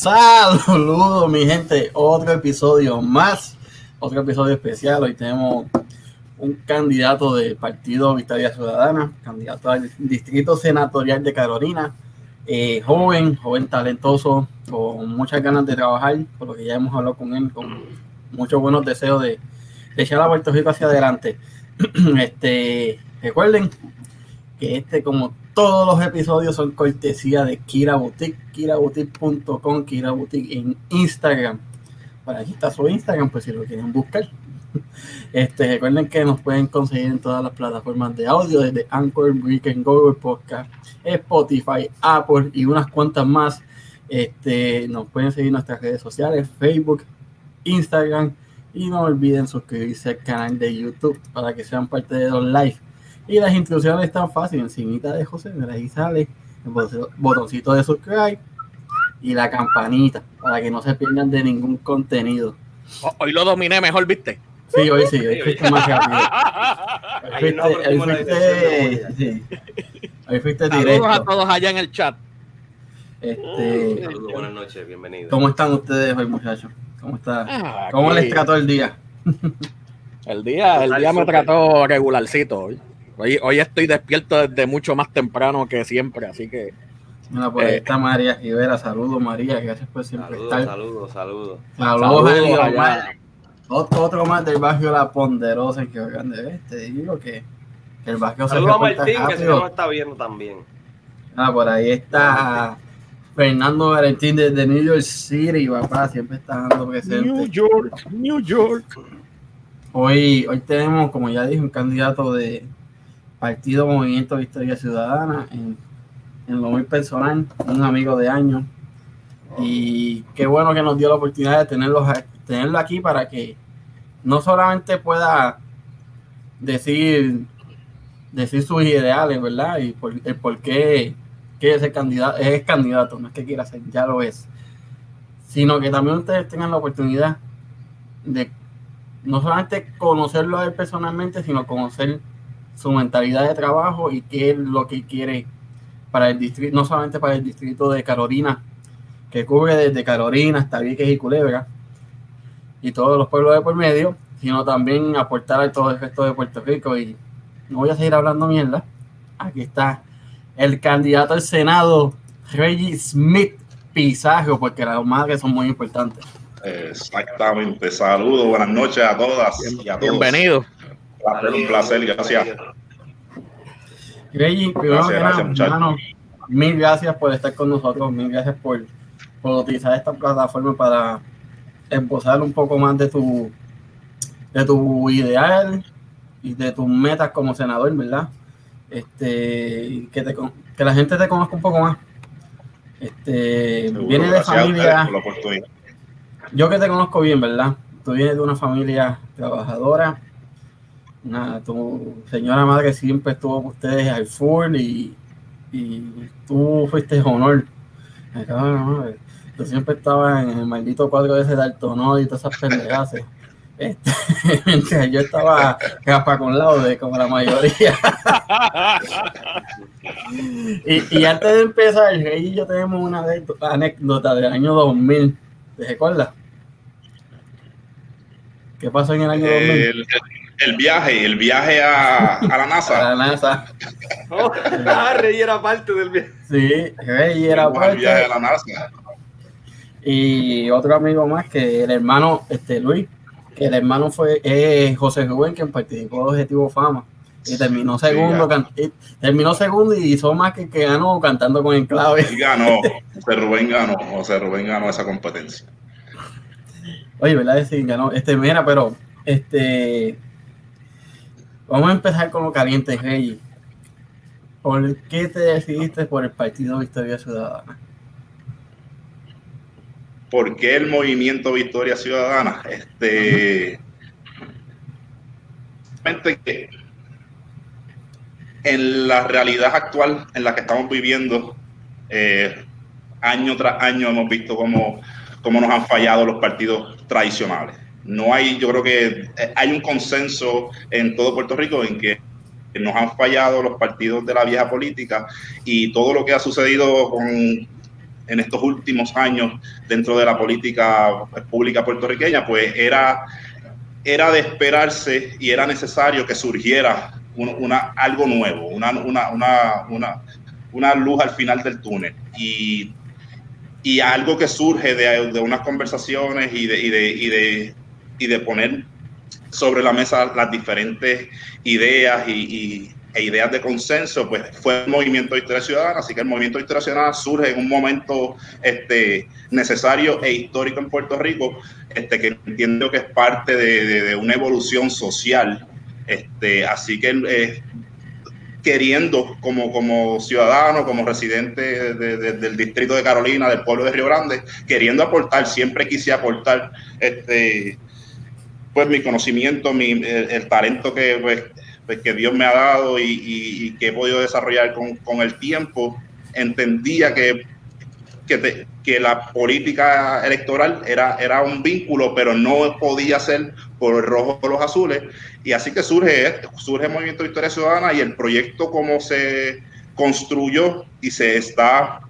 Saludos, mi gente. Otro episodio más, otro episodio especial. Hoy tenemos un candidato del Partido Victoria Ciudadana, candidato al Distrito Senatorial de Carolina, eh, joven, joven talentoso, con muchas ganas de trabajar, por lo que ya hemos hablado con él, con muchos buenos deseos de, de echar a Puerto Rico hacia adelante. este, recuerden que este, como todos los episodios, son cortesía de Kira Boutique, kiraboutique.com, Kira Boutique en Instagram. Para aquí está su Instagram, pues si lo quieren buscar. Este, recuerden que nos pueden conseguir en todas las plataformas de audio, desde Anchor, Weekend, Google Podcast, Spotify, Apple y unas cuantas más. Este, nos pueden seguir en nuestras redes sociales, Facebook, Instagram y no olviden suscribirse al canal de YouTube para que sean parte de los live y las instrucciones están fáciles. Encimita de José, ahí sale el botoncito de subscribe y la campanita para que no se pierdan de ningún contenido. Hoy lo dominé mejor, ¿viste? Sí, hoy sí, hoy fuiste más rápido. Hoy fuiste, sí. hoy fuiste directo. Saludos a todos allá en el chat. Este, Saludos, buenas noches, bienvenidos. ¿Cómo están ustedes hoy, muchachos? ¿Cómo está? Ah, ¿Cómo les trató el día? El día, el día me trató regularcito hoy. Hoy, estoy despierto desde mucho más temprano que siempre, así que. Mira, por ahí eh, está María Rivera. Saludos, María. Gracias por siempre saludos, estar. Saludos, saludos. Saludos, otro, otro más del barrio La Ponderosa que oigan de este. Digo que el barrio saludos se a Martín, que se nos está viendo también. Ah, por ahí está Fernando Valentín desde New York City, papá. Siempre está dando presente. New York, New York. Hoy, hoy tenemos, como ya dije, un candidato de, Partido Movimiento Victoria Ciudadana, en, lo muy personal, un amigo de años. Y qué bueno que nos dio la oportunidad de tenerlo, tenerlo aquí para que no solamente pueda decir, decir sus ideales, ¿verdad? Y el por qué, ese candidato, es candidato, no es que quiera ser, ya lo es. Sino que también ustedes tengan la oportunidad de no solamente conocerlo a él personalmente, sino conocer su mentalidad de trabajo y qué es lo que quiere para el distrito, no solamente para el distrito de Carolina, que cubre desde Carolina hasta Vieques y Culebra y todos los pueblos de por medio, sino también aportar a todo el resto de Puerto Rico. Y no voy a seguir hablando mierda. Aquí está el candidato al Senado, Reggie Smith Pizarro, porque las madres son muy importantes. Exactamente. Saludos, buenas noches a todas y a todos. Un placer, gracias. Grey, primero mil gracias por estar con nosotros, mil gracias por, por utilizar esta plataforma para esbozar un poco más de tu de tu ideal y de tus metas como senador, ¿verdad? Este, que, te, que la gente te conozca un poco más. Este, viene de familia. Yo que te conozco bien, ¿verdad? Tú vienes de una familia trabajadora, nada, tu señora madre siempre estuvo con ustedes al full y, y tú fuiste honor. Tú siempre estabas en el maldito cuadro ese de Altonor y todas esas pendejas. Este, yo estaba capa con laude, como la mayoría. y, antes de empezar, Rey y yo tenemos una anécdota del año 2000. ¿Te recuerdas? ¿Qué pasó en el año 2000? el viaje, el viaje a, a la NASA. A la NASA. Oh, ah, Rey era parte del viaje. Sí, Rey era parte. El viaje a la NASA. Y otro amigo más que el hermano, este Luis, que el hermano fue eh, José Rubén, quien participó de Objetivo Fama. Y terminó segundo, y terminó segundo y hizo más que que ganó cantando con Enclave. Y ganó, José Rubén ganó, José Rubén ganó esa competencia. Oye, ¿verdad? Sí, ganó. Este, mira, pero este Vamos a empezar con lo caliente, Rey. ¿Por qué te decidiste por el Partido Victoria Ciudadana? ¿Por qué el movimiento Victoria Ciudadana? Este. que en la realidad actual en la que estamos viviendo, eh, año tras año hemos visto cómo, cómo nos han fallado los partidos tradicionales no hay, yo creo que eh, hay un consenso en todo Puerto Rico en que nos han fallado los partidos de la vieja política y todo lo que ha sucedido en estos últimos años dentro de la política pública puertorriqueña, pues era, era de esperarse y era necesario que surgiera una, algo nuevo, una, una, una, una, luz al final del túnel. Y, y algo que surge de, de unas conversaciones y de, y de, y de, y de poner sobre la mesa las diferentes ideas y, e ideas de consenso, pues fue el movimiento de historia ciudadana, así que el movimiento de historia ciudadana surge en un momento este, necesario e histórico en Puerto Rico, este, que entiendo que es parte de, una evolución social, este, así que eh, queriendo como, como ciudadano, como residente del distrito de Carolina, del pueblo de Río Grande, queriendo aportar, siempre quise aportar este, pues mi conocimiento, mi, el, talento que, pues, pues, que Dios me ha dado y, que he podido desarrollar con, con el tiempo, entendía que, que, que, la política electoral era, era un vínculo, pero no podía ser por el rojo o los azules. Y así que surge, surge el Movimiento de Historia Ciudadana y el proyecto como se construyó y se está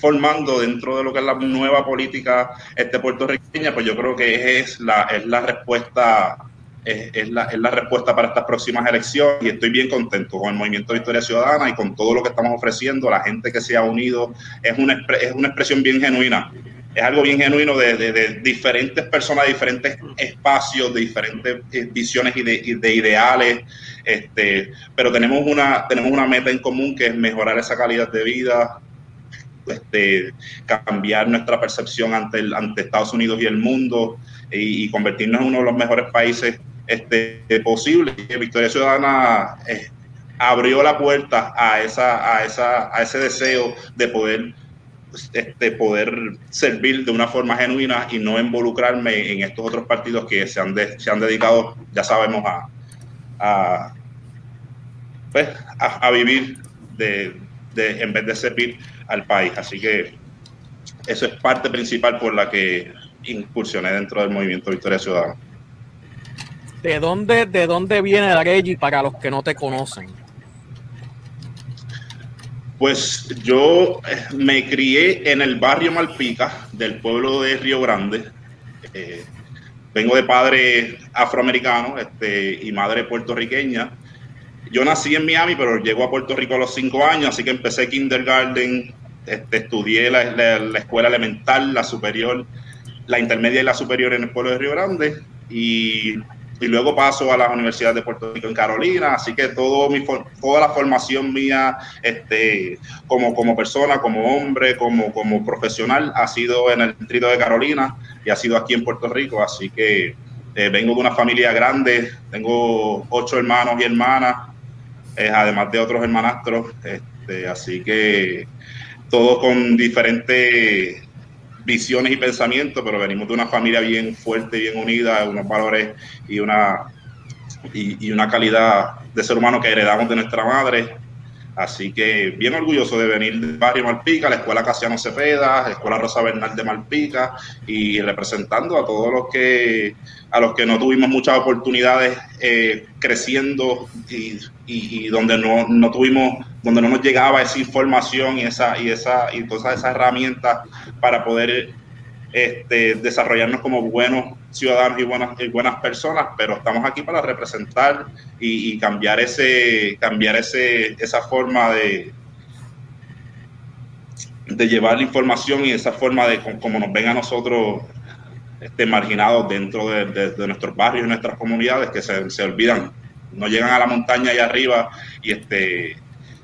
formando dentro de lo que es la nueva política este, puertorriqueña, pues yo creo que es la, es la respuesta es, la, es, la, respuesta para estas próximas elecciones. Y estoy bien contento con el Movimiento de Historia Ciudadana y con todo lo que estamos ofreciendo, la gente que se ha unido, es una, es una expresión bien genuina, es algo bien genuino de, de, diferentes personas, de diferentes espacios, de diferentes eh, visiones y de, de, ideales, este, pero tenemos una, tenemos una meta en común que es mejorar esa calidad de vida, este, cambiar nuestra percepción ante, el, ante Estados Unidos y el mundo y, convertirnos en uno de los mejores países este, posibles. Victoria Ciudadana eh, abrió la puerta a, esa, a, esa, a ese deseo de poder este, poder servir de una forma genuina y no involucrarme en estos otros partidos que se han, se han dedicado, ya sabemos, a, pues, a, vivir de, en vez de servir al país. Así que eso es parte principal por la que incursioné dentro del movimiento Victoria Ciudadana. ¿De dónde, de dónde viene Reggie para los que no te conocen? Pues yo eh, me crié en el barrio Malpica del pueblo de Río Grande. Eh, vengo de padre afroamericano este, y madre puertorriqueña. Yo nací en Miami, pero llego a Puerto Rico a los cinco años, así que empecé kindergarten, este, estudié la, la, escuela elemental, la superior, la intermedia y la superior en el pueblo de Río Grande. Y, y luego paso a la Universidad de Puerto Rico en Carolina, así que todo mi, toda la formación mía este, como, como persona, como hombre, como, como profesional ha sido en el distrito de Carolina y ha sido aquí en Puerto Rico, así que eh, vengo de una familia grande, tengo ocho hermanos y hermanas, eh, además de otros hermanastros, este, así que todo con diferentes visiones y pensamientos, pero venimos de una familia bien fuerte, bien unida, unos valores y una, y, una calidad de ser humano que heredamos de nuestra madre. Así que bien orgulloso de venir del barrio Malpica, la escuela Casiano Cepeda, la escuela Rosa Bernal de Malpica y representando a todos los que a los que no tuvimos muchas oportunidades eh, creciendo y, y, donde no, no, tuvimos, donde no nos llegaba esa información y esa, y esa, y todas esas herramientas para poder este, desarrollarnos como buenos ciudadanos y buenas, y buenas personas, pero estamos aquí para representar y, cambiar ese, cambiar ese, esa forma de, de llevar la información y esa forma de como nos ven a nosotros este, marginados dentro de, nuestros barrios y nuestras comunidades que se, olvidan, no llegan a la montaña allá arriba y este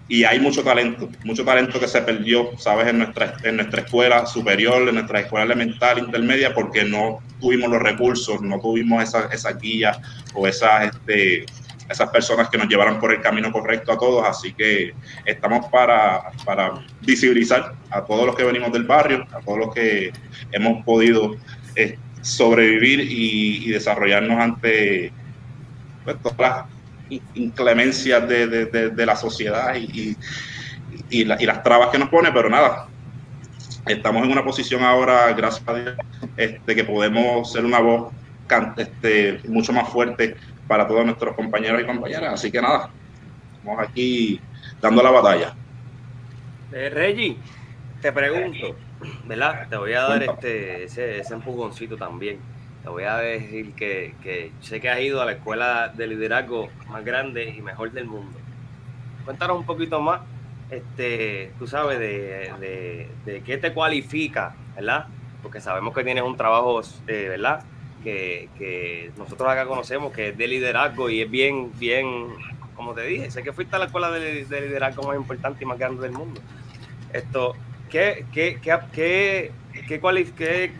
y hay mucho talento, mucho talento que se perdió, sabes, en nuestra, en nuestra escuela superior, en nuestra escuela elemental, intermedia, porque no tuvimos los recursos, no tuvimos esa, esa guía o esas, este, esas personas que nos llevaran por el camino correcto a todos. Así que estamos para, para visibilizar a todos los que venimos del barrio, a todos los que hemos podido eh, sobrevivir y, desarrollarnos ante pues, todas las inclemencias de, la sociedad y, y, las trabas que nos pone, pero nada, estamos en una posición ahora, gracias a Dios, este, que podemos ser una voz este, mucho más fuerte para todos nuestros compañeros y compañeras. Así que nada, estamos aquí dando la batalla. Eh, Reggie, te pregunto, ¿verdad? Te voy a dar este, ese, ese empujoncito también. Te voy a decir que, que sé que has ido a la escuela de liderazgo más grande y mejor del mundo. Cuéntanos un poquito más, este, tú sabes, de, de, qué te cualifica, ¿verdad? Porque sabemos que tienes un trabajo, eh, ¿verdad? Que, que, nosotros acá conocemos, que es de liderazgo y es bien, bien, como te dije, sé que fuiste a la escuela de, de liderazgo más importante y más grande del mundo. Esto, ¿qué, qué, qué, qué, qué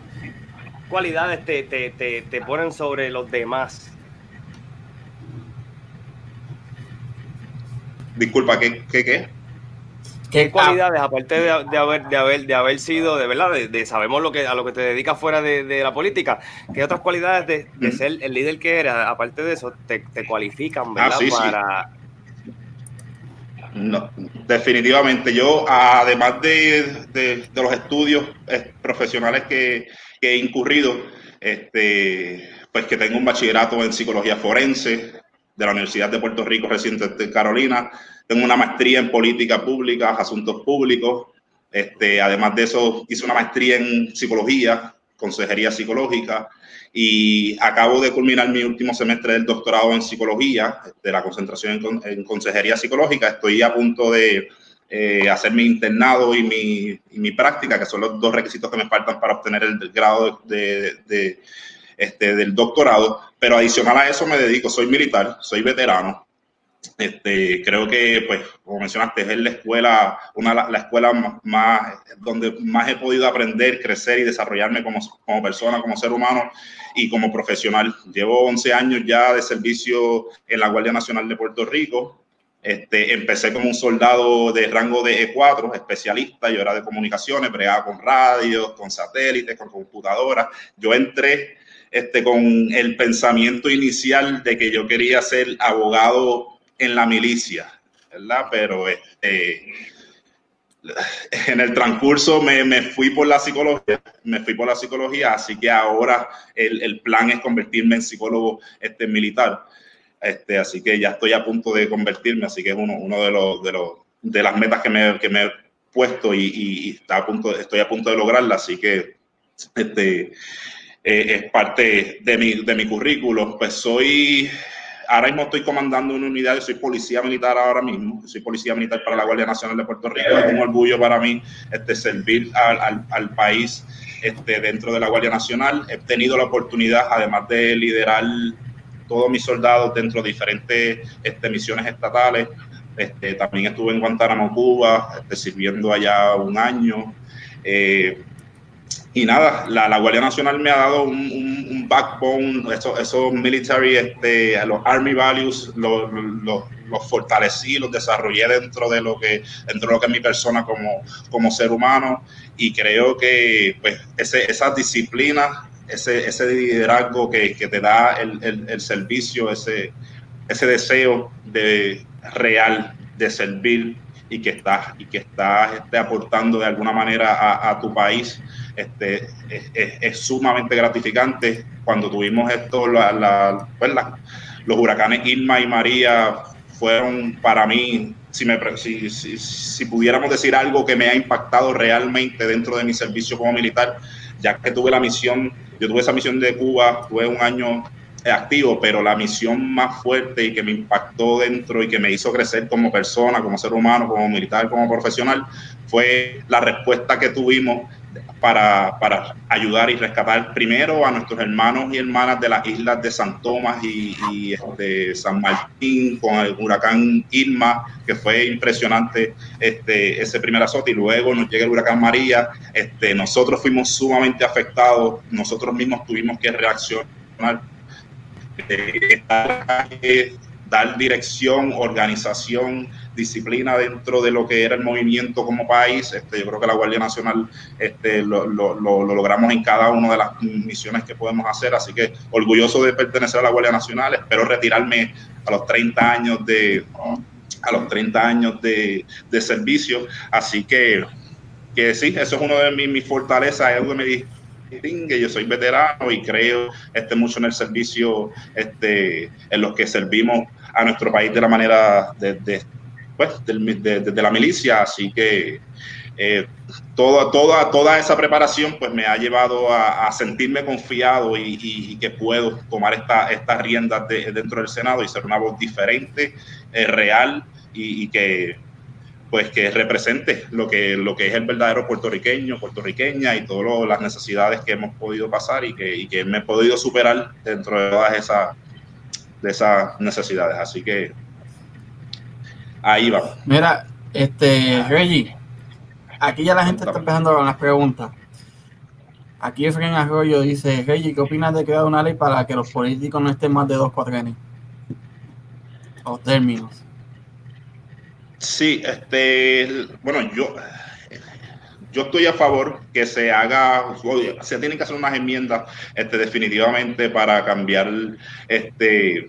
cualidades te, te, te, te ponen sobre los demás? Disculpa, ¿qué qué? qué? ¿Qué cualidades, aparte de, de, haber, de, haber, de haber sido, de verdad, de, de, sabemos lo que, a lo que te dedicas fuera de, de la política, qué otras cualidades de, de, ser el líder que eres, aparte de eso, te, te cualifican, ¿verdad? Ah, sí, Para... Sí. No, definitivamente. Yo, además de, los estudios eh, profesionales que, que, he incurrido, este, pues que tengo un bachillerato en psicología forense de la Universidad de Puerto Rico, reciente de Carolina, tengo una maestría en política pública, asuntos públicos. Este, además de eso, hice una maestría en psicología, consejería psicológica, y acabo de culminar mi último semestre del doctorado en psicología, de la concentración en, en consejería psicológica. Estoy a punto de eh, hacer mi internado y mi, y mi, práctica, que son los dos requisitos que me faltan para obtener el grado de, de, este, del doctorado. Pero adicional a eso me dedico, soy militar, soy veterano, este, creo que, pues, como mencionaste, es la escuela, una la escuela más, donde más he podido aprender, crecer y desarrollarme como, como persona, como ser humano y como profesional. Llevo 11 años ya de servicio en la Guardia Nacional de Puerto Rico. Este, empecé como un soldado de rango de E4, especialista, yo era de comunicaciones, bregaba con radios, con satélites, con computadoras. Yo entré este, con el pensamiento inicial de que yo quería ser abogado en la milicia, ¿verdad? Pero este, en el transcurso me, me, fui por la psicología, me fui por la psicología, así que ahora el, el plan es convertirme en psicólogo este, militar. Este, así que ya estoy a punto de convertirme, así que es uno, de, los, de, los, las metas que me, que me he puesto y, está a punto, estoy a punto de lograrla, así que este, eh, es parte de mi, de mi currículo. Pues soy ahora mismo estoy comandando una unidad, soy policía militar ahora mismo, soy policía militar para la Guardia Nacional de Puerto Rico, es un orgullo para mí este, servir al, al, al país este, dentro de la Guardia Nacional. He tenido la oportunidad, además de liderar todos mis soldados dentro de diferentes este, misiones estatales, este, también estuve en Guantánamo, Cuba, este, sirviendo allá un año. Eh, y nada, la, la, Guardia Nacional me ha dado un, un, un backbone, esos, military, este, los army values, los, los, los, fortalecí, los desarrollé dentro de lo que, dentro de lo que es mi persona como, como ser humano y creo que pues, ese, esas disciplinas, ese, ese liderazgo que, que te da el, el, el, servicio, ese, ese deseo de real de servir y que estás, y que estás este, aportando de alguna manera a, tu país este, es, sumamente gratificante. Cuando tuvimos esto, la, la, pues los huracanes Irma y María fueron para mí, si, me, si, si, si, pudiéramos decir algo que me ha impactado realmente dentro de mi servicio como militar, ya que tuve la misión, yo tuve esa misión de Cuba, tuve un año activo, pero la misión más fuerte y que me impactó dentro y que me hizo crecer como persona, como ser humano, como militar, como profesional, fue la respuesta que tuvimos para, para, ayudar y rescatar primero a nuestros hermanos y hermanas de las islas de San Tomás y, y este, San Martín con el huracán Irma, que fue impresionante este, ese primer azote, y luego nos llega el huracán María. Este, nosotros fuimos sumamente afectados, nosotros mismos tuvimos que reaccionar. Eh, dar dirección, organización, disciplina dentro de lo que era el movimiento como país. Este, yo creo que la Guardia Nacional este, lo, lo, lo, lo, logramos en cada una de las misiones que podemos hacer, así que orgulloso de pertenecer a la Guardia Nacional, espero retirarme a los 30 años de a los 30 años de, de servicio, así que, que sí, eso es uno de mis, mis fortalezas, es algo que me distingue, yo soy veterano y creo este, mucho en el servicio este, en los que servimos a nuestro país de la manera de, pues, de, la milicia, así que eh, toda, toda, toda esa preparación pues me ha llevado a, sentirme confiado y, que puedo tomar esta, estas riendas dentro del Senado y ser una voz diferente, eh, real y, que pues que represente lo que, lo que es el verdadero puertorriqueño, puertorriqueña y todas las necesidades que hemos podido pasar y que, y que me he podido superar dentro de todas esas, de esas necesidades. Así que ahí vamos. Mira, este, Reggie, aquí ya la gente está empezando con las preguntas. Aquí Efraín Arroyo dice, Reggie, ¿qué opinas de crear una ley para que los políticos no estén más de dos cuatrenios? O términos. Sí, este, bueno, yo, yo estoy a favor que se haga, se tienen que hacer unas enmiendas este, definitivamente para cambiar este,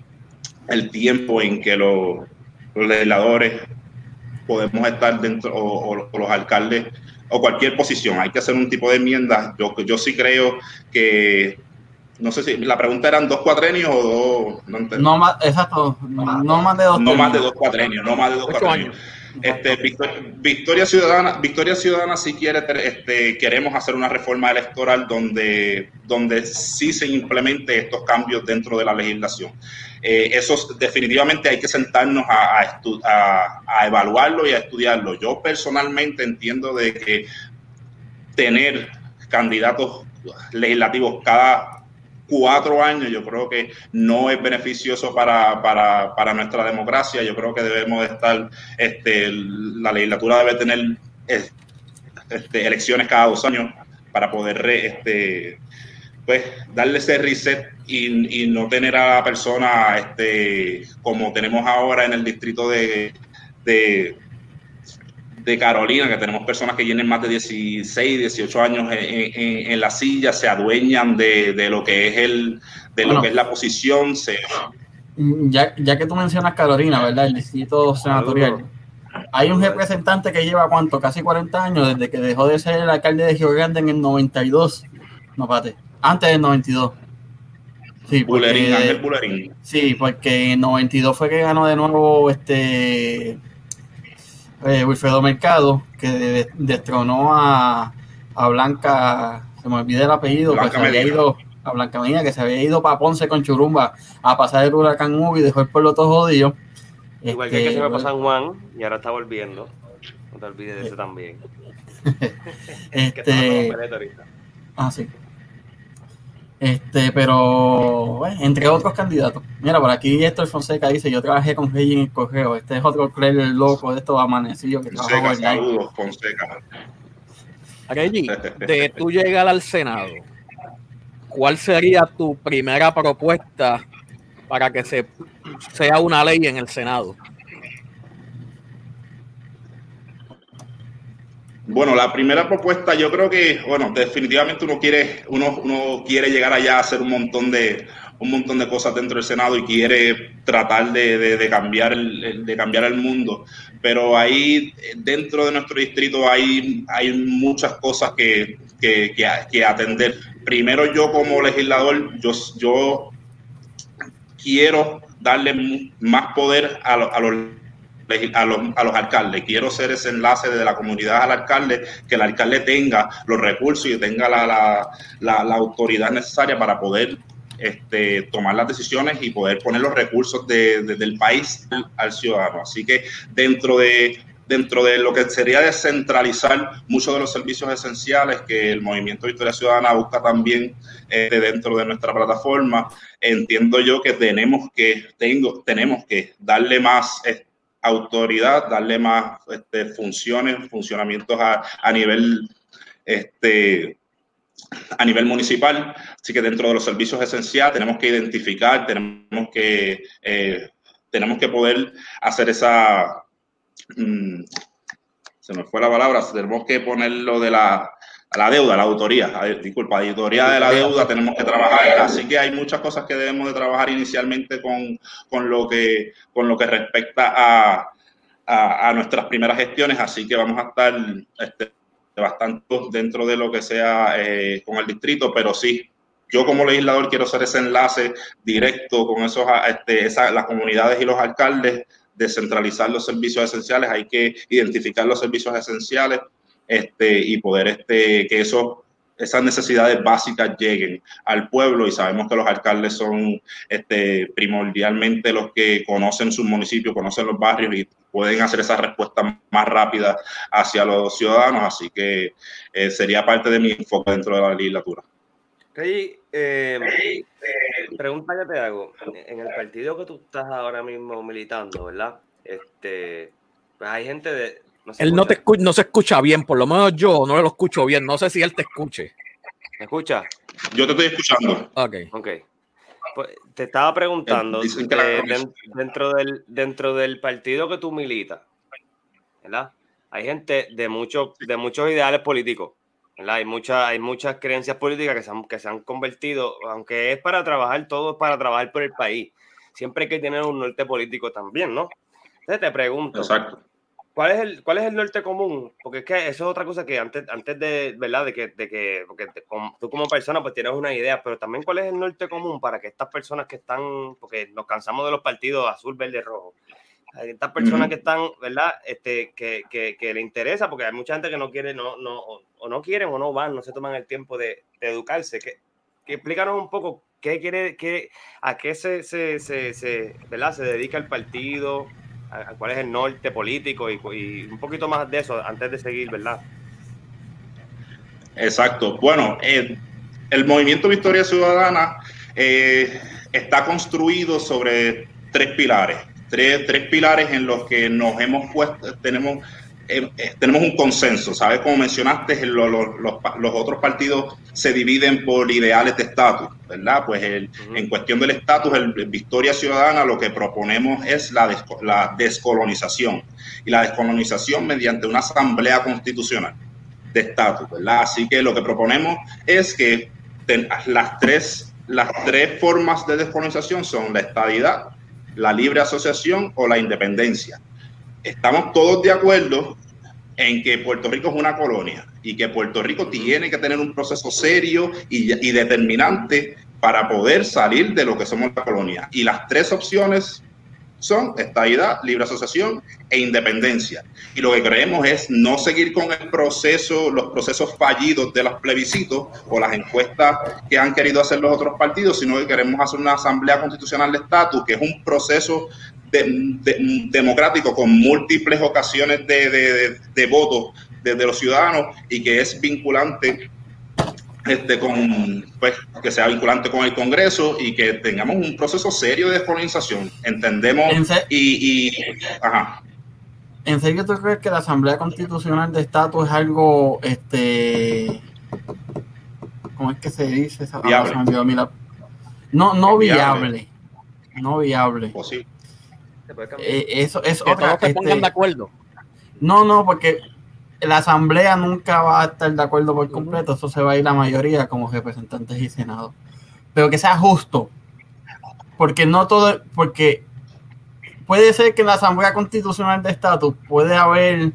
el tiempo en que los, legisladores podemos estar dentro, o, los alcaldes, o cualquier posición. Hay que hacer un tipo de enmienda. Yo, yo sí creo que, no sé si la pregunta eran dos cuatrenios o dos. No, más, exacto, no, más de dos. No más de dos cuatrenios, no más de dos cuatrenios. Este, Victoria, Ciudadana, Victoria Ciudadana si quiere, este, queremos hacer una reforma electoral donde, donde sí se implemente estos cambios dentro de la legislación. Eh, eso definitivamente hay que sentarnos a, a, evaluarlo y a estudiarlo. Yo personalmente entiendo de que tener candidatos legislativos cada cuatro años, yo creo que no es beneficioso para, para, para nuestra democracia. Yo creo que debemos de estar, este, la legislatura debe tener este, elecciones cada dos años para poder este, pues, darle ese reset y, no tener a la persona este, como tenemos ahora en el distrito de de Carolina, que tenemos personas que tienen más de 16, 18 años en, la silla, se adueñan de, lo que es el, de lo que es la posición. Se... Ya, ya que tú mencionas Carolina, ¿verdad? El distrito senatorial. Hay un representante que lleva cuánto, casi 40 años, desde que dejó de ser el alcalde de Río Grande en el 92. No, pate, antes del 92. Sí, porque, Sí, porque en el 92 fue que ganó de nuevo este eh, Wilfredo Mercado, que destronó a, a, Blanca, se me olvidó el apellido, que se había ido a Blanca Medina, que se había ido para Ponce con Churumba a pasar el huracán Ubi y dejó el pueblo todo jodido. Igual que, que se me pasó San Juan y ahora está volviendo. No te olvides de ese también. este... ah, sí. Este, pero entre otros candidatos. Mira, por aquí Héctor Fonseca dice, yo trabajé con Rey en el correo. Este es otro el loco de estos amanecidos que Fonseca, saludos, Fonseca. Reggie, de tú llegar al Senado, ¿cuál sería tu primera propuesta para que se sea una ley en el Senado? Bueno, la primera propuesta, yo creo que, bueno, definitivamente uno quiere, uno, uno quiere llegar allá a hacer un montón de un montón de cosas dentro del Senado y quiere tratar de, de, cambiar el, de cambiar el mundo. Pero ahí dentro de nuestro distrito hay, hay muchas cosas que, que, que, atender. Primero yo como legislador, yo, yo quiero darle más poder a, a los a los, a los, alcaldes. Quiero ser ese enlace de la comunidad al alcalde, que el alcalde tenga los recursos y tenga la, la, la, autoridad necesaria para poder este, tomar las decisiones y poder poner los recursos de, del país al, ciudadano. Así que dentro de, dentro de lo que sería descentralizar muchos de los servicios esenciales que el Movimiento Victoria Ciudadana busca también eh, dentro de nuestra plataforma, entiendo yo que tenemos que, tengo, tenemos que darle más autoridad, darle más este, funciones, funcionamientos a, a nivel este, a nivel municipal. Así que dentro de los servicios esenciales tenemos que identificar, tenemos que, eh, tenemos que poder hacer esa, mm, se me fue la palabra, tenemos que ponerlo de la, la deuda, la autoría, disculpa, la autoría de la deuda tenemos que trabajar. Así que hay muchas cosas que debemos de trabajar inicialmente con, con lo, que, con lo que respecta a, a, nuestras primeras gestiones, así que vamos a estar este, bastante dentro de lo que sea eh, con el distrito, pero sí, yo como legislador quiero hacer ese enlace directo con esos, este, las comunidades y los alcaldes, descentralizar los servicios esenciales, hay que identificar los servicios esenciales este, y poder este, que eso esas necesidades básicas lleguen al pueblo y sabemos que los alcaldes son este, primordialmente los que conocen sus municipios, conocen los barrios y pueden hacer esa respuesta más rápida hacia los ciudadanos, así que eh, sería parte de mi enfoque dentro de la legislatura. Rey, eh, pregunta que te hago, en el partido que tú estás ahora mismo militando, ¿verdad? Este, pues hay gente de, él no, te no se escucha bien, por lo menos yo no lo escucho bien. No sé si él te escuche. ¿Me escucha? Yo te estoy escuchando. Ok. Ok. Pues, te estaba preguntando, eh, dentro, del, dentro del partido que tú militas, ¿verdad? Hay gente de, muchos de muchos ideales políticos, ¿verdad? Hay, mucha, hay muchas creencias políticas que se, han, que se han convertido, aunque es para trabajar, todo es para trabajar por el país. Siempre hay que tener un norte político también, ¿no? Entonces te pregunto, Exacto. ¿Cuál es, el, ¿Cuál es el norte común? Porque es que eso es otra cosa que antes, antes de, ¿verdad? De que, de que porque tú como persona pues tienes una idea, pero también cuál es el norte común para que estas personas que están, porque nos cansamos de los partidos azul, verde, rojo, estas personas que están, ¿verdad? Este, que, que, que, le interesa, porque hay mucha gente que no quiere, no, no, o no quieren o no van, no se toman el tiempo de, de educarse. Que, que explícanos un poco qué quiere, qué, a qué se, se, se, se, ¿verdad? se dedica el partido, cuál es el norte político y, un poquito más de eso antes de seguir, ¿verdad? Exacto. Bueno, eh, el movimiento Victoria Ciudadana eh, está construido sobre tres pilares, tres, tres pilares en los que nos hemos puesto, tenemos eh, eh, tenemos un consenso, ¿sabes? Como mencionaste, los, otros partidos se dividen por ideales de estatus, ¿verdad? Pues en cuestión del estatus, el, Victoria Ciudadana lo que proponemos es la, la descolonización y la descolonización mediante una asamblea constitucional de estatus, ¿verdad? Así que lo que proponemos es que las, tres, las tres formas de descolonización son la estadidad, la libre asociación o la independencia estamos todos de acuerdo en que Puerto Rico es una colonia y que Puerto Rico tiene que tener un proceso serio y, determinante para poder salir de lo que somos la colonia. Y las tres opciones son estabilidad, libre asociación e independencia. Y lo que creemos es no seguir con el proceso, los procesos fallidos de los plebiscitos o las encuestas que han querido hacer los otros partidos, sino que queremos hacer una asamblea constitucional de estatus, que es un proceso democrático con múltiples ocasiones de, de, votos desde los ciudadanos y que es vinculante este, con, pues, que sea vinculante con el Congreso y que tengamos un proceso serio de descolonización. Entendemos y, y, ajá. ¿En serio tú crees que la Asamblea Constitucional de Estatus es algo, este, ¿cómo es que se dice? Esa, no, no viable. No viable. Posible. Eh, eso es otra. Que pongan este, de acuerdo. No, no, porque la asamblea nunca va a estar de acuerdo por completo. Eso se va a ir la mayoría como representantes y senado. Pero que sea justo. Porque no todo, porque puede ser que en la asamblea constitucional de estatus puede haber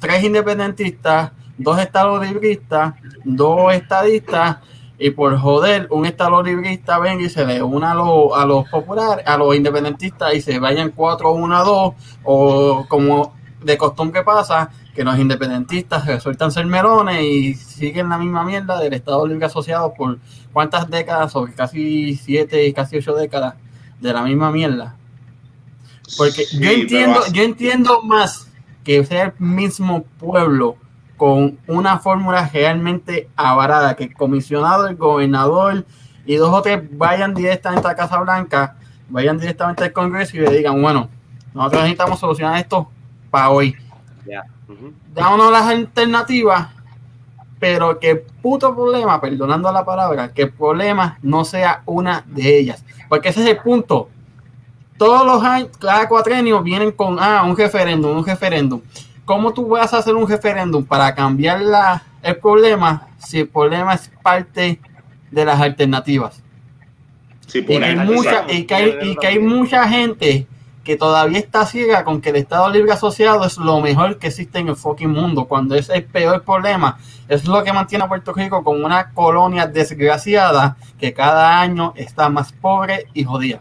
tres independentistas, dos estados libristas, dos estadistas y por joder, un estado librista venga y se le una a, los, a los populares, a los independentistas y se vayan 4 1 a 2, o como de costumbre pasa, que los independentistas resultan ser melones y siguen la misma mierda del Estado Libre Asociado por cuántas décadas, o casi siete y casi ocho décadas de la misma mierda. Porque yo entiendo, yo entiendo más que sea el mismo pueblo con una fórmula realmente avarada, que el comisionado, el gobernador y dos o tres vayan directamente a Casa Blanca, vayan directamente al Congreso y le digan, bueno, nosotros necesitamos solucionar esto para hoy. Yeah. Dámonos las alternativas, pero que puto problema, perdonando la palabra, que el problema no sea una de ellas. Porque ese es el punto. Todos los años, cada cuatrenio vienen con, ah, un referéndum, un referéndum. ¿Cómo tú vas a hacer un referéndum para cambiar la, el problema si el problema es parte de las alternativas? y, que hay mucha, y, que hay, mucha gente que todavía está ciega con que el Estado Libre Asociado es lo mejor que existe en el fucking mundo, cuando es el peor problema. es lo que mantiene a Puerto Rico como una colonia desgraciada que cada año está más pobre y jodida.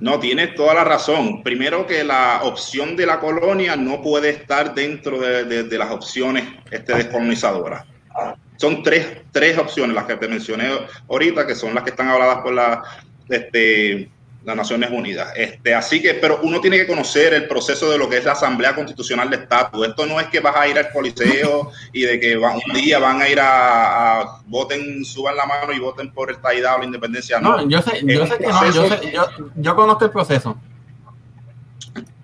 No, tienes toda la razón. Primero que la opción de la colonia no puede estar dentro de, las opciones este, descolonizadoras. Son tres, tres opciones las que te mencioné ahorita, que son las que están habladas por la, este, las Naciones Unidas. Este, así que, pero uno tiene que conocer el proceso de lo que es la Asamblea Constitucional de Estatus. Esto no es que vas a ir al Coliseo y de que un día van a ir a, voten, suban la mano y voten por el Taidad o la independencia. No, yo sé, yo sé que no, yo, sé, yo, yo, conozco el proceso.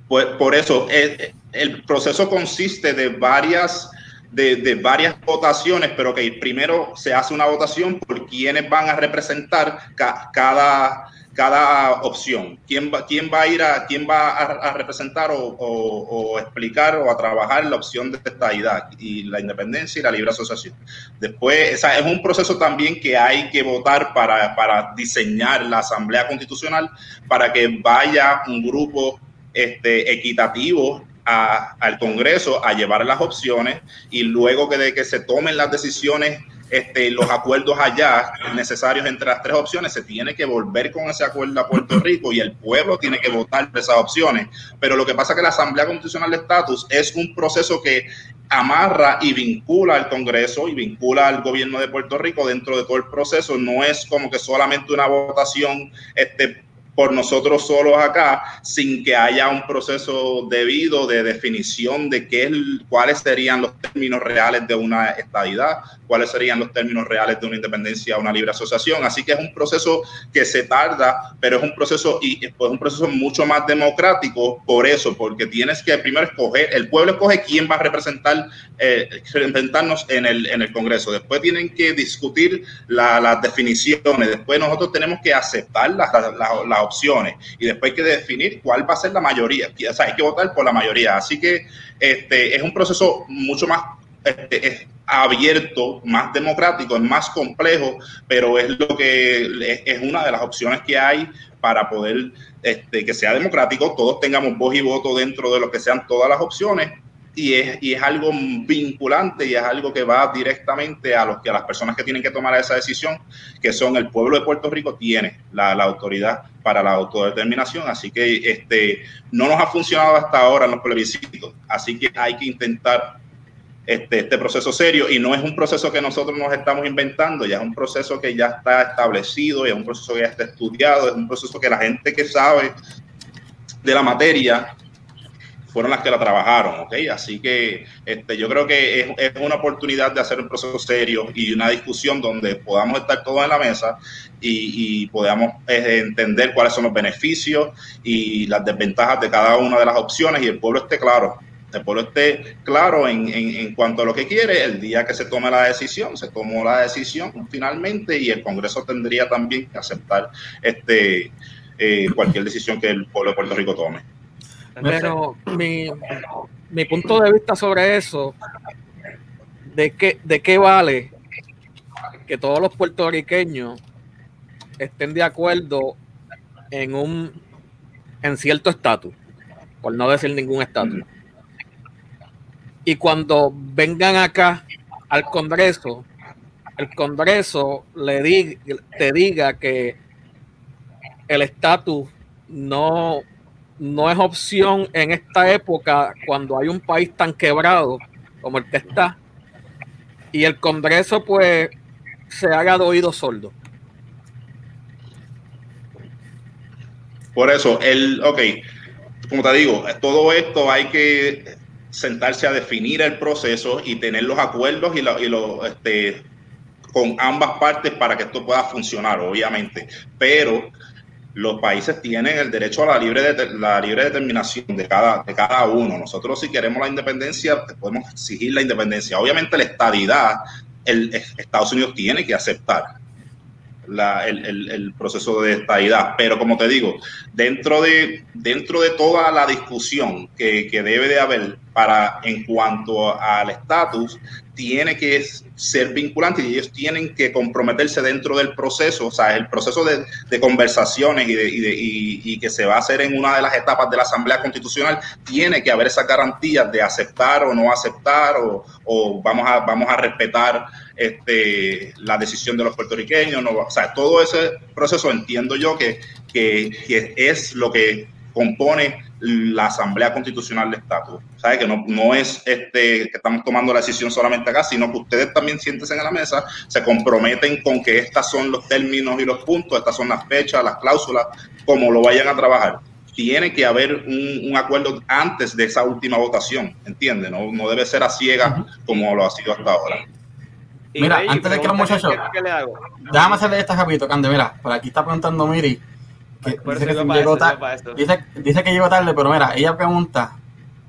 Pues por eso, el, el proceso consiste de varias de, de, varias votaciones, pero que primero se hace una votación por quienes van a representar cada, cada opción. ¿Quién va, quién va a ir a, quién va a, representar o, explicar o a trabajar la opción de estadidad y la independencia y la libre asociación? Después, esa es un proceso también que hay que votar para, para diseñar la Asamblea Constitucional para que vaya un grupo este, equitativo al Congreso a llevar las opciones y luego que de que se tomen las decisiones este, los acuerdos allá necesarios entre las tres opciones, se tiene que volver con ese acuerdo a Puerto Rico y el pueblo tiene que votar por esas opciones. Pero lo que pasa es que la Asamblea Constitucional de Estatus es un proceso que amarra y vincula al Congreso y vincula al gobierno de Puerto Rico dentro de todo el proceso. No es como que solamente una votación este, por nosotros solos acá, sin que haya un proceso debido de definición de qué, cuáles serían los términos reales de una estadidad, cuáles serían los términos reales de una independencia, una libre asociación. Así que es un proceso que se tarda, pero es un proceso y es un proceso mucho más democrático por eso, porque tienes que primero escoger, el pueblo escoge quién va a representar, eh, representarnos en el, en el Congreso. Después tienen que discutir las definiciones, después nosotros tenemos que aceptar las la, opciones y después hay que definir cuál va a ser la mayoría. O hay que votar por la mayoría. Así que este, es un proceso mucho más este, es abierto, más democrático, es más complejo, pero es lo que es, una de las opciones que hay para poder este, que sea democrático, todos tengamos voz y voto dentro de lo que sean todas las opciones y es, y es algo vinculante y es algo que va directamente a los que a las personas que tienen que tomar esa decisión, que son el pueblo de Puerto Rico tiene la, la autoridad para la autodeterminación, así que este no nos ha funcionado hasta ahora en los plebiscitos, así que hay que intentar este, este, proceso serio. Y no es un proceso que nosotros nos estamos inventando, ya es un proceso que ya está establecido, ya es un proceso que ya está estudiado, es un proceso que la gente que sabe de la materia fueron las que la trabajaron, ¿ok? Así que este, yo creo que es, una oportunidad de hacer un proceso serio y una discusión donde podamos estar todos en la mesa y, podamos eh, entender cuáles son los beneficios y las desventajas de cada una de las opciones y el pueblo esté claro el pueblo esté claro en, en, cuanto a lo que quiere, el día que se tome la decisión, se tomó la decisión finalmente y el Congreso tendría también que aceptar este eh, cualquier decisión que el pueblo de Puerto Rico tome. Pero mi, mi punto de vista sobre eso, ¿de qué, ¿de qué vale que todos los puertorriqueños estén de acuerdo en un en cierto estatus, por no decir ningún estatus? y cuando vengan acá al Congreso, el Congreso le te diga que el estatus no, no es opción en esta época cuando hay un país tan quebrado como el que está, y el Congreso pues se haga de oído sordo. Por eso, el, ok, como te digo, todo esto hay que sentarse a definir el proceso y tener los acuerdos y, lo, este, con ambas partes para que esto pueda funcionar, obviamente. Pero los países tienen el derecho a la libre, de, la libre determinación de cada, de cada uno. Nosotros si queremos la independencia, podemos exigir la independencia. Obviamente la estadidad, el, Estados Unidos tiene que aceptar el, proceso de estadidad. Pero como te digo, dentro de, dentro de toda la discusión que, debe de haber para en cuanto al estatus, tiene que ser vinculante y ellos tienen que comprometerse dentro del proceso, o sea, el proceso de, conversaciones y, de, y, que se va a hacer en una de las etapas de la Asamblea Constitucional, tiene que haber esas garantías de aceptar o no aceptar o, vamos, a, vamos a respetar este, la decisión de los puertorriqueños, no, o sea, todo ese proceso entiendo yo que, que es lo que compone la Asamblea Constitucional de Estatus. ¿Sabe? Que no, no es este, que estamos tomando la decisión solamente acá, sino que ustedes también siéntense en la mesa, se comprometen con que estos son los términos y los puntos, estas son las fechas, las cláusulas, como lo vayan a trabajar. Tiene que haber un, acuerdo antes de esa última votación, ¿entiende? No, no debe ser a ciegas como lo ha sido hasta ahora. Mira, antes de que los muchachos, déjame hacerle esta rapidito, Cande, mira, por aquí está preguntando Miri, dice, que llegó tarde, pero mira, ella pregunta,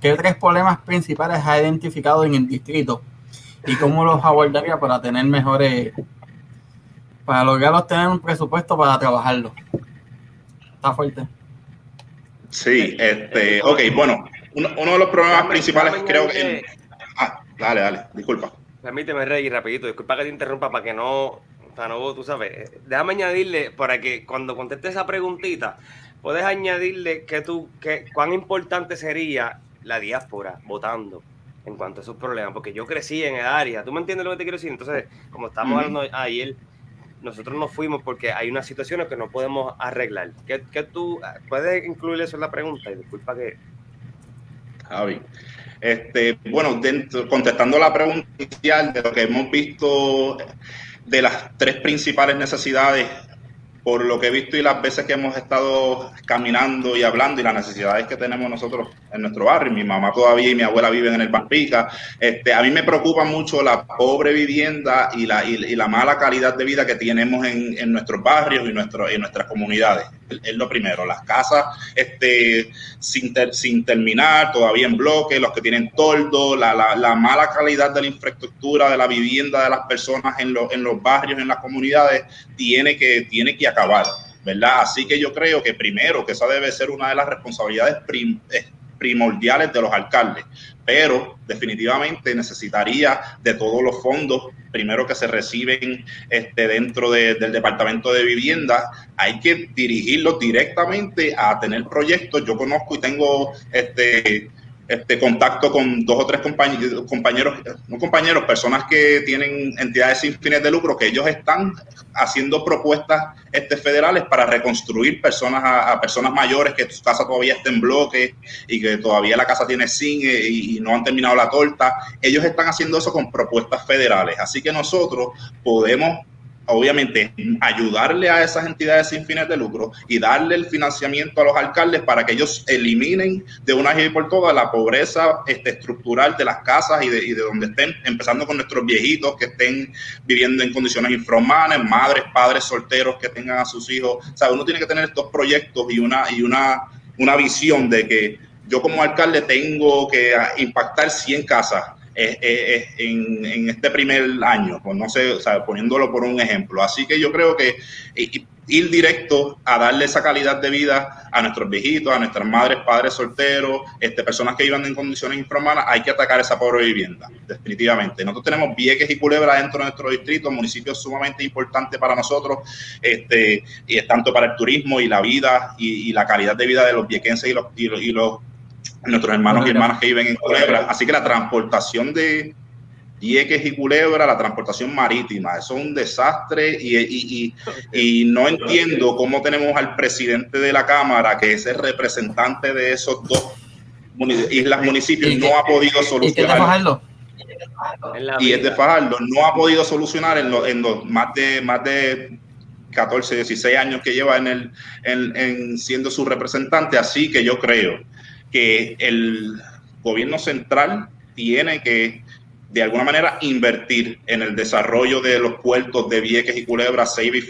¿qué tres problemas principales ha identificado en el distrito? ¿Y cómo los abordaría para tener mejores, para lograr tener un presupuesto para trabajarlo? Está fuerte. Sí, este, ok, bueno, uno, de los problemas principales creo que... Ah, dale, dale, disculpa. Permíteme, Rey, rapidito, disculpa que te interrumpa para que no no, tú sabes, déjame añadirle para que cuando conteste esa preguntita, puedes añadirle que tú, que cuán importante sería la diáspora votando en cuanto a esos problemas, porque yo crecí en el área, ¿tú me entiendes lo que te quiero decir? Entonces, como estamos hablando ayer, nosotros nos fuimos porque hay unas situaciones que no podemos arreglar. ¿Qué, tú puedes incluir eso en la pregunta? Y disculpa que... Javi. Este, bueno, dentro, contestando la pregunta inicial de lo que hemos visto de las tres principales necesidades, por lo que he visto y las veces que hemos estado caminando y hablando y las necesidades que tenemos nosotros en nuestro barrio. Mi mamá todavía y mi abuela viven en el Pampica. Este, a mí me preocupa mucho la pobre vivienda y la, y, la mala calidad de vida que tenemos en, en nuestros barrios y, nuestro, en nuestras comunidades es lo primero. Las casas este, sin, sin terminar, todavía en bloque, los que tienen toldo, la, la, mala calidad de la infraestructura, de la vivienda de las personas en, en los barrios, en las comunidades, tiene que, tiene que acabar, ¿verdad? Así que yo creo que primero, que esa debe ser una de las responsabilidades eh, primordiales de los alcaldes, pero definitivamente necesitaría de todos los fondos, primero que se reciben este, dentro del Departamento de Vivienda, hay que dirigirlos directamente a tener proyectos. Yo conozco y tengo este, este contacto con dos o tres compañeros, compañeros, no compañeros, personas que tienen entidades sin fines de lucro, que ellos están haciendo propuestas este, federales para reconstruir personas a, personas mayores que su casa todavía está en bloque y que todavía la casa tiene zinc y, y no han terminado la torta. Ellos están haciendo eso con propuestas federales. Así que nosotros podemos obviamente ayudarle a esas entidades sin fines de lucro y darle el financiamiento a los alcaldes para que ellos eliminen de una vez y por todas la pobreza este, estructural de las casas y de, donde estén, empezando con nuestros viejitos que estén viviendo en condiciones infrahumanas, madres, padres solteros que tengan a sus hijos. O uno tiene que tener estos proyectos y una, y una, una visión de que yo como alcalde tengo que impactar 100 casas en, este primer año, pues no sé, o sea, poniéndolo por un ejemplo. Así que yo creo que ir directo a darle esa calidad de vida a nuestros viejitos, a nuestras madres, padres solteros, este, personas que vivan en condiciones infrahumanas, hay que atacar esa pobre vivienda, definitivamente. Nosotros tenemos Vieques y Culebra dentro de nuestro distrito, municipios sumamente importantes para nosotros, este, y es tanto para el turismo y la vida y, la calidad de vida de los viequenses y los, y los nuestros hermanos y hermanas que viven en Culebra. Así que la transportación de Vieques y Culebra, la transportación marítima, eso es un desastre y, y, no entiendo cómo tenemos al presidente de la Cámara, que es el representante de esos dos islas municipios, no ha podido solucionar. Y es de Fajardo, no ha podido solucionar en, en los más de más de 14, 16 años que lleva en el en siendo su representante, así que yo creo que el gobierno central tiene que de alguna manera invertir en el desarrollo de los puertos de Vieques y Culebra, Seiba y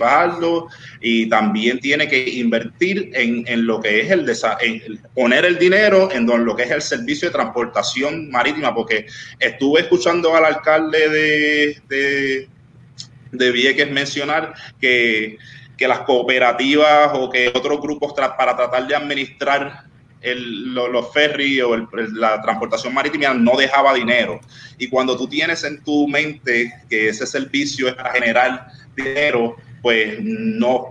y también tiene que invertir en, lo que es el, en poner el dinero en lo que es el servicio de transportación marítima, porque estuve escuchando al alcalde de, de, de Vieques mencionar que, que las cooperativas o que otros grupos para tratar de administrar el, los ferries o la transportación marítima no dejaba dinero. Y cuando tú tienes en tu mente que ese servicio es para generar dinero, pues no,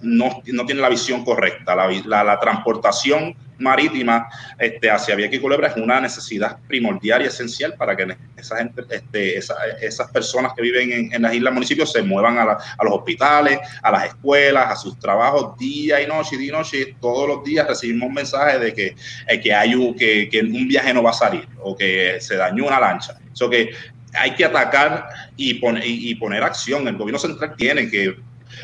no, no tiene la visión correcta. La, la, transportación marítima este, hacia Vieques y Culebra es una necesidad primordial y esencial para que esa gente, este, esas personas que viven en, las islas municipios se muevan a, a, los hospitales, a las escuelas, a sus trabajos día y noche, día y noche. Todos los días recibimos mensajes de que, eh, que, hay un, que, que, un viaje no va a salir o que se dañó una lancha. Eso que hay que atacar y, poner y poner acción. El gobierno central tiene que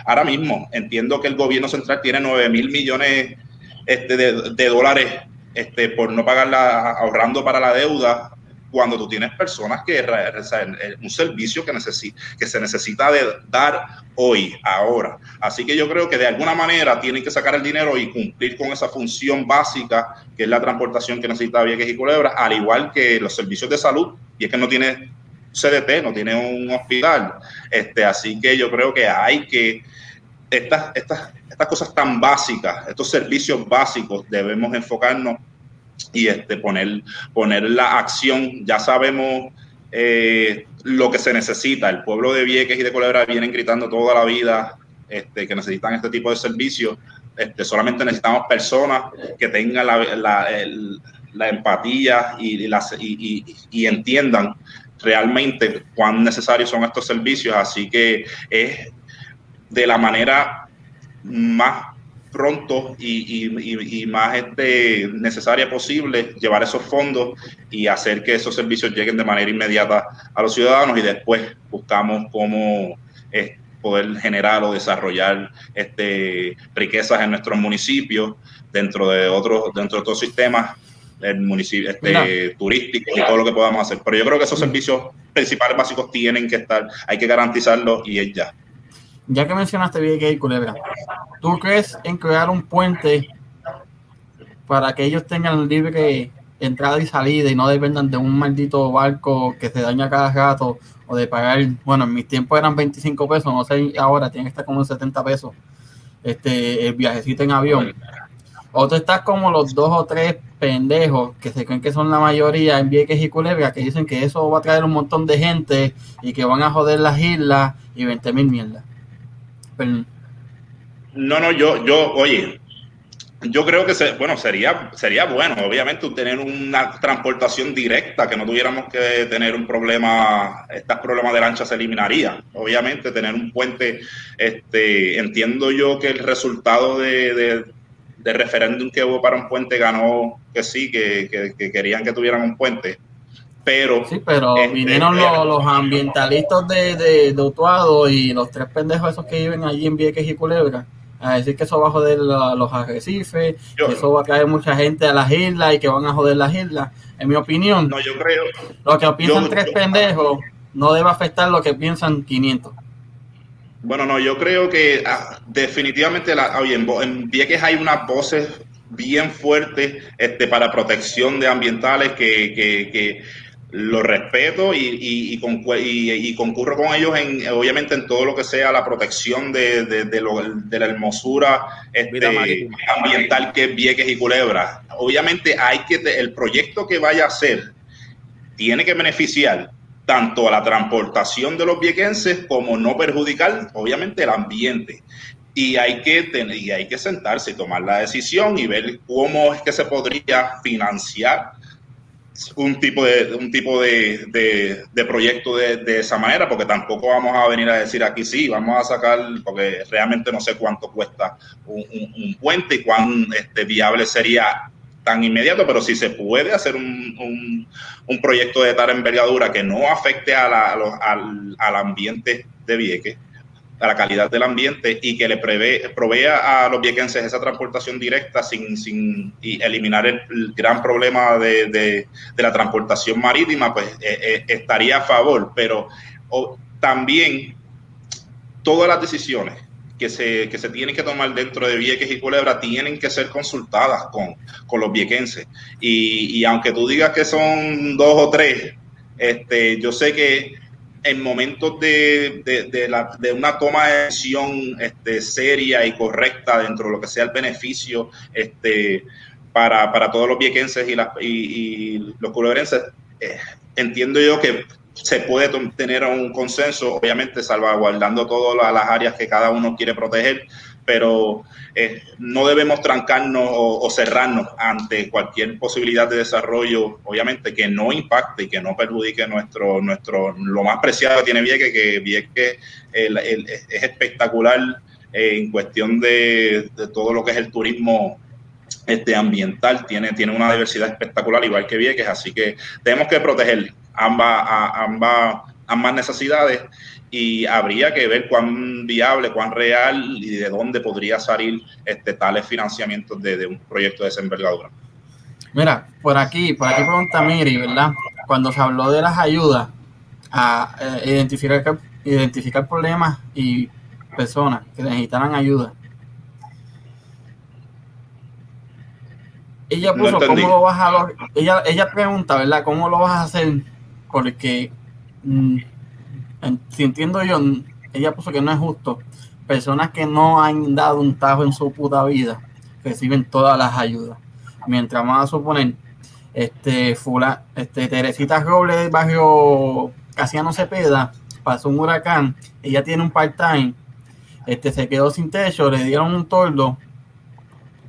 Ahora mismo entiendo que el gobierno central tiene 9 mil millones este, de, dólares este, por no pagarla, ahorrando para la deuda, cuando tú tienes personas que un servicio que, que se necesita de dar hoy, ahora. Así que yo creo que de alguna manera tienen que sacar el dinero y cumplir con esa función básica que es la transportación que necesita Vieques y Culebra, al igual que los servicios de salud, y es que no tiene CDT, no tiene un hospital. Este, así que yo creo que hay que, estas, estas, estas cosas tan básicas, estos servicios básicos, debemos enfocarnos y este, poner, poner la acción. Ya sabemos eh, lo que se necesita. El pueblo de Vieques y de Culebra vienen gritando toda la vida este, que necesitan este tipo de servicios. Este, solamente necesitamos personas que tengan la, la, empatía y, las, y, y, entiendan realmente cuán necesarios son estos servicios, así que es de la manera más pronto y, más este, necesaria posible llevar esos fondos y hacer que esos servicios lleguen de manera inmediata a los ciudadanos y después buscamos cómo eh, poder generar o desarrollar este, riquezas en nuestros municipios dentro de otros dentro de otros sistemas el municipio este, turístico y todo lo que podamos hacer. Pero yo creo que esos servicios principales básicos tienen que estar, hay que garantizarlos y es ya. Ya que mencionaste Vieques y Culebra, ¿tú crees en crear un puente para que ellos tengan libre entrada y salida y no dependan de un maldito barco que se daña cada rato o de pagar, bueno, en mis tiempos eran 25 pesos, no sé, ahora tiene que estar como 70 pesos este, el viajecito en avión. O tú estás como los dos o tres pendejos que se creen que son la mayoría en Vieques y Culebra, que dicen que eso va a traer un montón de gente y que van a joder las islas y 20 mil mierdas. No, no, yo, yo, oye, yo creo que, se, bueno, sería, sería bueno, obviamente, tener una transportación directa, que no tuviéramos que tener un problema, estos problemas de lancha se eliminarían. Obviamente, tener un puente, este, entiendo yo que el resultado de de referéndum que hubo para un puente ganó que sí, que, querían que tuvieran un puente. Pero, sí, pero este, vinieron los, ambientalistas de, de, Utuado y los tres pendejos esos que viven allí en Vieques y Culebra a decir que eso va a joder los arrecifes, que eso va a caer mucha gente a las islas y que van a joder las islas. En mi opinión, no, yo creo, lo que piensan tres pendejos no debe afectar lo que piensan 500. Bueno, no, yo creo que ah, definitivamente la, oye, en, en Vieques hay unas voces bien fuertes este, para protección de ambientales que, que, que lo respeto y, y, y, concurro con ellos en obviamente en todo lo que sea la protección de, de, de, de la hermosura este, ambiental que es Vieques y Culebra. Obviamente hay que el proyecto que vaya a hacer tiene que beneficiar tanto a la transportación de los viequenses como no perjudicar, obviamente, el ambiente. Y hay que tener, y hay que sentarse y tomar la decisión y ver cómo es que se podría financiar un tipo de, un tipo de, de, proyecto de, esa manera, porque tampoco vamos a venir a decir aquí sí, vamos a sacar, porque realmente no sé cuánto cuesta un, un, puente y cuán este, viable sería tan inmediato, pero si se puede hacer un, un, proyecto de tal envergadura que no afecte a la, al, al, ambiente de Vieques, a la calidad del ambiente y que le prevé, provea a los viequenses esa transportación directa sin, sin y eliminar el, gran problema de, de, de, la transportación marítima, pues eh, eh, estaría a favor, pero también todas las decisiones que se, que se tienen que tomar dentro de Vieques y Culebra tienen que ser consultadas con, con los viequenses. Y, y, aunque tú digas que son dos o tres, este, yo sé que en momentos de, de, de, la, de una toma de decisión este, seria y correcta dentro de lo que sea el beneficio este, para, para todos los viequenses y, las, y, los culebrenses, eh, entiendo yo que se puede tener un consenso, obviamente salvaguardando todas las áreas que cada uno quiere proteger, pero eh, no debemos trancarnos o, cerrarnos ante cualquier posibilidad de desarrollo, obviamente que no impacte y que no perjudique nuestro, nuestro lo más preciado que tiene Vieques, que Vieques es espectacular eh, en cuestión de, todo lo que es el turismo este, ambiental, tiene, tiene una diversidad espectacular, igual que Vieques, así que tenemos que proteger ambas, ambas, ambas necesidades y habría que ver cuán viable, cuán real y de dónde podría salir este, tales financiamientos de, un proyecto de esa envergadura. Mira, por aquí, por aquí pregunta Miri, ¿verdad? Cuando se habló de las ayudas a eh, identificar, identificar problemas y personas que necesitaran ayuda. Ella puso cómo lo vas a ella, ella pregunta, ¿verdad? ¿Cómo lo vas a hacer? Porque mm, si entiendo yo, ella puso que no es justo. Personas que no han dado un tajo en su puta vida reciben todas las ayudas. Mientras más a suponer, este, fula, este, Teresita Robles del barrio Casiano Cepeda pasó un huracán, ella tiene un part-time, este, se quedó sin techo, le dieron un tordo,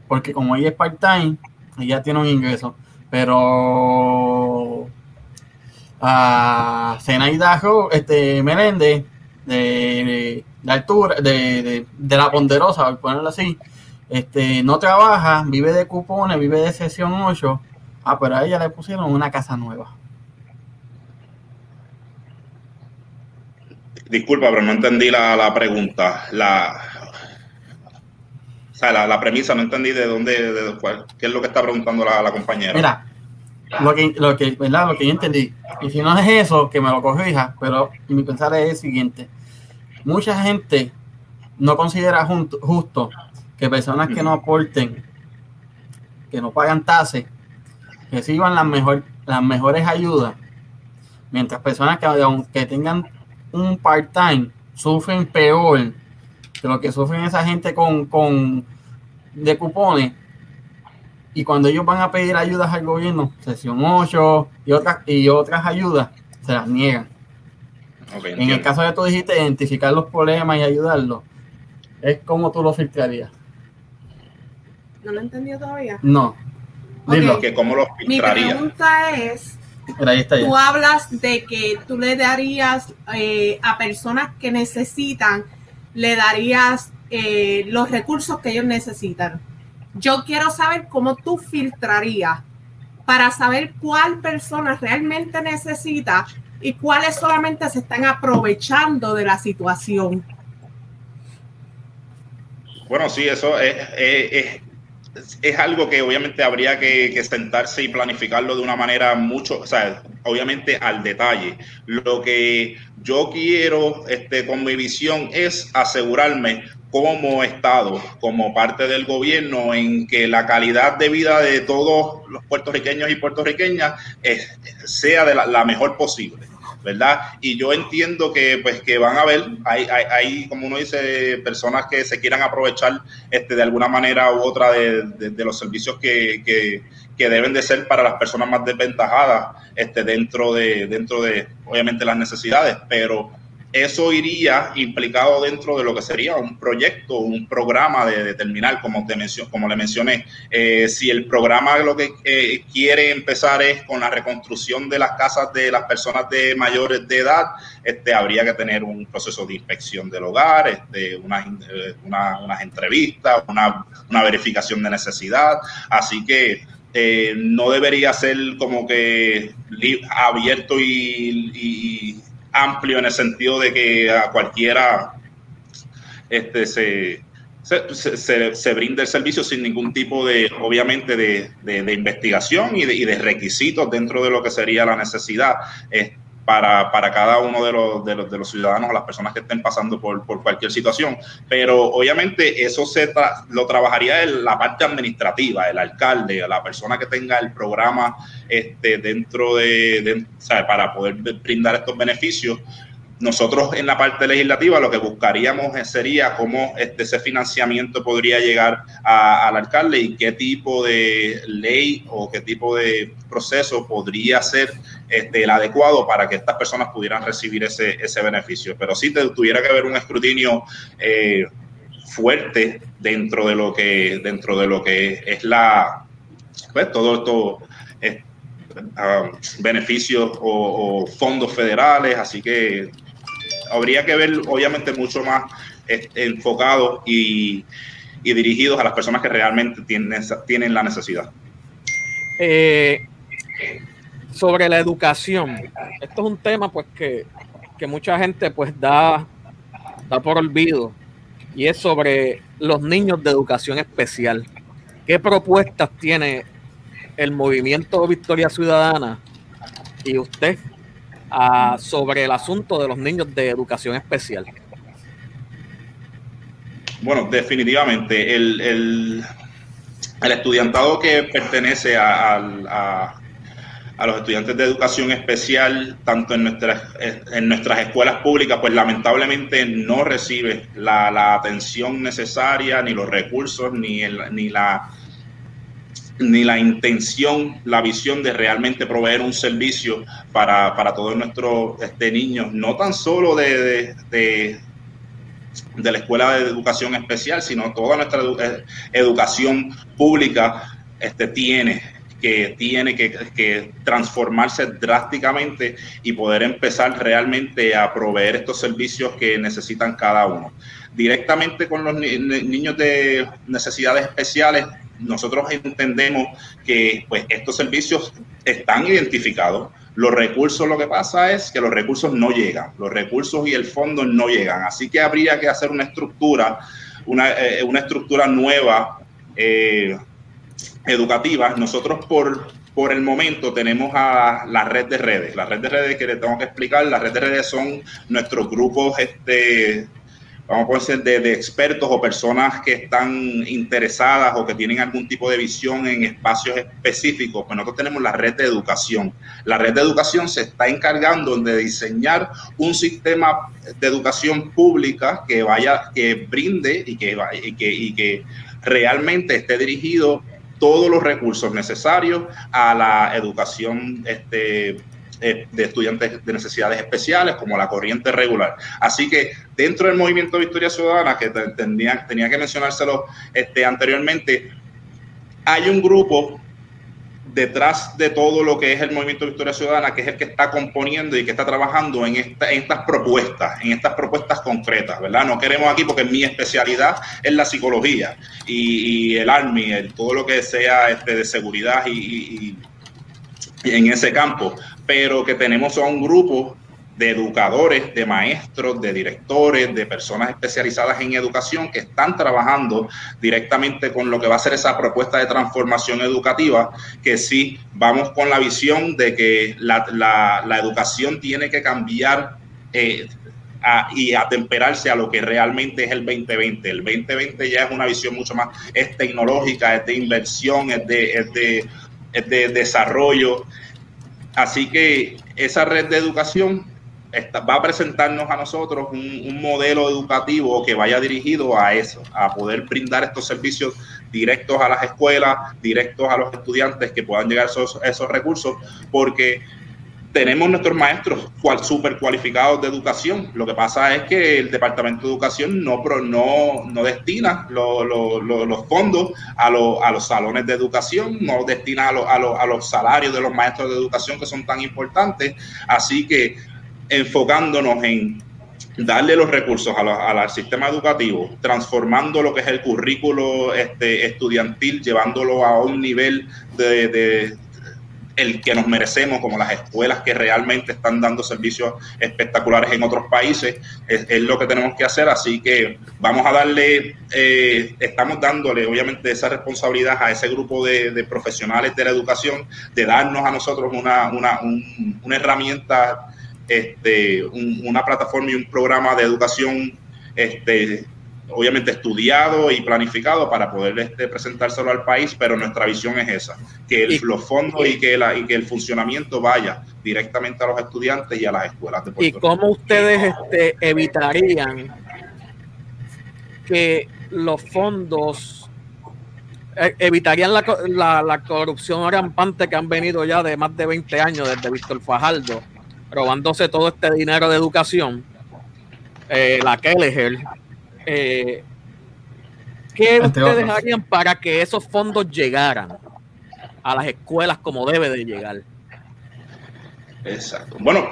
porque como ella es part-time, ella tiene un ingreso, pero a Zenaida este, Meléndez de, la altura, de, la ponderosa, por ponerlo así, este, no trabaja, vive de cupones, vive de sesión 8. Ah, pero a ella le pusieron una casa nueva. Disculpa, pero no entendí la, pregunta. La, o sea, la, premisa, no entendí de dónde, de, qué es lo que está preguntando la, la compañera. Mira, lo que, lo que, ¿verdad? Lo que yo entendí. Y si no es eso, que me lo corrija, pero mi pensar es el siguiente. Mucha gente no considera justo que personas que no aporten, que no pagan tasas, reciban las, mejor, las mejores ayudas, mientras personas que aunque tengan un part-time sufren peor que lo que sufren esa gente con, con de cupones y cuando ellos van a pedir ayudas al gobierno, sesión 8 y otras, y otras ayudas, se las niegan. en el caso de tú dijiste identificar los problemas y ayudarlos, es como tú lo filtrarías. ¿No lo he entendido todavía? No. Dilo. Que ¿Cómo lo filtrarías? Mi pregunta es, tú hablas de que tú le darías eh, a personas que necesitan, le darías eh, los recursos que ellos necesitan. Yo quiero saber cómo tú filtrarías para saber cuál persona realmente necesita y cuáles solamente se están aprovechando de la situación. Bueno, sí, eso es, es, es, algo que obviamente habría que, sentarse y planificarlo de una manera mucho, o sea, obviamente al detalle. Lo que yo quiero este, con mi visión es asegurarme como Estado, como parte del gobierno, en que la calidad de vida de todos los puertorriqueños y puertorriqueñas sea de la, mejor posible, ¿verdad? Y yo entiendo que, pues, que van a haber, hay, hay, como uno dice, personas que se quieran aprovechar este, de alguna manera u otra de, los servicios que, que, que, deben de ser para las personas más desventajadas este, dentro, de, dentro de, obviamente, las necesidades, pero eso iría implicado dentro de lo que sería un proyecto, un programa de determinar, como, te como le mencioné, eh, si el programa lo que eh, quiere empezar es con la reconstrucción de las casas de las personas de mayores de edad, este, habría que tener un proceso de inspección del hogar, este, unas, eh, unas entrevistas, una, verificación de necesidad, así que no debería ser como que abierto y amplio en el sentido de que a cualquiera este, se, se, brinda el servicio sin ningún tipo de, obviamente, de, de, investigación y de, y de, requisitos dentro de lo que sería la necesidad para, para cada uno de los, de, los, de los ciudadanos o las personas que estén pasando por, por cualquier situación. Pero obviamente eso se lo trabajaría la parte administrativa, el alcalde, la persona que tenga el programa este, dentro de, para poder brindar estos beneficios nosotros en la parte legislativa lo que buscaríamos sería cómo este, ese financiamiento podría llegar al alcalde y qué tipo de ley o qué tipo de proceso podría ser este, el adecuado para que estas personas pudieran recibir ese, ese beneficio. Pero sí tuviera que haber un escrutinio eh, fuerte dentro de lo que dentro de lo que es la pues todo esto ah, beneficios o, fondos federales así que habría que ver obviamente mucho más enfocados y, dirigidos a las personas que realmente tienen, tienen la necesidad eh, sobre la educación esto es un tema pues que, que mucha gente pues da da por olvido y es sobre los niños de educación especial. ¿Qué propuestas tiene el movimiento Victoria Ciudadana y usted ah, sobre el asunto de los niños de educación especial? Bueno, definitivamente, el, el, estudiantado que pertenece a los estudiantes de educación especial, tanto en nuestras, en nuestras escuelas públicas, pues lamentablemente no recibe la, atención necesaria, ni los recursos, ni, ni, la, ni la intención, la visión de realmente proveer un servicio para, todos nuestros este, niños, no tan solo de, de, de la escuela de educación especial, sino toda nuestra eh, educación pública este, tiene que tiene que, transformarse drásticamente y poder empezar realmente a proveer estos servicios que necesitan cada uno. Directamente con los niños de necesidades especiales, nosotros entendemos que pues, estos servicios están identificados. Los recursos, lo que pasa es que los recursos no llegan, los recursos y el fondo no llegan. Así que habría que hacer una estructura, una, eh, estructura nueva. Eh, educativas, nosotros por, por el momento tenemos a la red de redes. La red de redes que les tengo que explicar, la red de redes son nuestros grupos, este, vamos a decir, de, de, expertos o personas que están interesadas o que tienen algún tipo de visión en espacios específicos. Pues nosotros tenemos la red de educación. La red de educación se está encargando de diseñar un sistema de educación pública que vaya, que brinde y que, y que, y que realmente esté dirigido todos los recursos necesarios a la educación este, eh, de estudiantes de necesidades especiales como la corriente regular. Así que dentro del movimiento Victoria Ciudadana, que tenía, tenía que mencionárselo este, anteriormente, hay un grupo detrás de todo lo que es el movimiento Victoria Ciudadana, que es el que está componiendo y que está trabajando en, estas propuestas, en estas propuestas concretas, ¿verdad? No queremos aquí, porque mi especialidad es la psicología y, el Army, todo lo que sea este, de seguridad y, y en ese campo, pero que tenemos a un grupo de educadores, de maestros, de directores, de personas especializadas en educación que están trabajando directamente con lo que va a ser esa propuesta de transformación educativa, que sí vamos con la visión de que la, educación tiene que cambiar. Eh, y atemperarse a lo que realmente es el 2020. El 2020 ya es una visión mucho más, es tecnológica, es de inversión, de, es de desarrollo. Así que esa red de educación va a presentarnos a nosotros un, modelo educativo que vaya dirigido a eso, a poder brindar estos servicios directos a las escuelas, directos a los estudiantes que puedan llegar esos, esos recursos, porque tenemos nuestros maestros cual, super cualificados de educación. Lo que pasa es que el Departamento de Educación no, no, no destina los fondos a, a, los salones de educación, no destina a, a los salarios de los maestros de educación que son tan importantes. Así que enfocándonos en darle los recursos al sistema educativo, transformando lo que es el currículo este, estudiantil, llevándolo a un nivel de, el que nos merecemos, como las escuelas que realmente están dando servicios espectaculares en otros países, es, lo que tenemos que hacer. Así que vamos a darle, eh, estamos dándole obviamente esa responsabilidad a ese grupo de, profesionales de la educación, de darnos a nosotros una, una, una herramienta este, una plataforma y un programa de educación este, obviamente estudiado y planificado para poder este, presentárselo al país, pero nuestra visión es esa, que los fondos y que, la, y que el funcionamiento vaya directamente a los estudiantes y a las escuelas de Puerto ¿Y cómo ustedes este, evitarían que los fondos eh, evitarían la, la, la, corrupción rampante que han venido ya de más de 20 años desde Víctor Fajardo, robándose todo este dinero de educación? Eh, la Kelleher, eh, ¿qué ustedes harían para que esos fondos llegaran a las escuelas como debe de llegar? Exacto. Bueno,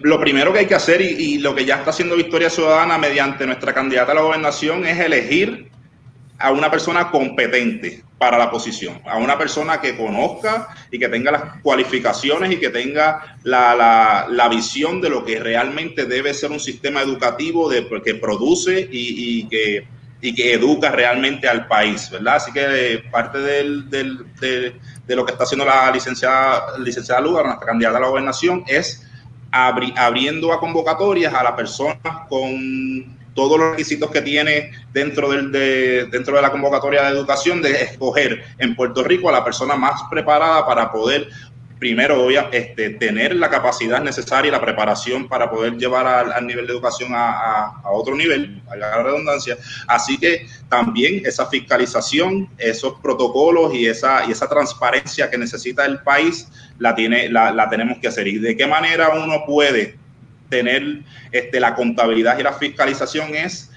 lo primero que hay que hacer y, y, lo que ya está haciendo Victoria Ciudadana mediante nuestra candidata a la gobernación es elegir a una persona competente para la posición, a una persona que conozca y que tenga las cualificaciones y que tenga la, la, visión de lo que realmente debe ser un sistema educativo de, que produce y, que, y que educa realmente al país, ¿verdad? Así que eh, parte del, del, de, de, lo que está haciendo la licenciada, licenciada Lugar, nuestra candidata a la gobernación, es abriendo a convocatorias a las personas con todos los requisitos que tiene dentro, del, de, dentro de la convocatoria de educación de escoger en Puerto Rico a la persona más preparada para poder primero este, tener la capacidad necesaria y la preparación para poder llevar al, nivel de educación a, otro nivel, a la redundancia. Así que también esa fiscalización, esos protocolos y esa, y esa transparencia que necesita el país, la, tiene, la, la tenemos que hacer. ¿Y de qué manera uno puede tener este, la contabilidad y la fiscalización es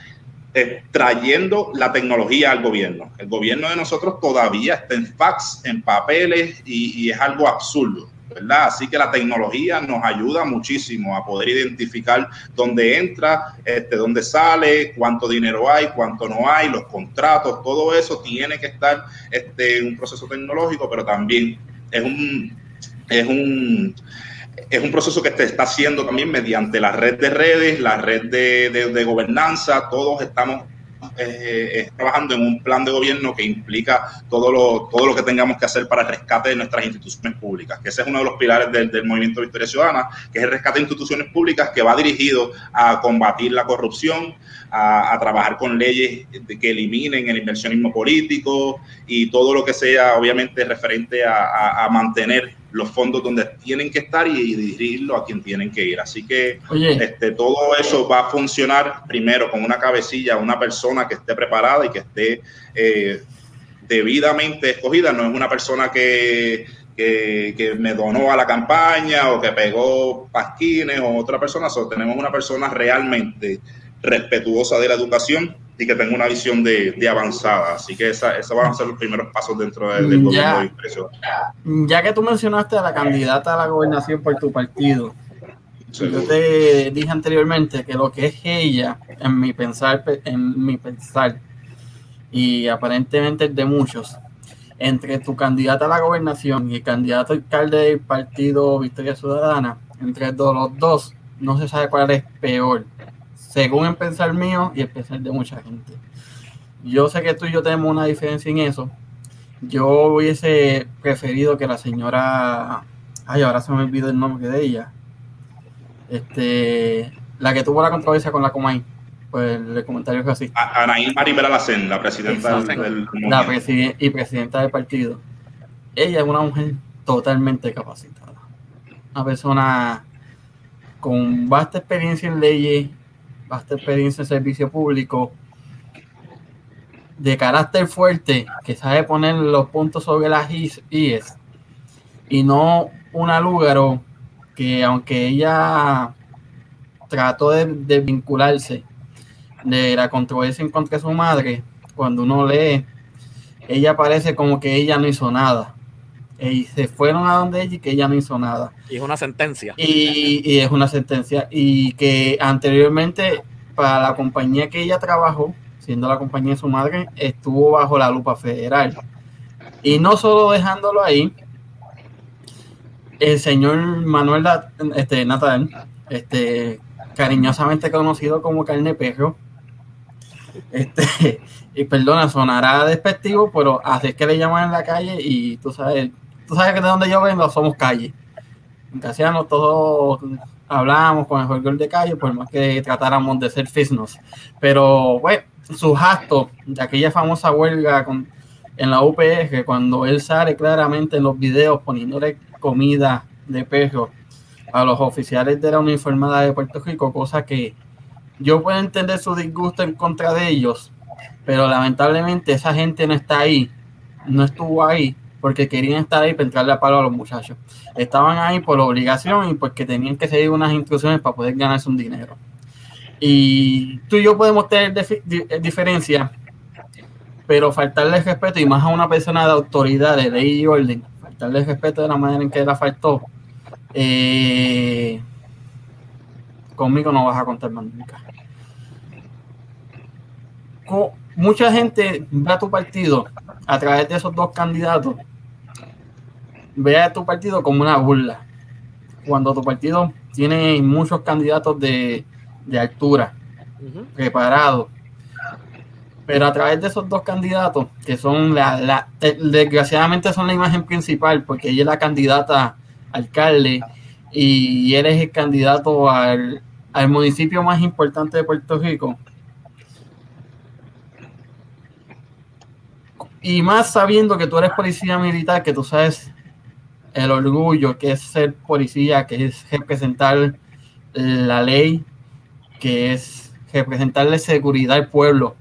eh, trayendo la tecnología al gobierno. El gobierno de nosotros todavía está en fax, en papeles y, es algo absurdo. ¿verdad? Así que la tecnología nos ayuda muchísimo a poder identificar dónde entra, este, dónde sale, cuánto dinero hay, cuánto no hay, los contratos, todo eso tiene que estar este, en un proceso tecnológico, pero también es un, es un es un proceso que se está haciendo también mediante la red de redes, la red de, gobernanza, todos estamos eh, eh, trabajando en un plan de gobierno que implica todo lo, todo lo que tengamos que hacer para el rescate de nuestras instituciones públicas, que ese es uno de los pilares del, del, movimiento Victoria Ciudadana, que es el rescate de instituciones públicas que va dirigido a combatir la corrupción, a, trabajar con leyes que eliminen el inversionismo político y todo lo que sea, obviamente, referente a, mantener los fondos donde tienen que estar y, dirigirlo a quien tienen que ir. Así que este, todo eso va a funcionar primero con una cabecilla, una persona que esté preparada y que esté eh, debidamente escogida. No es una persona que, que, que, me donó a la campaña o que pegó pasquines o otra persona. So, tenemos una persona realmente respetuosa de la educación y que tenga una visión de, avanzada. Así que esa, esa, van a ser los primeros pasos dentro del gobierno de impresión. Ya que tú mencionaste a la candidata a la gobernación por tu partido, yo te dije anteriormente que lo que es ella, en mi pensar, en mi pensar, y aparentemente de muchos, entre tu candidata a la gobernación y el candidato alcalde del partido Victoria Ciudadana, entre los dos, no se sabe cuál es peor según el pensar mío y el pensar de mucha gente. Yo sé que tú y yo tenemos una diferencia en eso. Yo hubiese preferido que la señora, ay, ahora se me olvidó el nombre de ella, este, la que tuvo la controversia con la Comay, pues el comentario que así. Anaí Maribela Lacen, la presidenta del, la y presidenta del partido. Ella es una mujer totalmente capacitada. Una persona con vasta experiencia en leyes, esta experiencia en servicio público, de carácter fuerte, que sabe poner los puntos sobre las IES, y no una Lúgaro que aunque ella trató de, vincularse de la controversia en contra de su madre, cuando uno lee, ella parece como que ella no hizo nada. Y se fueron a donde ella y que ella no hizo nada. Y es una sentencia. Y, es una sentencia. Y que anteriormente, para la compañía que ella trabajó, siendo la compañía de su madre, estuvo bajo la lupa federal. Y no solo dejándolo ahí, el señor Manuel este, Natal, este, cariñosamente conocido como carne perro, este, y perdona, sonará despectivo, pero así es que le llaman en la calle y tú sabes, sabes que de donde yo vengo somos calle. En Casiano todos hablamos con el jugador de calle, por más que tratáramos de ser fisnos. Pero, bueno, sus actos de aquella famosa huelga con, en la UPG, cuando él sale claramente en los videos poniéndole comida de perro a los oficiales de la uniformada de Puerto Rico, cosa que yo puedo entender su disgusto en contra de ellos, pero lamentablemente esa gente no está ahí, no estuvo ahí porque querían estar ahí para entrarle a palo a los muchachos. Estaban ahí por obligación y porque tenían que seguir unas instrucciones para poder ganarse un dinero. Y tú y yo podemos tener eh, diferencias, pero faltarle respeto, y más a una persona de autoridad, de ley y orden, faltarle respeto de la manera en que la faltó, eh, conmigo no vas a contar más nunca. mucha gente ve a tu partido a través de esos dos candidatos, ve a tu partido como una burla. Cuando tu partido tiene muchos candidatos de, altura, preparados, pero a través de esos dos candidatos, que son la, desgraciadamente son la imagen principal, porque ella es la candidata alcalde y eres el candidato al, al municipio más importante de Puerto Rico. Y más sabiendo que tú eres policía militar, que tú sabes el orgullo que es ser policía, que es representar la ley, que es representarle seguridad al pueblo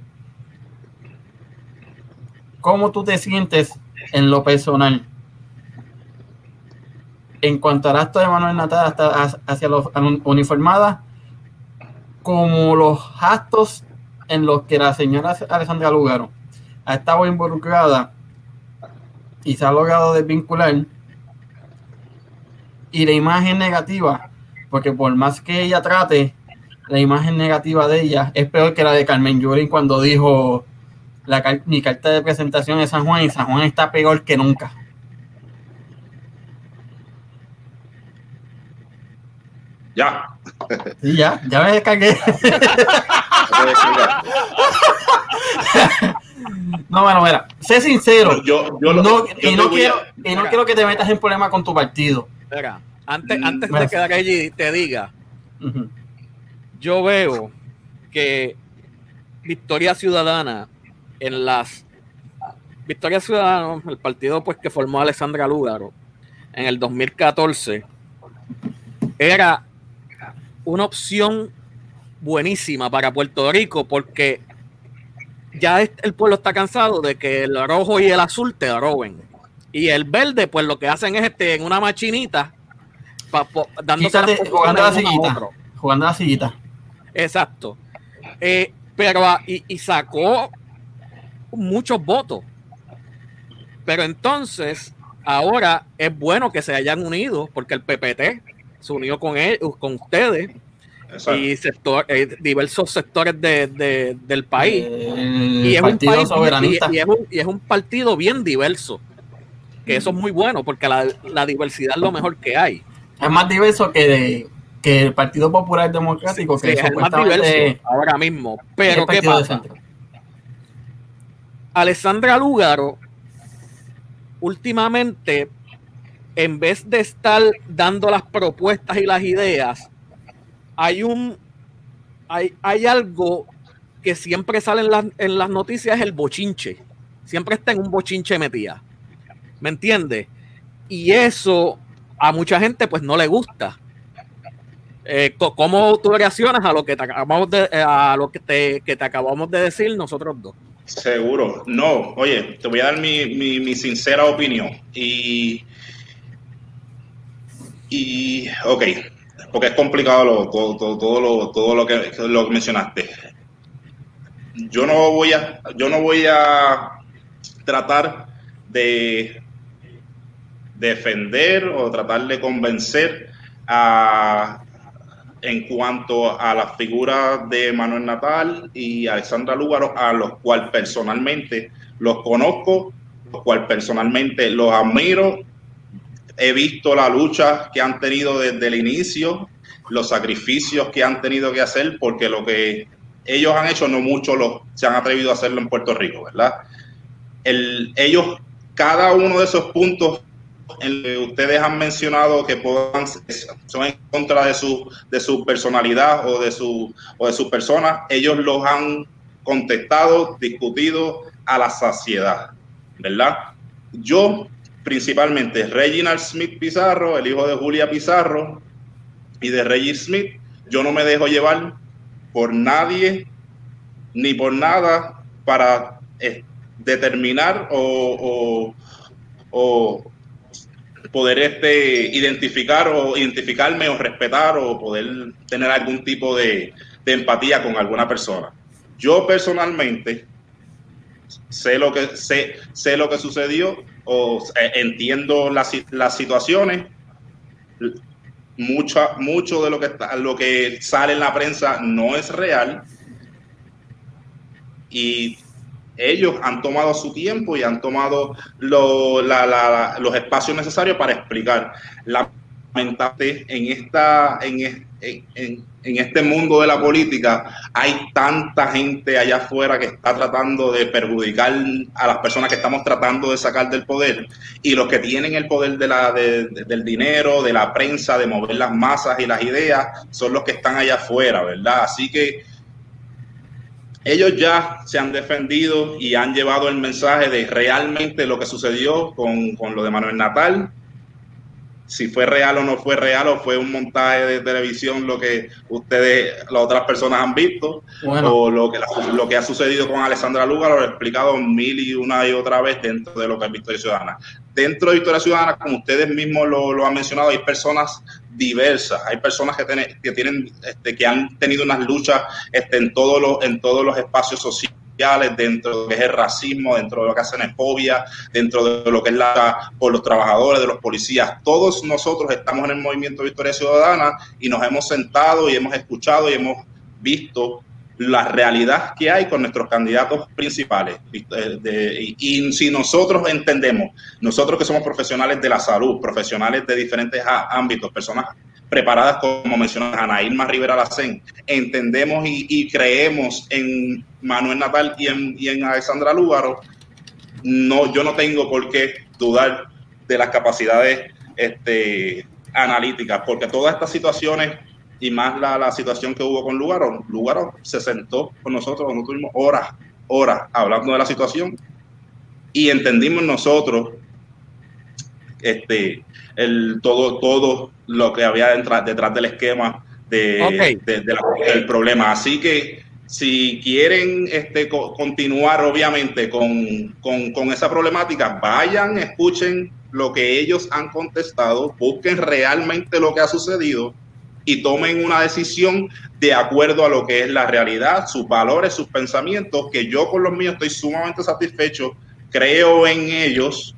¿Cómo tú te sientes en lo personal? En cuanto al acto de Manuel Natal hasta hacia los uniformadas, como los actos en los que la señora Alessandra Lugaro ha estado involucrada y se ha logrado desvincular, y la imagen negativa, porque por más que ella trate, la imagen negativa de ella es peor que la de Carmen Yurin cuando dijo mi carta de presentación es San Juan y San Juan está peor que nunca. Ya. Sí, ya, ya me descargué. no, bueno, mira, sé sincero. Yo, yo no, y, no quiero, y no quiero que te metas en problemas con tu partido. Mira, antes, mm, antes de que allí te diga, yo veo que Victoria Ciudadana en las Victorias Ciudadanas, el partido pues que formó Alessandra Lúgaro en el 2014, era una opción buenísima para Puerto Rico porque ya el pueblo está cansado de que el rojo y el azul te roben. Y el verde, pues lo que hacen es este en una machinita dándose jugando la sillita. Jugando la sillita. Exacto. Eh, pero ah, y sacó muchos votos. Pero entonces, ahora es bueno que se hayan unido, porque el PPT se unió con él, con ustedes y sector, eh, diversos sectores de, del país. y, es un país Y, es un, partido bien diverso. Que eso es muy bueno, porque la, diversidad es lo mejor que hay. Es más diverso que, que el Partido Popular Democrático, que es más diverso ahora mismo. Pero ¿qué pasa? Alessandra Lugaro, últimamente, en vez de estar dando las propuestas y las ideas, hay un hay, hay algo que siempre sale en, las noticias, el bochinche. Siempre está en un bochinche metida. ¿Me entiendes? Y eso a mucha gente pues no le gusta. Eh, ¿Cómo tú reaccionas a lo que te acabamos de, a lo que te, que te acabamos de decir nosotros dos? Seguro. No, oye, te voy a dar mi, sincera opinión. Y, y, ok, porque es complicado todo, todo, lo, todo lo, que, lo que mencionaste. Yo no voy a, yo no voy a tratar de defender o tratar de convencer a, en cuanto a las figuras de Manuel Natal y Alexandra Lúgaro, a los cuales personalmente los conozco, los cuales personalmente los admiro. He visto la lucha que han tenido desde el inicio, los sacrificios que han tenido que hacer, porque lo que ellos han hecho, no muchos los, se han atrevido a hacerlo en Puerto Rico, ¿verdad? El, ellos, cada uno de esos puntos en que ustedes han mencionado que son en contra de su, personalidad o de su, o ellos los han contestado, discutido a la saciedad, ¿verdad? Yo, principalmente, Reginald Smith Pizarro, el hijo de Julia Pizarro y de Reggie Smith, yo no me dejo llevar por nadie ni por nada para eh, determinar o, poder este, identificar o identificarme o respetar o poder tener algún tipo de, empatía con alguna persona. Yo personalmente sé lo que sé, sé lo que sucedió o eh, entiendo las, las situaciones. Mucho, mucho de lo que, lo que sale en la prensa no es real y ellos han tomado su tiempo y han tomado los espacios necesarios para explicar. Lamentablemente, en, esta, en, este mundo de la política hay tanta gente allá afuera que está tratando de perjudicar a las personas que estamos tratando de sacar del poder y los que tienen el poder de la, del dinero, de la prensa, de mover las masas y las ideas, son los que están allá afuera, ¿verdad? Así que ellos ya se han defendido y han llevado el mensaje de realmente lo que sucedió con, lo de Manuel Natal, si fue real o no fue real o fue un montaje de televisión lo que ustedes, las otras personas han visto, o lo que, lo que ha sucedido con Alessandra Lugar, lo he explicado mil y una y otra vez dentro de lo que es Victoria Ciudadana. Dentro de Victoria Ciudadana, como ustedes mismos lo, lo han mencionado, hay personas diversas. Hay personas que, tienen, que, tienen, este, que han tenido unas luchas este, en, todos los, en todos los espacios sociales dentro de lo que es el racismo, dentro de lo que es xenofobia, dentro de lo que es la por los trabajadores, de los policías. Todos nosotros estamos en el movimiento Victoria Ciudadana y nos hemos sentado y hemos escuchado y hemos visto la realidad que hay con nuestros candidatos principales. Eh, y, si nosotros entendemos, nosotros que somos profesionales de la salud, profesionales de diferentes ámbitos, personas preparadas, como mencionó Ana Irma Rivera Lacén, entendemos y, creemos en Manuel Natal y en, y en Alexandra Lúgaro, no, yo no tengo por qué dudar de las capacidades este, analíticas, porque todas estas situaciones y más la, la situación que hubo con Lugaro. Lugaro se sentó con nosotros, nosotros tuvimos horas, horas hablando de la situación y entendimos nosotros este, el, todo, todo lo que había detrás, detrás del esquema de, del problema. Así que si quieren este, continuar, obviamente, con, con, con, esa problemática, vayan, escuchen lo que ellos han contestado, busquen realmente lo que ha sucedido y tomen una decisión de acuerdo a lo que es la realidad, sus valores, sus pensamientos, que yo con los míos estoy sumamente satisfecho, creo en ellos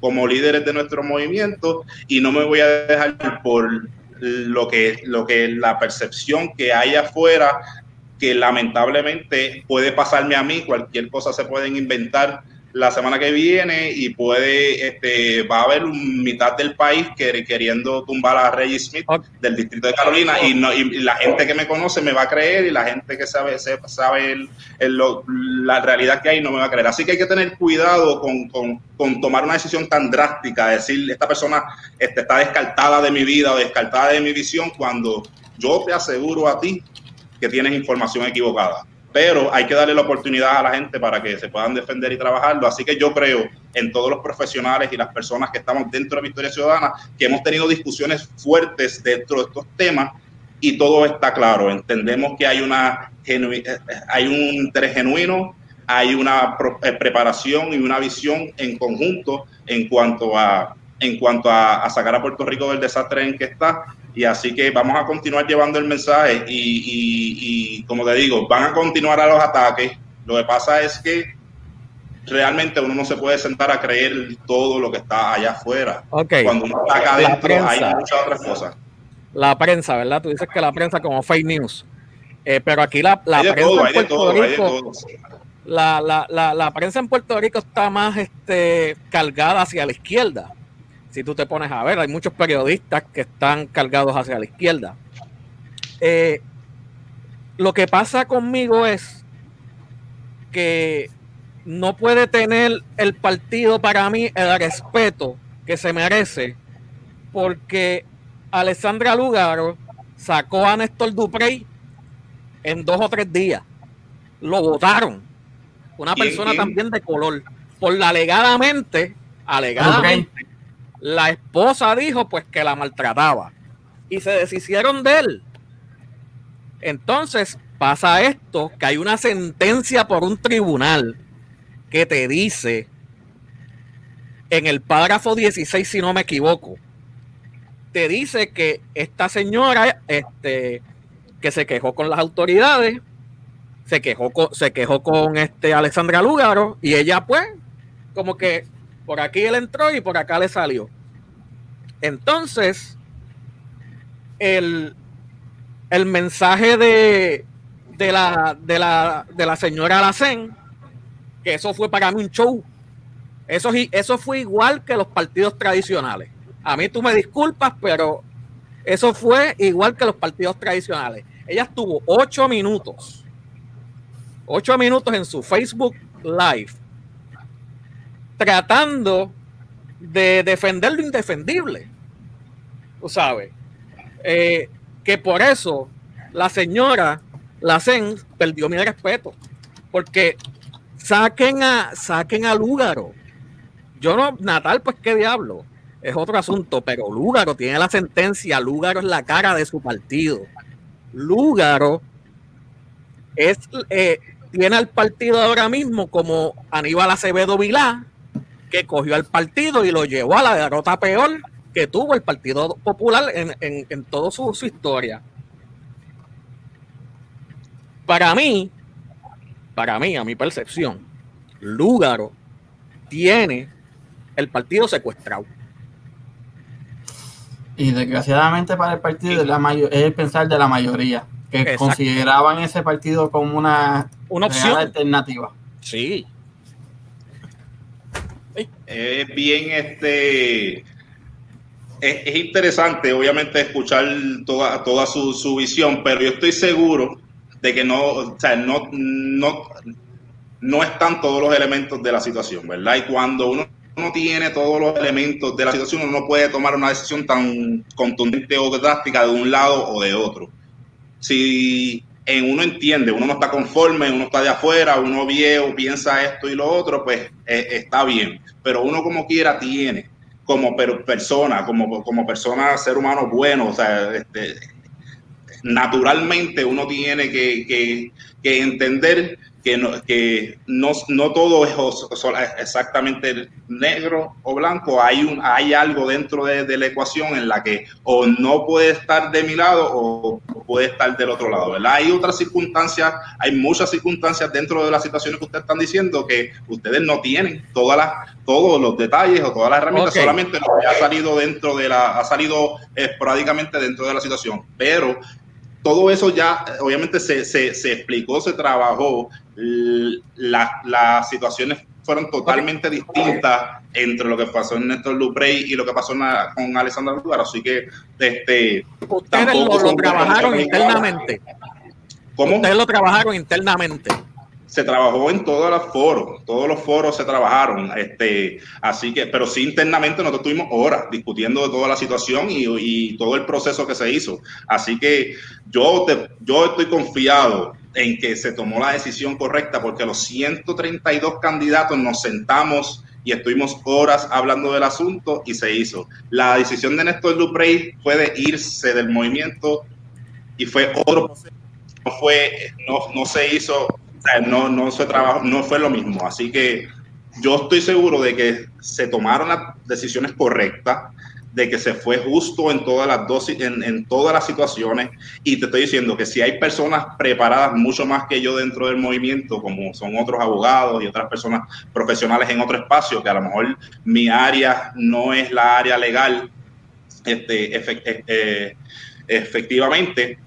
como líderes de nuestro movimiento y no me voy a dejar por lo que, lo que la percepción que hay afuera, que lamentablemente puede pasarme a mí, cualquier cosa se pueden inventar la semana que viene y puede, este, va a haber mitad del país queriendo tumbar a Reggie Smith del distrito de Carolina y, no, y la gente que me conoce me va a creer y la gente que sabe, sabe la realidad que hay no me va a creer. Así que hay que tener cuidado con, con, con tomar una decisión tan drástica, decir, esta persona este, está descartada de mi vida o descartada de mi visión cuando yo te aseguro a ti que tienes información equivocada pero hay que darle la oportunidad a la gente para que se puedan defender y trabajarlo. Así que yo creo en todos los profesionales y las personas que estamos dentro de Victoria Ciudadana, que hemos tenido discusiones fuertes dentro de estos temas y todo está claro. Entendemos que hay, una eh, hay un interés genuino, hay una eh, preparación y una visión en conjunto en cuanto a en cuanto a sacar a Puerto Rico del desastre en que está y así que vamos a continuar llevando el mensaje y, como te digo, van a continuar a los ataques. Lo que pasa es que realmente uno no se puede sentar a creer todo lo que está allá afuera. Cuando uno está acá adentro hay muchas otras cosas. La prensa, ¿verdad? Tú dices que la prensa como fake news. Eh, pero aquí la, la prensa en Puerto Rico, la, la, la, prensa en Puerto Rico está más este, cargada hacia la izquierda si tú te pones a ver, hay muchos periodistas que están cargados hacia la izquierda. Eh, lo que pasa conmigo es que no puede tener el partido para mí el respeto que se merece porque Alessandra Lugaro sacó a Néstor Duprey en dos o tres días. lo votaron. Una persona también de color. Por la alegadamente, alegadamente, la esposa dijo pues que la maltrataba. Y se deshicieron de él. Entonces pasa esto, que hay una sentencia por un tribunal que te dice en el párrafo 16, si no me equivoco, te dice que esta señora, este, que se quejó con las autoridades, se quejó con, se quejó con este Alexandra Lúgaro y ella pues, como que por aquí él entró y por acá le salió. Entonces, el, el mensaje de, de, la, de, la, de la señora Lacen, que eso fue para mí un show eso, eso fue igual que los partidos tradicionales. A mí tú me disculpas, pero eso fue igual que los partidos tradicionales. Ella estuvo ocho minutos, ocho minutos en su Facebook Live, tratando de defender lo indefendible. Tú sabes. Eh, que por eso la señora Lacen perdió mi respeto. Porque saquen a, saquen Lúgaro yo no, Natal, pues qué diablo, es otro asunto, pero Lúgaro tiene la sentencia, Lúgaro es la cara de su partido. Lúgaro es, eh, tiene al partido ahora mismo como Aníbal Acevedo Vilá, que cogió al partido y lo llevó a la derrota peor que tuvo el Partido Popular en, en, toda su, su, historia. Para mí, para mí, a mi percepción, Lúgaro tiene el partido secuestrado. Y desgraciadamente para el partido es, la es el pensar de la mayoría, que consideraban ese partido como una, una opción alternativa. Sí. Es bien este. Es, interesante, obviamente, escuchar toda, toda su, su, visión, pero yo estoy seguro de que no, o sea, no, no, no están todos los elementos de la situación, ¿verdad? Y cuando uno no tiene todos los elementos de la situación, uno no puede tomar una decisión tan contundente o drástica de un lado o de otro. Si en uno entiende, uno no está conforme, uno está de afuera, uno viejo piensa esto y lo otro, pues eh, está bien. Pero uno como quiera tiene, como persona, como, como persona, ser humano bueno, o sea, este, naturalmente uno tiene que, que, que entender que no, que no, no todo es exactamente negro o blanco, hay, un, hay algo dentro de, la ecuación en la que o no puede estar de mi lado o, puede estar del otro lado, ¿verdad? Hay otras circunstancias, hay muchas circunstancias dentro de las situaciones que ustedes están diciendo que ustedes no tienen todas las, todos los detalles o todas las herramientas, solamente lo que ha salido dentro de la, ha salido esporádicamente dentro de la situación, pero todo eso ya obviamente se, se, se explicó, se trabajó, las situaciones fueron totalmente distintas entre lo que pasó en Néstor Luprey y lo que pasó con Alessandra Lugar, así que este ustedes lo, trabajaron internamente. ¿Cómo? Ustedes lo trabajaron internamente se trabajó en todos los foros, todos los foros se trabajaron, este, así que, pero sí internamente nosotros tuvimos horas discutiendo de toda la situación y, y todo el proceso que se hizo. Así que yo, te, yo estoy confiado en que se tomó la decisión correcta porque los 132 candidatos nos sentamos y estuvimos horas hablando del asunto y se hizo. La decisión de Néstor Duprey fue de irse del movimiento y fue otro no fue no, no se hizo no, no, se trabajó, no fue lo mismo. Así que yo estoy seguro de que se tomaron las decisiones correctas, de que se fue justo en todas las dosis, en, todas las situaciones. Y te estoy diciendo que si hay personas preparadas mucho más que yo dentro del movimiento, como son otros abogados y otras personas profesionales en otro espacio, que a lo mejor mi área no es la área legal, este, eh, eh, efectivamente,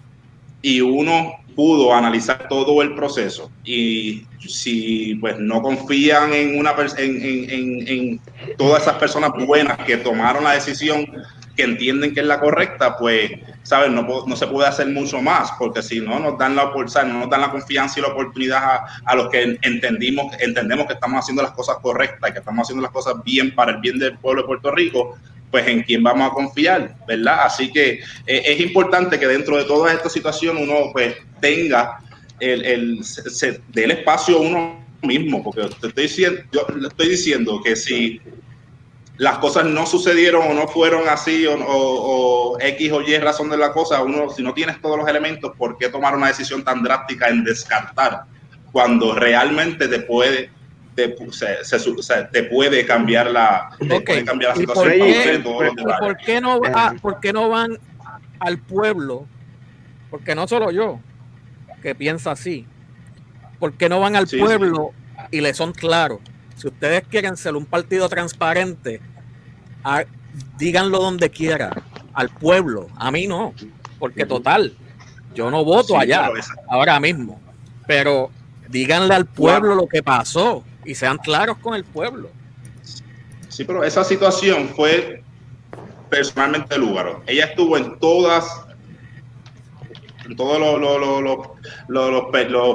y uno pudo analizar todo el proceso. Y si pues no confían en una en, en, en, todas esas personas buenas que tomaron la decisión que entienden que es la correcta pues saben no, no se puede hacer mucho más porque si no nos dan la no nos dan la confianza y la oportunidad a, a, los que entendimos entendemos que estamos haciendo las cosas correctas y que estamos haciendo las cosas bien para el bien del pueblo de Puerto Rico pues en quién vamos a confiar, ¿verdad? Así que eh, es importante que dentro de toda esta situación uno pues tenga el, el se, dé el espacio uno mismo, porque te estoy yo le estoy diciendo que si las cosas no sucedieron o no fueron así o, o, X o Y razón de la cosa, uno si no tienes todos los elementos, ¿por qué tomar una decisión tan drástica en descartar cuando realmente te puede te, se, te puede cambiar la, cambiar la situación? Por qué, no, ¿Por qué no van al pueblo? Porque no solo yo, que piensa así. ¿Por qué no van al pueblo y le son claros? Si ustedes quieren ser un partido transparente, díganlo donde quiera, al pueblo. A mí no, porque total, yo no voto allá ahora mismo. Pero díganle al pueblo lo que pasó y sean claros con el pueblo. Sí, pero esa situación fue personalmente Lúgaro. Ella estuvo en todas todos los,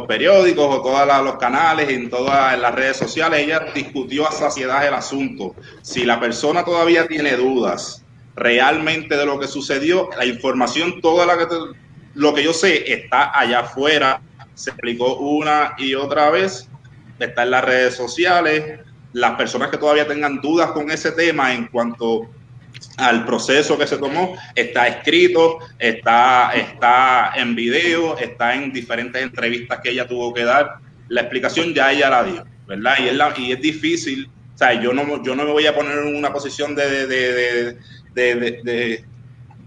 periódicos o todos los canales, en todas las redes sociales, ella discutió a saciedad el asunto. Si la persona todavía tiene dudas realmente de lo que sucedió, la información, toda la que lo que yo sé está allá afuera, se explicó una y otra vez, está en las redes sociales. Las personas que todavía tengan dudas con ese tema en cuanto al proceso que se tomó, está escrito, está, está en video, está en diferentes entrevistas que ella tuvo que dar. La explicación ya ella la dio, ¿verdad? Y es, la, y es difícil, o sea, yo no, yo no me voy a poner en una posición de, de, de,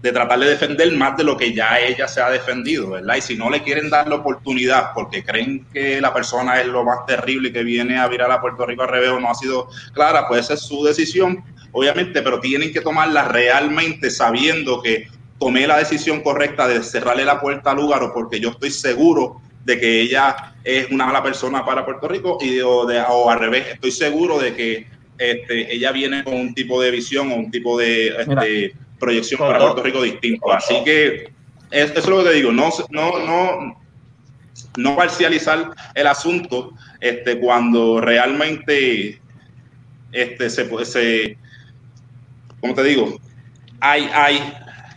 de, tratar de defender más de lo que ya ella se ha defendido, ¿verdad? Y si no le quieren dar la oportunidad porque creen que la persona es lo más terrible que viene a virar a Puerto Rico al revés no ha sido clara, pues esa es su decisión obviamente, pero tienen que tomarla realmente sabiendo que tomé la decisión correcta de cerrarle la puerta a Lugaro porque yo estoy seguro de que ella es una mala persona para Puerto Rico y o, de, o al revés, estoy seguro de que este, ella viene con un tipo de visión o un tipo de este, proyección para Puerto Rico distinto. Así que eso es lo que te digo, no, no, no, no parcializar el asunto este, cuando realmente este, se, se, como te digo, hay, hay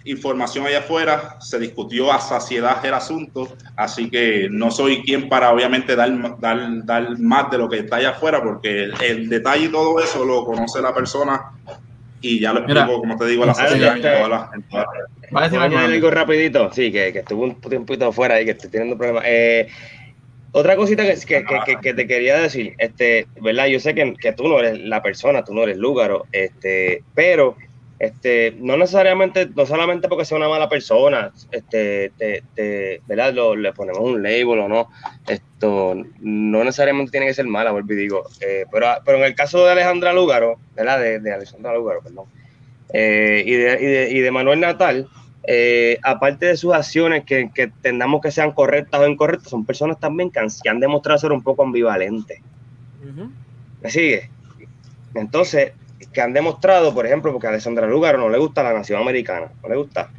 información allá afuera, se discutió a saciedad el asunto, así que no soy quien para obviamente dar, dar, dar más de lo que está allá afuera, porque el, detalle y todo eso lo conoce la persona y ya lo explico, como te digo, a la sociedad en todas las... a decir algo rapidito, sí, que, que estuvo un tiempito afuera y que estoy teniendo problemas. Eh, otra cosita que, que, que, te quería decir, este, ¿verdad? Yo sé que, tú no eres la persona, tú no eres Lúgaro, este, pero este, no necesariamente, no solamente porque sea una mala persona, este, te, ¿verdad? le ponemos un label o no, esto no necesariamente tiene que ser mala, vuelvo y digo, eh, pero, pero en el caso de Alejandra Lúgaro, ¿verdad? De, de Alejandra Lúgaro, perdón, eh, y, de, y, de, y de Manuel Natal, eh, aparte de sus acciones que, que tendamos que sean correctas o incorrectas, son personas también que han, demostrado ser un poco ambivalentes. ¿Me sigue? Entonces, que han demostrado, por ejemplo, porque a Alessandra Lugaro no le gusta la nación americana, no le gusta.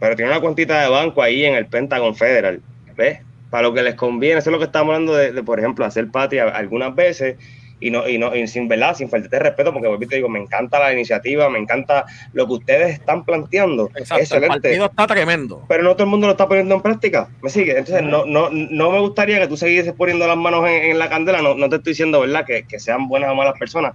Pero tiene una cuantita de banco ahí en el Pentagon Federal, ¿ves? Para lo que les conviene, eso es lo que estamos hablando de, de por ejemplo, hacer patria algunas veces y no, y no, sin verdad, sin falta de respeto, porque te digo, me encanta la iniciativa, me encanta lo que ustedes están planteando. Exacto, El partido está tremendo. Pero no todo el mundo lo está poniendo en práctica. ¿Me sigue? Entonces, no, no, no me gustaría que tú siguieses poniendo las manos en, la candela. No, no, te estoy diciendo, ¿verdad?, que, que sean buenas o malas personas.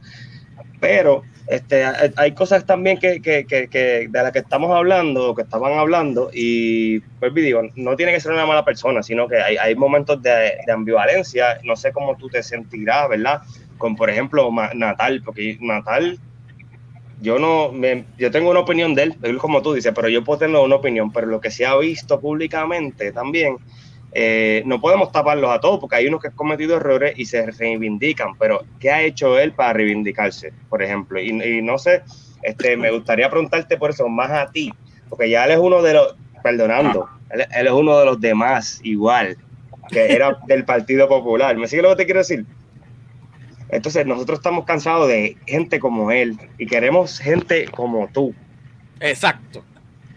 Pero este, hay cosas también que, que, que, de las que estamos hablando, que estaban hablando, y pues digo, no tiene que ser una mala persona, sino que hay, hay momentos de, de, ambivalencia, no sé cómo tú te sentirás, ¿verdad? Con, por ejemplo, Natal, porque Natal, yo no, yo tengo una opinión de él, él como tú dices, pero yo puedo tener una opinión, pero lo que se ha visto públicamente también, eh, no podemos taparlos a todos, porque hay unos que han cometido errores y se reivindican, pero ¿qué ha hecho él para reivindicarse, por ejemplo? Y, no sé, este, me gustaría preguntarte por eso más a ti, porque ya él es uno de los, perdonando, él, él es uno de los demás igual, que era del Partido Popular. ¿Me sigue lo que te quiero decir? Entonces nosotros estamos cansados de gente como él y queremos gente como tú. Exacto.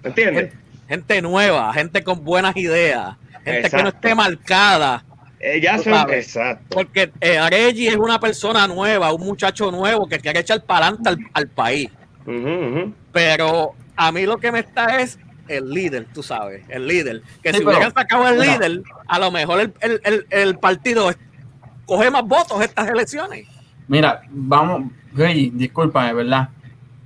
¿Entiendes? Gente, nueva, gente con buenas ideas, gente que no esté marcada. Eh, ya son, exacto. Porque eh, Aregi es una persona nueva, un muchacho nuevo que quiere echar para adelante al, país. Pero a mí lo que me está es el líder, tú sabes, el líder. Que si hubieran sacado el líder, a lo mejor el, el, el, partido coge más votos estas elecciones. Mira, vamos, Rey, discúlpame, ¿verdad?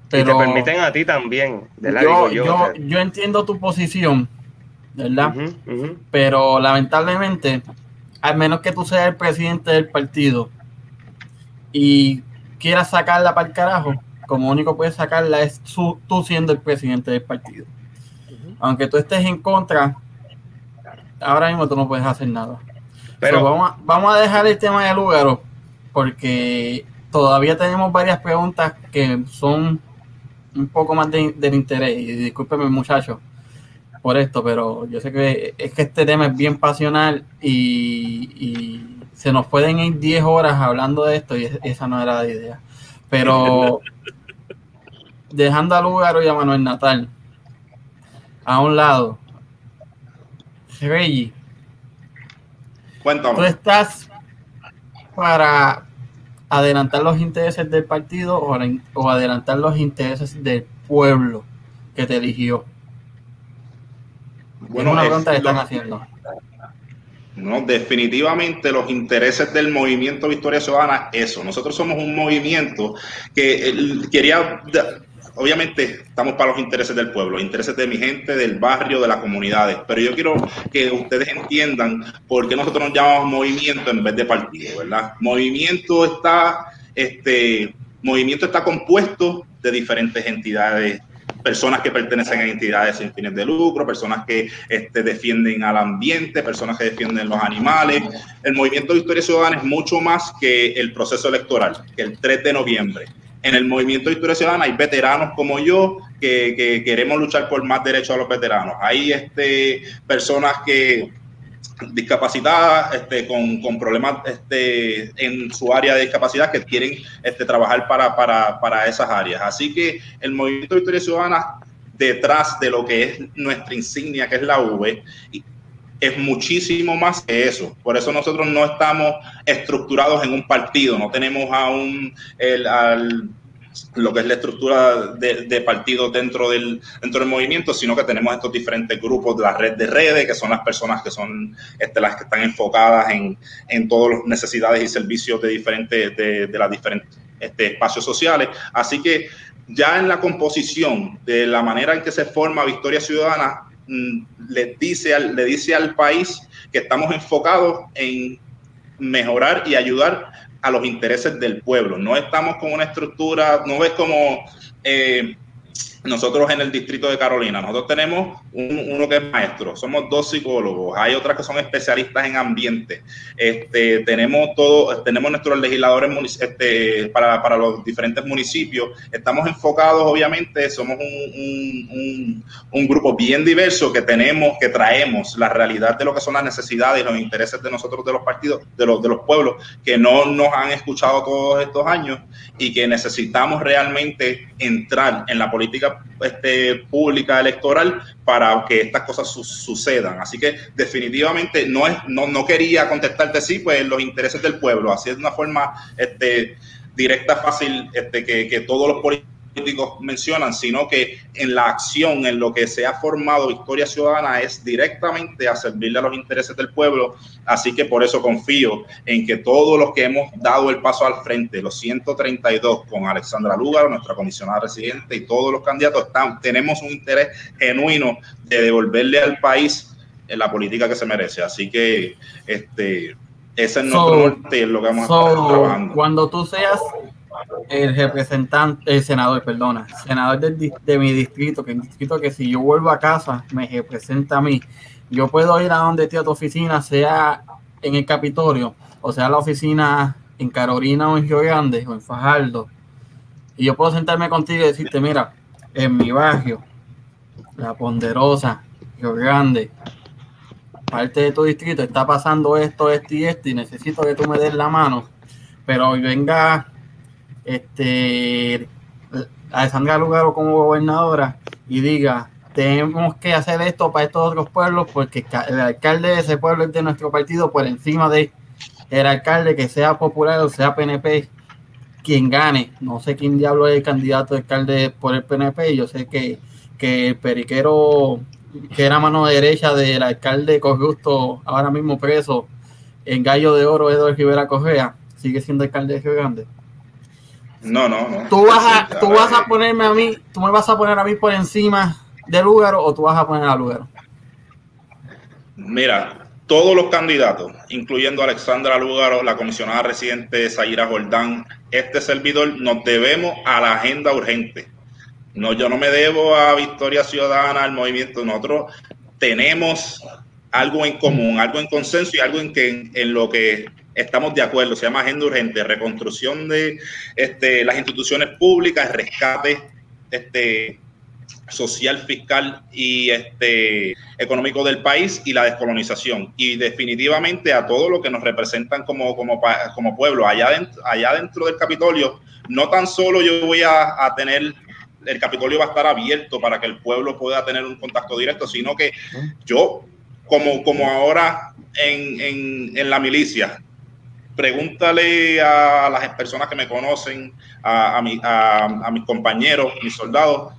Pero y te permiten a ti también. yo, yo, yo, entiendo tu posición, ¿verdad? Pero lamentablemente, al menos que tú seas el presidente del partido y quieras sacarla para el carajo, como único puedes sacarla es tú siendo el presidente del partido. Aunque tú estés en contra, ahora mismo tú no puedes hacer nada. Pero vamos, a, vamos a dejar el tema de Lugaro porque todavía tenemos varias preguntas que son un poco más de, del interés. Y discúlpeme, muchachos, por esto, pero yo sé que es que este tema es bien pasional y, se nos pueden ir 10 horas hablando de esto y esa no era la idea. Pero dejando a Lugaro y a Manuel Natal a un lado, Reggie, Cuéntame. tú estás para adelantar los intereses del partido o, adelantar los intereses del pueblo que te eligió? Bueno, es una pregunta que están haciendo. No, definitivamente los intereses del movimiento Victoria Ciudadana, eso. Nosotros somos un movimiento que quería obviamente estamos para los intereses del pueblo, intereses de mi gente, del barrio, de las comunidades, pero yo quiero que ustedes entiendan por qué nosotros nos llamamos movimiento en vez de partido, ¿verdad? Movimiento está, este, movimiento está compuesto de diferentes entidades personas que pertenecen a entidades sin fines de lucro, personas que este, defienden al ambiente, personas que defienden los animales. El movimiento de Historia Ciudadana es mucho más que el proceso electoral, que el 3 de noviembre en el movimiento de Historia Ciudadana hay veteranos como yo que, queremos luchar por más derechos a los veteranos. Hay este, personas que discapacitadas, este, con, problemas este, en su área de discapacidad que quieren este, trabajar para, para, para esas áreas. Así que el movimiento de Historia Ciudadana, detrás de lo que es nuestra insignia, que es la V, es muchísimo más que eso. Por eso nosotros no estamos estructurados en un partido, no tenemos aún el, al, lo que es la estructura de, partido dentro del, dentro del movimiento, sino que tenemos estos diferentes grupos de la red de redes, que son las personas que son este, las que están enfocadas en, en todas las necesidades y servicios de diferentes, de, de las diferentes este, espacios sociales. Así que ya en la composición de la manera en que se forma Victoria Ciudadana, Mm, le dice, al, le dice al país que estamos enfocados en mejorar y ayudar a los intereses del pueblo. No estamos con una estructura, no ves como eh, nosotros en el distrito de Carolina, nosotros tenemos uno que es maestro, somos dos psicólogos, hay otras que son especialistas en ambiente, este, tenemos todo, tenemos nuestros legisladores este, para, para, los diferentes municipios, estamos enfocados, obviamente, somos un, un, un, grupo bien diverso que tenemos, que traemos la realidad de lo que son las necesidades y los intereses de nosotros, de los partidos, de los, de los pueblos, que no nos han escuchado todos estos años y que necesitamos realmente entrar en la política este, pública electoral para que estas cosas sucedan. Así que definitivamente no, es, no, no quería contestarte sí, pues los intereses del pueblo, así es una forma este, directa, fácil, este, que, que todos los políticos políticos mencionan, sino que en la acción, en lo que se ha formado Victoria Ciudadana es directamente a servirle a los intereses del pueblo. Así que por eso confío en que todos los que hemos dado el paso al frente, los 132 con Alexandra Lugar, nuestra comisionada residente y todos los candidatos, están, tenemos un interés genuino de devolverle al país en la política que se merece. Así que este ese es nuestro norte, lo que vamos a estar trabajando. Cuando tú seas el representante, el senador, perdona, senador de, mi distrito, que distrito que si yo vuelvo a casa me representa a mí, yo puedo ir a donde esté tu oficina, sea en el Capitolio, o sea la oficina en Carolina o en Río Grande o en Fajardo, y yo puedo sentarme contigo y decirte, mira, en mi barrio, La Ponderosa, Río Grande, parte de tu distrito está pasando esto, esto y esto, y necesito que tú me des la mano, pero hoy venga este, Alessandra Lugaro como gobernadora y diga, tenemos que hacer esto para estos otros pueblos porque el alcalde de ese pueblo es de nuestro partido por encima de el alcalde que sea popular o sea PNP, quien gane. No sé quién diablo es el candidato de alcalde por el PNP, yo sé que, que el periquero, que era mano derecha del alcalde corrupto, ahora mismo preso en Gallo de Oro, Eduardo Rivera Correa, sigue siendo alcalde de Río Grande. No, no, no. Tú vas a, tú vas a ponerme a mí, tú me vas a poner a mí por encima de Lugaro o tú vas a poner a Lugaro. Mira, todos los candidatos, incluyendo a Alexandra Lugaro, la comisionada residente Zaira Jordán, este servidor, nos debemos a la agenda urgente. No, yo no me debo a Victoria Ciudadana, al movimiento. Nosotros tenemos algo en común, algo en consenso y algo en, que, en lo que estamos de acuerdo, se llama Agenda Urgente, reconstrucción de este, las instituciones públicas, rescate este, social, fiscal y este, económico del país y la descolonización. Y definitivamente a todo lo que nos representan como, como, como pueblo. Allá dentro, allá dentro del Capitolio, no tan solo yo voy a, a tener el Capitolio va a estar abierto para que el pueblo pueda tener un contacto directo, sino que yo, como, como ahora en, en, en la milicia, pregúntale a las personas que me conocen, a, a, mis compañeros, mis soldados.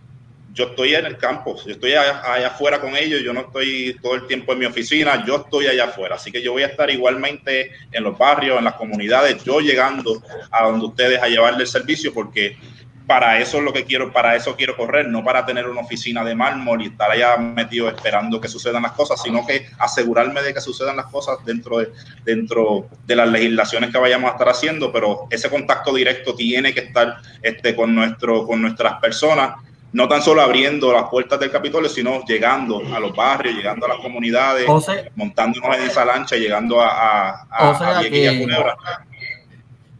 Yo estoy en el campo, yo estoy allá, afuera con ellos, yo no estoy todo el tiempo en mi oficina, yo estoy allá afuera. Así que yo voy a estar igualmente en los barrios, en las comunidades, yo llegando a donde ustedes a llevarle el servicio, porque para eso es lo que quiero, para eso quiero correr, no para tener una oficina de mármol y estar allá metido esperando que sucedan las cosas, sino que asegurarme de que sucedan las cosas dentro de, dentro de las legislaciones que vayamos a estar haciendo, pero ese contacto directo tiene que estar este, con, nuestro, con nuestras personas, no tan solo abriendo las puertas del Capitolio, sino llegando a los barrios, llegando a las comunidades, montándonos en esa lancha, llegando a, a, a,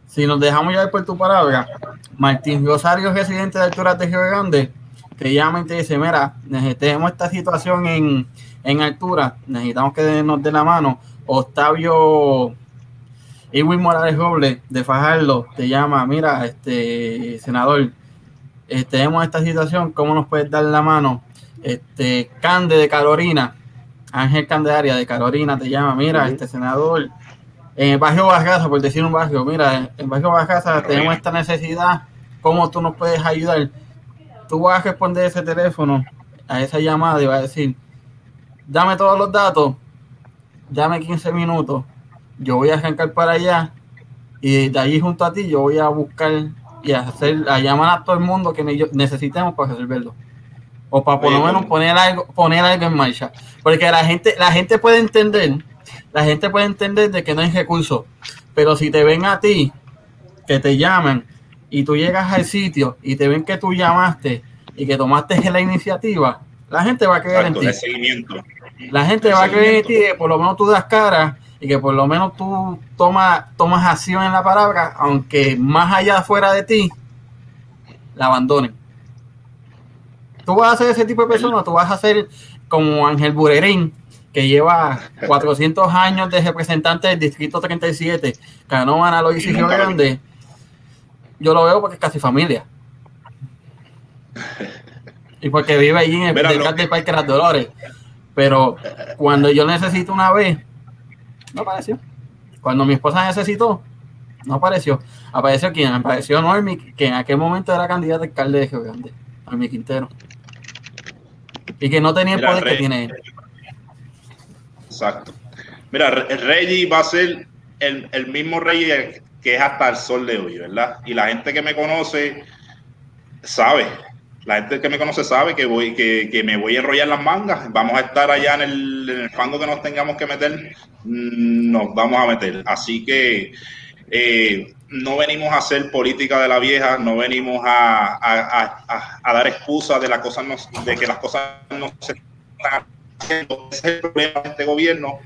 si nos dejamos llevar por tu palabra, Martín Rosario, residente de Altura de Río Grande, te llama y te dice, mira, necesitamos esta situación en, en altura, necesitamos que nos dé la mano. Octavio Irwin Morales Robles de Fajardo te llama, mira, este senador, tenemos esta situación, ¿cómo nos puedes dar la mano? Este Cande de Carolina, Ángel Candelaria de Carolina te llama, mira, este senador, en el barrio Bajasa, por decir un barrio, mira, en el barrio Bajasa tenemos esta necesidad, ¿cómo tú nos puedes ayudar? Tú vas a responder ese teléfono, a esa llamada y vas a decir, dame todos los datos, dame 15 minutos, yo voy a arrancar para allá y de allí junto a ti yo voy a buscar y a hacer, a llamar a todo el mundo que necesitemos para resolverlo. O para por lo menos poner algo, poner algo en marcha. Porque la gente, la gente puede entender la gente puede entender de que no hay recursos, pero si te ven a ti, que te llaman y tú llegas al sitio y te ven que tú llamaste y que tomaste la iniciativa, la gente va a creer en ti. La gente va a creer en ti que por lo menos tú das cara y que por lo menos tú tomas, tomas acción en la palabra, aunque más allá fuera de ti, la abandonen. Tú vas a ser ese tipo de persona, tú vas a ser como Ángel Burerín, que lleva 400 años de representante del Distrito 37, ganó Ana Lois y Río Grande, yo lo veo porque es casi familia. Y porque vive allí en el del Parque Las Dolores. Pero cuando yo necesito una vez, no apareció. Cuando mi esposa necesitó, no apareció. Apareció quien apareció Normi, que en aquel momento era candidato a alcalde de Río Grande, Normi Quintero. Y que no tenía el poder que tiene él. Exacto. Mira, el Reggie va a ser el, mismo Reggie que es hasta el sol de hoy, ¿verdad? Y la gente que me conoce sabe, la gente que me conoce sabe que voy, que, me voy a enrollar las mangas. Vamos a estar allá en el, fango que nos tengamos que meter, mm, nos vamos a meter. Así que eh, no venimos a hacer política de la vieja, no venimos a, dar excusas de las cosas de que las cosas no se ese es el problema de este gobierno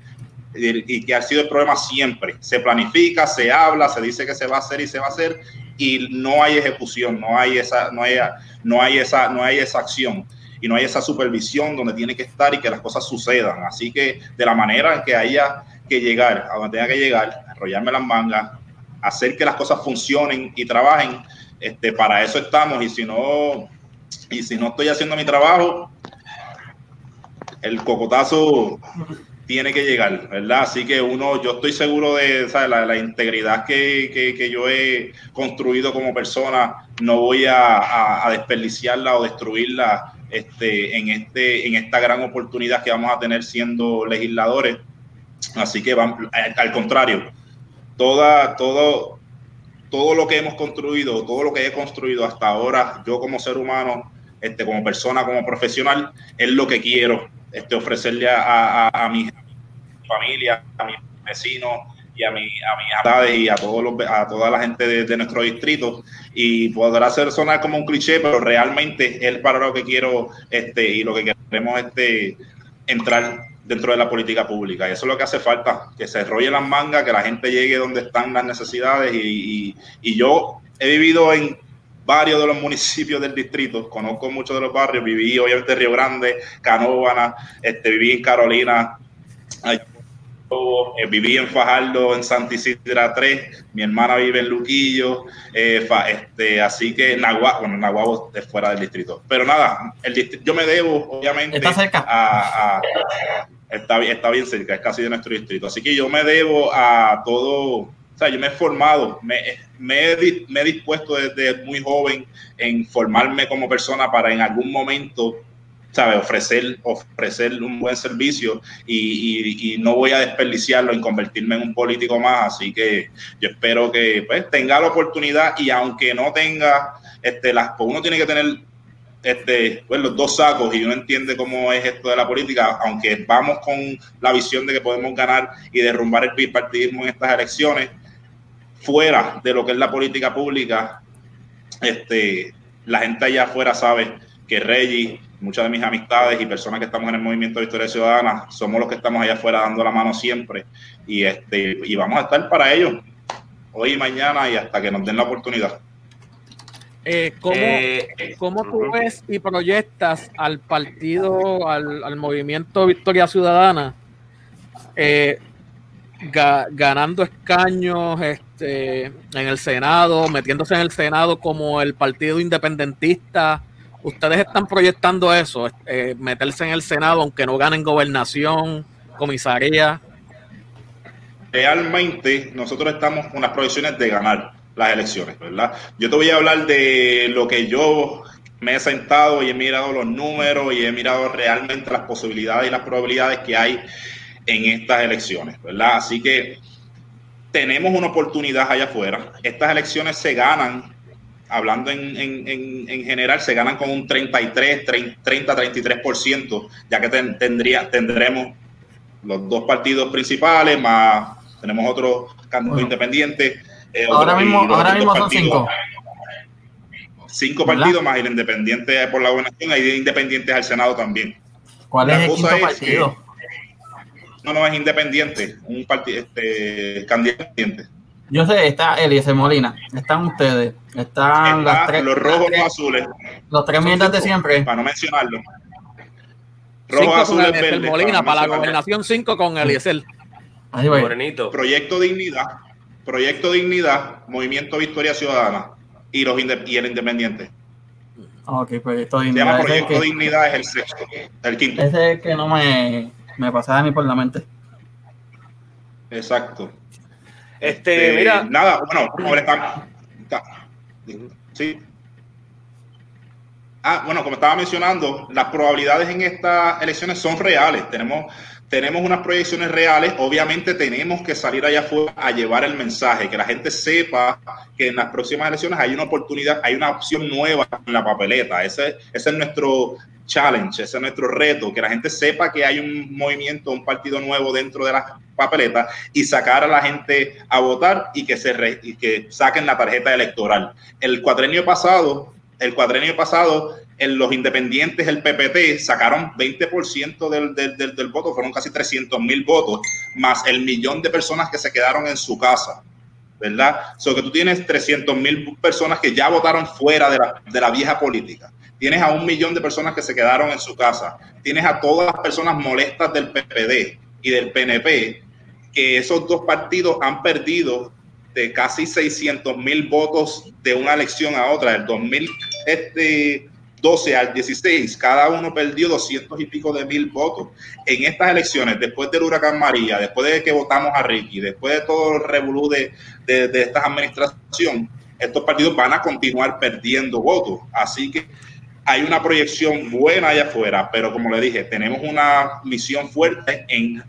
y que ha sido el problema siempre. Se planifica, se habla, se dice que se va a hacer y se va a hacer y no hay ejecución, no hay esa, no hay, no hay esa, no hay esa acción y no hay esa supervisión donde tiene que estar y que las cosas sucedan. Así que de la manera en que haya que llegar, a donde tenga que llegar, enrollarme las mangas, hacer que las cosas funcionen y trabajen, este, para eso estamos y si no, y si no estoy haciendo mi trabajo, el cocotazo tiene que llegar, ¿verdad? Así que uno, yo estoy seguro de La, integridad que, yo he construido como persona, no voy a, desperdiciarla o destruirla este, en, este, en esta gran oportunidad que vamos a tener siendo legisladores. Así que vamos, al contrario, toda, todo, todo lo que hemos construido, todo lo que he construido hasta ahora, yo como ser humano, este, como persona, como profesional, es lo que quiero este, ofrecerle a, a, a mi familia, a mis vecinos, y a, mi, a mis y a, todos los, a toda la gente de, nuestro distrito. Y podrá ser sonar como un cliché, pero realmente es para lo que quiero este, y lo que queremos este, entrar dentro de la política pública. Y eso es lo que hace falta, que se enrolle las mangas, que la gente llegue donde están las necesidades. Y, y, yo he vivido en varios de los municipios del distrito, conozco muchos de los barrios, viví obviamente en Río Grande, Canóvana, este, viví en Carolina, eh, viví en Fajardo, en Santa Isidra 3, mi hermana vive en Luquillo, eh, este, así que Nahuatl, bueno, Nahuatl es fuera del distrito. Pero nada, el yo me debo, obviamente, ¿Está cerca? A, está, está bien cerca, es casi de nuestro distrito. Así que yo me debo a todo, sea, yo me he formado, me, he dispuesto desde muy joven en formarme como persona para en algún momento ¿sabe? Ofrecer, ofrecer un buen servicio y, no voy a desperdiciarlo en convertirme en un político más. Así que yo espero que pues, tenga la oportunidad y aunque no tenga, este, las, pues uno tiene que tener este, pues, los dos sacos y uno entiende cómo es esto de la política, aunque vamos con la visión de que podemos ganar y derrumbar el bipartidismo en estas elecciones, fuera de lo que es la política pública, este, la gente allá afuera sabe que Reggie muchas de mis amistades y personas que estamos en el movimiento de Historia Ciudadana, somos los que estamos allá afuera dando la mano siempre. Y, este, y vamos a estar para ello hoy y mañana y hasta que nos den la oportunidad. Eh, ¿cómo, eh, ¿cómo, tú ves y proyectas al partido, al, al movimiento Victoria Ciudadana, eh, ganando escaños este, en el Senado, metiéndose en el Senado como el partido independentista? ustedes están proyectando eso, eh, meterse en el Senado aunque no ganen gobernación, comisaría. Realmente nosotros estamos con las proyecciones de ganar las elecciones, ¿verdad? Yo te voy a hablar de lo que yo me he sentado y he mirado los números y he mirado realmente las posibilidades y las probabilidades que hay en estas elecciones, ¿verdad? Así que tenemos una oportunidad allá afuera. Estas elecciones se ganan hablando en, en, en, general, se ganan con un 33, 30, 33%, ya que tendría, tendremos los dos partidos principales, más tenemos otros candidatos independientes. Eh, ahora mismo, ahora mismo son cinco. Cinco partidos más el independiente por la gobernación, hay independientes al Senado también. ¿Cuál es el quinto partido? No, no, es independiente, un partido, este, candidato independiente. Yo sé, está Eliezer Molina, están ustedes, están las tres, los rojos y los azules. Los tres miembros de siempre. Para no mencionarlo. Rojos, azules, verdes. Molina, para, la gobernación 5 con Eliezer. Ahí va. Proyecto Dignidad, Proyecto Dignidad, Movimiento Victoria Ciudadana y, los y el Independiente. Ok, Proyecto Dignidad. Se llama Proyecto Dignidad, es el sexto, el quinto. Ese es el que no me, me pasaba a mí por la mente. Exacto. Este, este, mira. Nada, bueno, como está, sí. Ah, bueno, como estaba mencionando, las probabilidades en estas elecciones son reales. Tenemos, tenemos unas proyecciones reales. Obviamente tenemos que salir allá afuera a llevar el mensaje, que la gente sepa que en las próximas elecciones hay una oportunidad, hay una opción nueva en la papeleta. Ese, ese es nuestro challenge, ese es nuestro reto, que la gente sepa que hay un movimiento, un partido nuevo dentro de las papeletas y sacar a la gente a votar y que se y que saquen la tarjeta electoral. El cuadrenio pasado, el cuadrenio pasado, los independientes, el PPT, sacaron 20% del, del, del, voto, fueron casi 300 mil votos, más el millón de personas que se quedaron en su casa. ¿Verdad? So que tú tienes 300 mil personas que ya votaron fuera de la, de la vieja política. Tienes a un millón de personas que se quedaron en su casa, tienes a todas las personas molestas del PPD y del PNP, que esos dos partidos han perdido de casi 600 mil votos de una elección a otra, del 2012 al 16, cada uno perdió 200 y pico de mil votos. En estas elecciones, después del huracán María, después de que votamos a Ricky, después de todo el revolú de, de, de esta administración, estos partidos van a continuar perdiendo votos. Así que hay una proyección buena allá afuera, pero como le dije, tenemos una misión fuerte en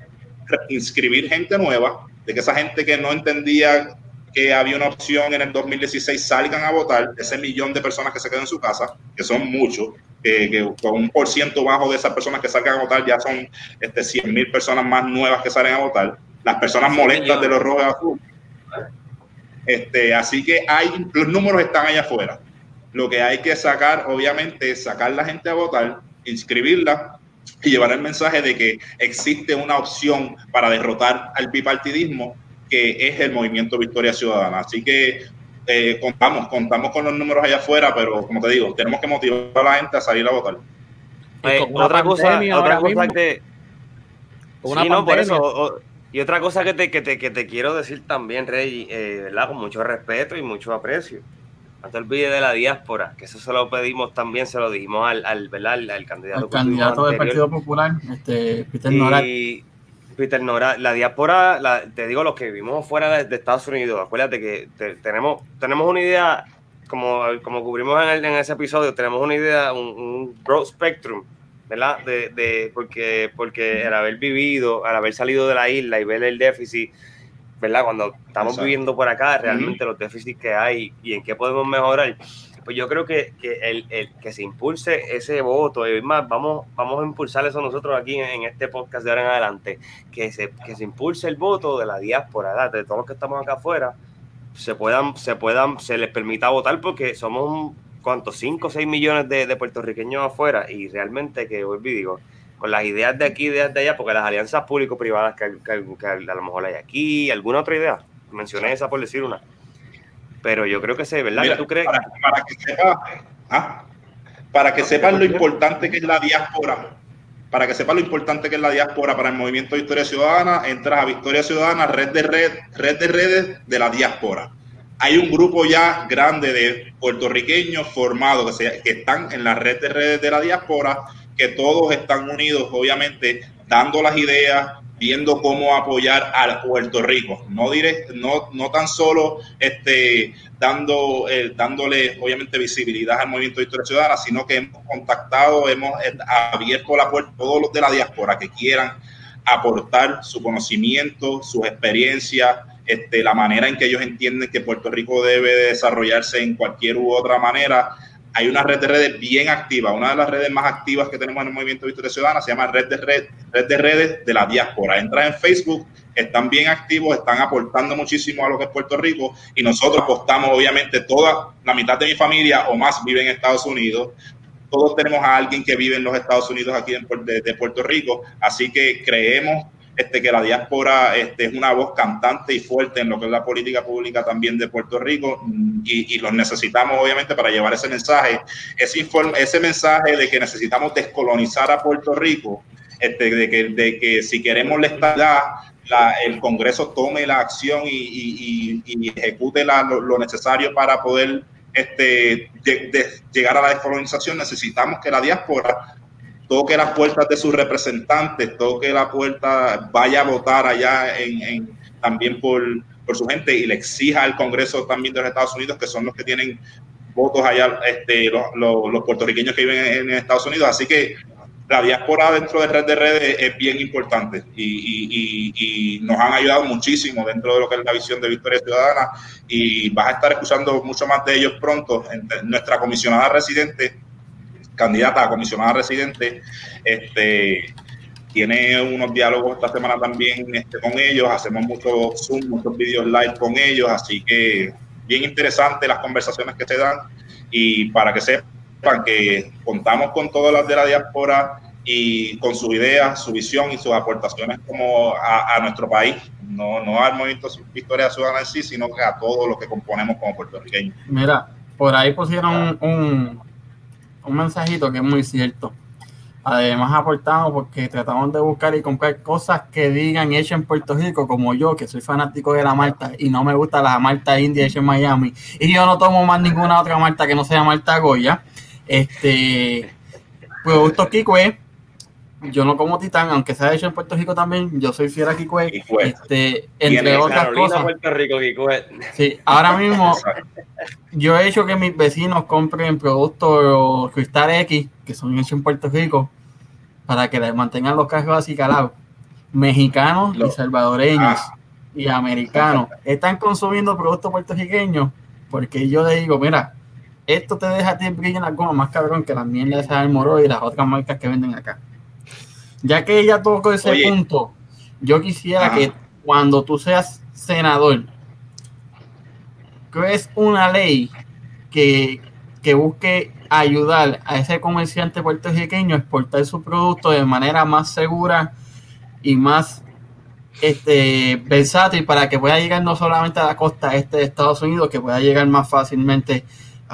inscribir gente nueva, de que esa gente que no entendía que había una opción en el 2016 salgan a votar, ese millón de personas que se quedan en su casa, que son muchos, que con un por ciento bajo de esas personas que salgan a votar ya son este, 100 mil personas más nuevas que salen a votar, las personas molestas de los rojos azul. Este, así que hay, los números están allá afuera. Lo que hay que sacar, obviamente, es sacar la gente a votar, inscribirla y llevar el mensaje de que existe una opción para derrotar al bipartidismo, que es el movimiento Victoria Ciudadana. Así que eh, contamos, contamos con los números allá afuera, pero como te digo, tenemos que motivar a la gente a salir a votar. Eh, otra cosa, otra cosa que... Sí, no, por eso, y otra cosa que te, que te, que te quiero decir también, Rey, eh, ¿verdad? Con mucho respeto y mucho aprecio. No te olvides de la diáspora, que eso se lo pedimos también, se lo dijimos al, al, ¿verdad? al, candidato. Candidato del Partido Popular, este, Peter Norat. Peter Nora, la diáspora, te digo, los que vivimos fuera de, Estados Unidos, acuérdate que tenemos, tenemos una idea, como, como cubrimos en, en, ese episodio, tenemos una idea, un, broad spectrum, ¿verdad? De, de, porque, porque al haber vivido, al haber salido de la isla y ver el déficit, ¿verdad? Cuando estamos viviendo por acá, realmente los déficits que hay y en qué podemos mejorar pues yo creo que, que el, el, que se impulse ese voto, y más, vamos, vamos a impulsar eso nosotros aquí en, este podcast de ahora en adelante, que se, que se impulse el voto de la diáspora, de todos los que estamos acá afuera, se puedan, se puedan, se les permita votar porque somos, ¿cuántos? 5 o 6 millones de, de, puertorriqueños afuera y realmente que, vuelvo y digo, con las ideas de aquí, ideas de allá, porque las alianzas público-privadas que, que, a lo mejor hay aquí, alguna otra idea, mencioné esa por decir una, pero yo creo que sí, ¿verdad? tú crees? Para, que sepa, ¿ah? para que sepan lo importante que es la diáspora, para que sepan lo importante que es la diáspora para el movimiento de Victoria Ciudadana, entras a Victoria Ciudadana, red de red, red de redes de la diáspora. Hay un grupo ya grande de puertorriqueños formados que, que están en la red de redes de la diáspora, que todos están unidos, obviamente, dando las ideas, viendo cómo apoyar a Puerto Rico. No, direct, no, no tan solo este, dando, eh, dándole, obviamente, visibilidad al movimiento de Historia Ciudadana, sino que hemos contactado, hemos eh, abierto la puerta a todos los de la diáspora que quieran aportar su conocimiento, sus experiencias, este, la manera en que ellos entienden que Puerto Rico debe desarrollarse en cualquier u otra manera hay una red de redes bien activa. Una de las redes más activas que tenemos en el Movimiento Victoria Ciudadana se llama Red de, red, red de Redes de la Diáspora. Entra en Facebook, están bien activos, están aportando muchísimo a lo que es Puerto Rico y nosotros apostamos, obviamente, toda la mitad de mi familia o más vive en Estados Unidos. Todos tenemos a alguien que vive en los Estados Unidos aquí de Puerto Rico, así que creemos este, que la diáspora este, es una voz cantante y fuerte en lo que es la política pública también de Puerto Rico y, los necesitamos obviamente para llevar ese mensaje, ese, ese mensaje de que necesitamos descolonizar a Puerto Rico, este, de, que, de que si queremos la estabilidad, el Congreso tome la acción y, ejecute lo, necesario para poder este, llegar a la descolonización, necesitamos que la diáspora toque las puertas de sus representantes, toque la puerta, vaya a votar allá en, también por, por, su gente y le exija al Congreso también de los Estados Unidos, que son los que tienen votos allá, este, los, los, puertorriqueños que viven en, Estados Unidos. Así que la diáspora dentro de Red de Redes es bien importante y, y, y, nos han ayudado muchísimo dentro de lo que es la visión de Victoria Ciudadana y vas a estar escuchando mucho más de ellos pronto. Nuestra comisionada residente candidata a comisionada residente, este, tiene unos diálogos esta semana también este, con ellos, hacemos muchos Zoom, muchos videos live con ellos, así que bien interesante las conversaciones que se dan y para que sepan que contamos con todas las de la diáspora y con sus ideas, su visión y sus aportaciones como a, nuestro país, no, no al movimiento Victoria Ciudadana en sí, sino que a todos los que componemos como puertorriqueños. Mira, por ahí pusieron un, un mensajito que es muy cierto. Además aportamos porque tratamos de buscar y comprar cosas que digan hecha en Puerto Rico, como yo, que soy fanático de la Malta y no me gusta la Malta India hecha en Miami. Y yo no tomo más ninguna otra Malta que no sea Malta Goya. Este producto Kikwe, yo no como titán, aunque sea hecho en Puerto Rico también, yo soy fiel a Kikue, este, entre otras cosas. Puerto Rico, Sí, ahora mismo yo he hecho que mis vecinos compren productos Cristal X, que son hechos en Puerto Rico, para que les mantengan los carros así calados. Mexicanos y salvadoreños ah. y americanos están consumiendo productos puertorriqueños porque yo le digo, mira, esto te deja a ti brillar en la goma más cabrón que la mierda de Moro y las otras marcas que venden acá. Ya que ella tocó ese punto, yo quisiera que cuando tú seas senador, crees una ley que, que busque ayudar a ese comerciante puertorriqueño a exportar su producto de manera más segura y más este, versátil para que pueda llegar no solamente a la costa este de Estados Unidos, que pueda llegar más fácilmente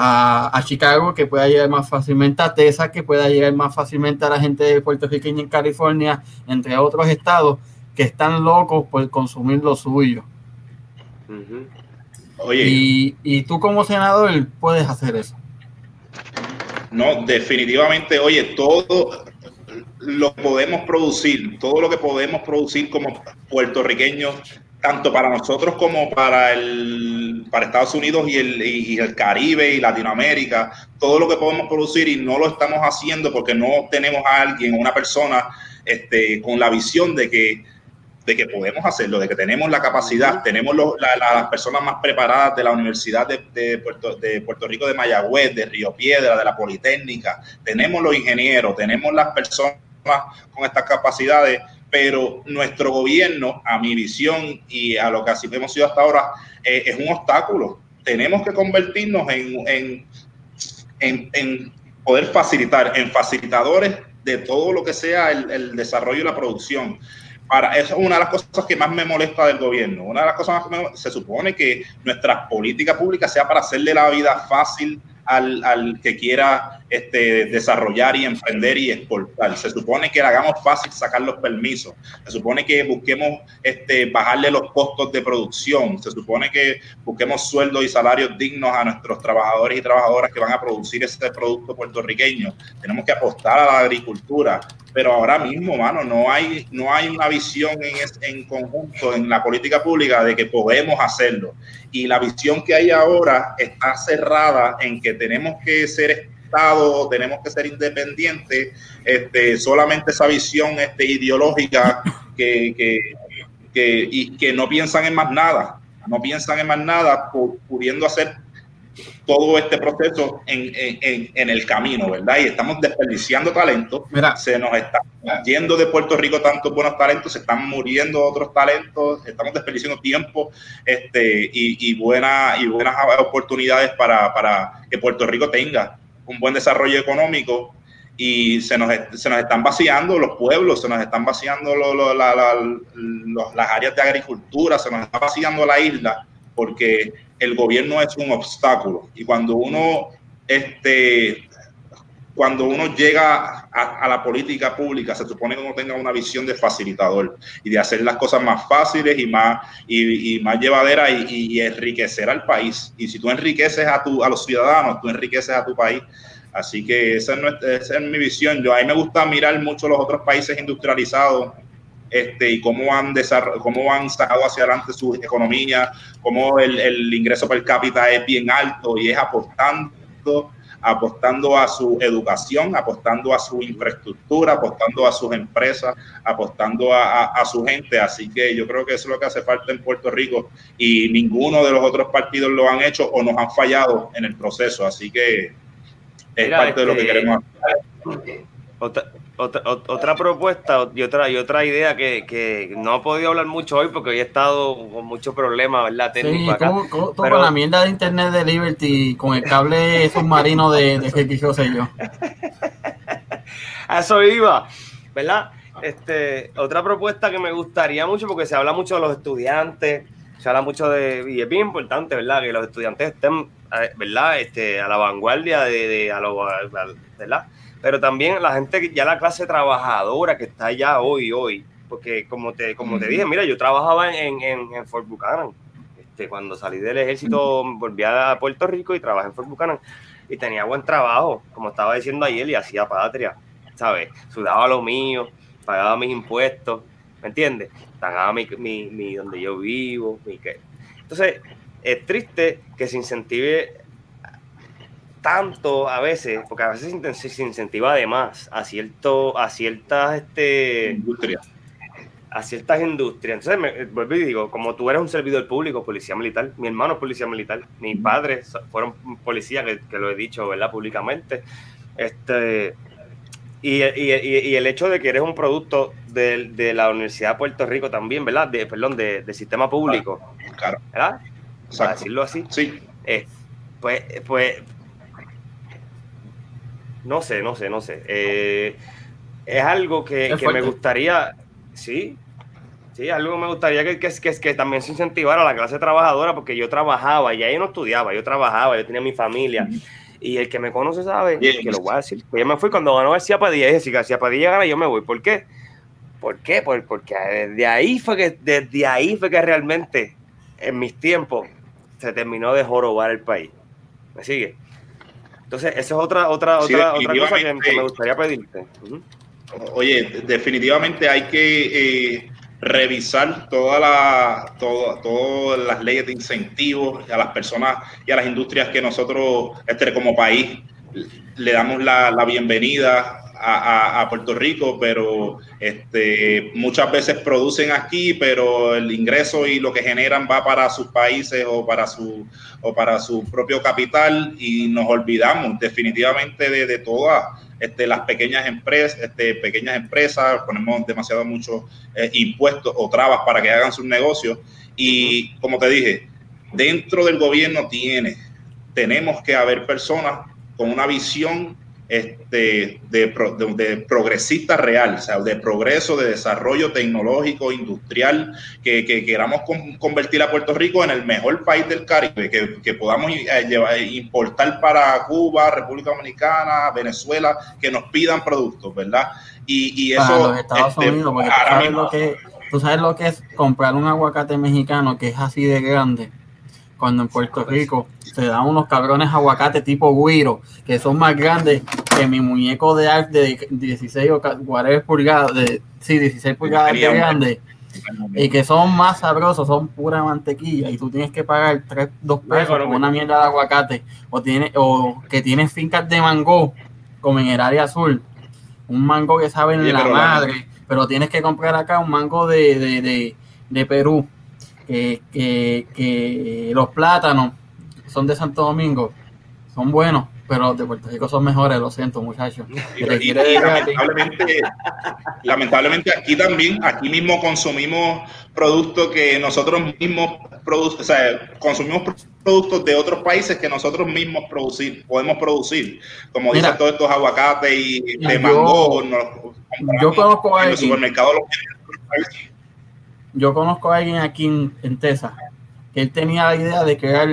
a, Chicago, que pueda llegar más fácilmente a Texas, que pueda llegar más fácilmente a la gente de puertorriqueña en California, entre otros estados que están locos por consumir lo suyo. Y, y tú como senador puedes hacer eso. No, definitivamente, oye, todo lo podemos producir, todo lo que podemos producir como puertorriqueños, tanto para nosotros como para el para Estados Unidos y el, y el Caribe y Latinoamérica, todo lo que podemos producir y no lo estamos haciendo porque no tenemos a alguien, una persona este, con la visión de que de que podemos hacerlo, de que tenemos la capacidad, tenemos las personas más preparadas de la Universidad de, Puerto, de Puerto Rico de Mayagüez, de Río Piedra, de la Politécnica, tenemos los ingenieros, tenemos las personas con estas capacidades, pero nuestro gobierno, a mi visión y a lo que así hemos sido hasta ahora, eh, es un obstáculo. Tenemos que convertirnos en, en, en, poder facilitar, en facilitadores de todo lo que sea el, el desarrollo y la producción para eso es una de las cosas que más me molesta del gobierno. Una de las cosas más que se supone que nuestra política pública sea para hacerle la vida fácil al, al, que quiera este, desarrollar y emprender y exportar. Se supone que le hagamos fácil sacar los permisos. Se supone que busquemos este, bajarle los costos de producción. Se supone que busquemos sueldos y salarios dignos a nuestros trabajadores y trabajadoras que van a producir ese producto puertorriqueño. Tenemos que apostar a la agricultura. Pero ahora mismo, mano, no hay, no hay una visión en, en conjunto en la política pública de que podemos hacerlo. Y la visión que hay ahora está cerrada en que tenemos que ser Estado, tenemos que ser independientes, este, solamente esa visión este, ideológica que, que, y que no piensan en más nada, no piensan en más nada, pudiendo hacer todo este proceso en, en, en, el camino, ¿verdad? Y estamos desperdiciando talento. Mira. Se nos está yendo de Puerto Rico tantos buenos talentos, se están muriendo otros talentos, estamos desperdiciando tiempo este, y, y, buena, y buenas oportunidades para, para que Puerto Rico tenga un buen desarrollo económico y se nos, se nos están vaciando los pueblos, se nos están vaciando las áreas de agricultura, se nos está vaciando la isla porque el gobierno es un obstáculo. Y cuando uno este, cuando uno llega a, la política pública, se supone que uno tenga una visión de facilitador y de hacer las cosas más fáciles y más, y, más llevaderas y, enriquecer al país. Y si tú enriqueces a, tu, a los ciudadanos, tú enriqueces a tu país. Así que esa es, mi visión. Yo a mí me gusta mirar mucho los otros países industrializados este, y cómo han, cómo han sacado hacia adelante su economía, cómo el, el ingreso per cápita es bien alto y es aportando apostando a su educación, apostando a su infraestructura, apostando a sus empresas, apostando a, su gente. Así que yo creo que eso es lo que hace falta en Puerto Rico y ninguno de los otros partidos lo han hecho o nos han fallado en el proceso. Así que es parte de lo que este, queremos hacer. Otra, otra, propuesta y otra, y otra idea que, no he podido hablar mucho hoy porque hoy he estado con muchos problemas, ¿verdad? Técnico sí, Pero... la mierda de internet de Liberty con el cable submarino de, de que yo sé yo. A eso iba, ¿verdad? Este, otra propuesta que me gustaría mucho porque se habla mucho de los estudiantes, se habla mucho de, y es bien importante, ¿verdad? Que los estudiantes estén, eh, ¿verdad? Este, a la vanguardia de, de a lo, ¿verdad? Pero también la gente, ya la clase trabajadora que está allá hoy, hoy, porque como te, como te dije, mira, yo trabajaba en, en, en Fort Buchanan, este, cuando salí del ejército volví a Puerto Rico y trabajé en Fort Buchanan y tenía buen trabajo, como estaba diciendo ayer, y hacía patria. ¿sabes? Sudaba lo mío, pagaba mis impuestos, ¿me entiendes? Pagaba mi, mi, donde yo vivo, mi que. Entonces, es triste que se incentive tanto a veces, porque a veces se incentiva además a cierto, a ciertas este, industrias. A ciertas industrias. Entonces, me, vuelvo y digo, como tú eres un servidor público, policía militar, mi hermano es policía militar, mis padres fueron policías, que, que, lo he dicho, ¿verdad? Públicamente. Este, y, el hecho de que eres un producto de, la Universidad de Puerto Rico también, ¿verdad? De, perdón, de, sistema público. Claro. ¿Verdad? Para decirlo así. Sí. Eh, pues, pues, no sé, no sé, no sé. Eh, es algo que, me gustaría, sí, sí, algo que me gustaría que, que, que, también se incentivara a la clase trabajadora, porque yo trabajaba, y ahí no estudiaba, yo trabajaba, yo tenía mi familia. Y el que me conoce sabe que lo voy a decir. Pues yo me fui cuando ganó García Padilla. Y si García Padilla gana, yo me voy. ¿Por qué? ¿Por qué? Porque desde ahí fue que, desde ahí fue que realmente, en mis tiempos, se terminó de jorobar el país. ¿Me sigue? Entonces, esa es otra, otra, otra, otra cosa que, me gustaría pedirte. Oye, definitivamente hay que eh, revisar toda la, todas las leyes de incentivos a las personas y a las industrias que nosotros, este, como país, le damos la, bienvenida a, Puerto Rico, pero este, muchas veces producen aquí, pero el ingreso y lo que generan va para sus países o para su, o para su propio capital y nos olvidamos definitivamente de, todas este, las pequeñas empresas, este, pequeñas empresas, ponemos demasiado muchos eh, impuestos o trabas para que hagan sus negocios. Y como te dije, dentro del gobierno tiene, tenemos que haber personas con una visión este, de, progresista real, o sea, de progreso, de desarrollo tecnológico, industrial, que, queramos convertir a Puerto Rico en el mejor país del Caribe, que, podamos eh, llevar, importar para Cuba, República Dominicana, Venezuela, que nos pidan productos, ¿verdad? Y, eso... Estados este, Unidos, porque tú sabes, lo que, tú sabes lo que es comprar un aguacate mexicano que es así de grande cuando en Puerto Rico se dan unos cabrones aguacates tipo guiro, que son más grandes que mi muñeco de arte de 16 o 40 pulgadas, de, sí, 16 pulgadas de grande, y que son más sabrosos, son pura mantequilla, y tú tienes que pagar 3, 2 pesos por una mierda de aguacate, o, tiene, o que tienes fincas de mango, como en el área azul, un mango que sabe en la madre, pero tienes que comprar acá un mango de, de, de Perú que, que, los plátanos son de Santo Domingo, son buenos, pero de Puerto Rico son mejores, lo siento, muchachos. lamentablemente, aquí también, aquí mismo consumimos productos que nosotros mismos producimos, o sea, consumimos productos de otros países que nosotros mismos producir, podemos producir, como dicen todos estos aguacates y de mango. yo conozco a en los supermercados yo conozco a alguien aquí en, en que él tenía la idea de crear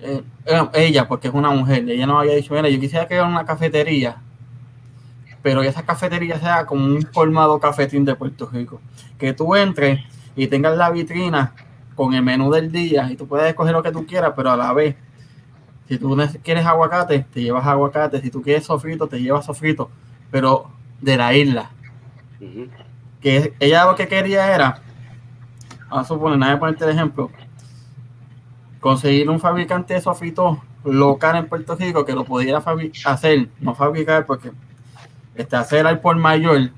eh, ella, porque es una mujer, ella no había dicho, mira, yo quisiera crear una cafetería, pero esa cafetería sea como un formado cafetín de Puerto Rico, que tú entres y tengas la vitrina con el menú del día y tú puedes escoger lo que tú quieras, pero a la vez, si tú quieres aguacate, te llevas aguacate, si tú quieres sofrito, te llevas sofrito, pero de la isla ella lo que quería era, a suponer, nada ponerte el ejemplo, conseguir un fabricante de sofitos local en Puerto Rico que lo pudiera hacer, no fabricar, porque este, hacer al por mayor,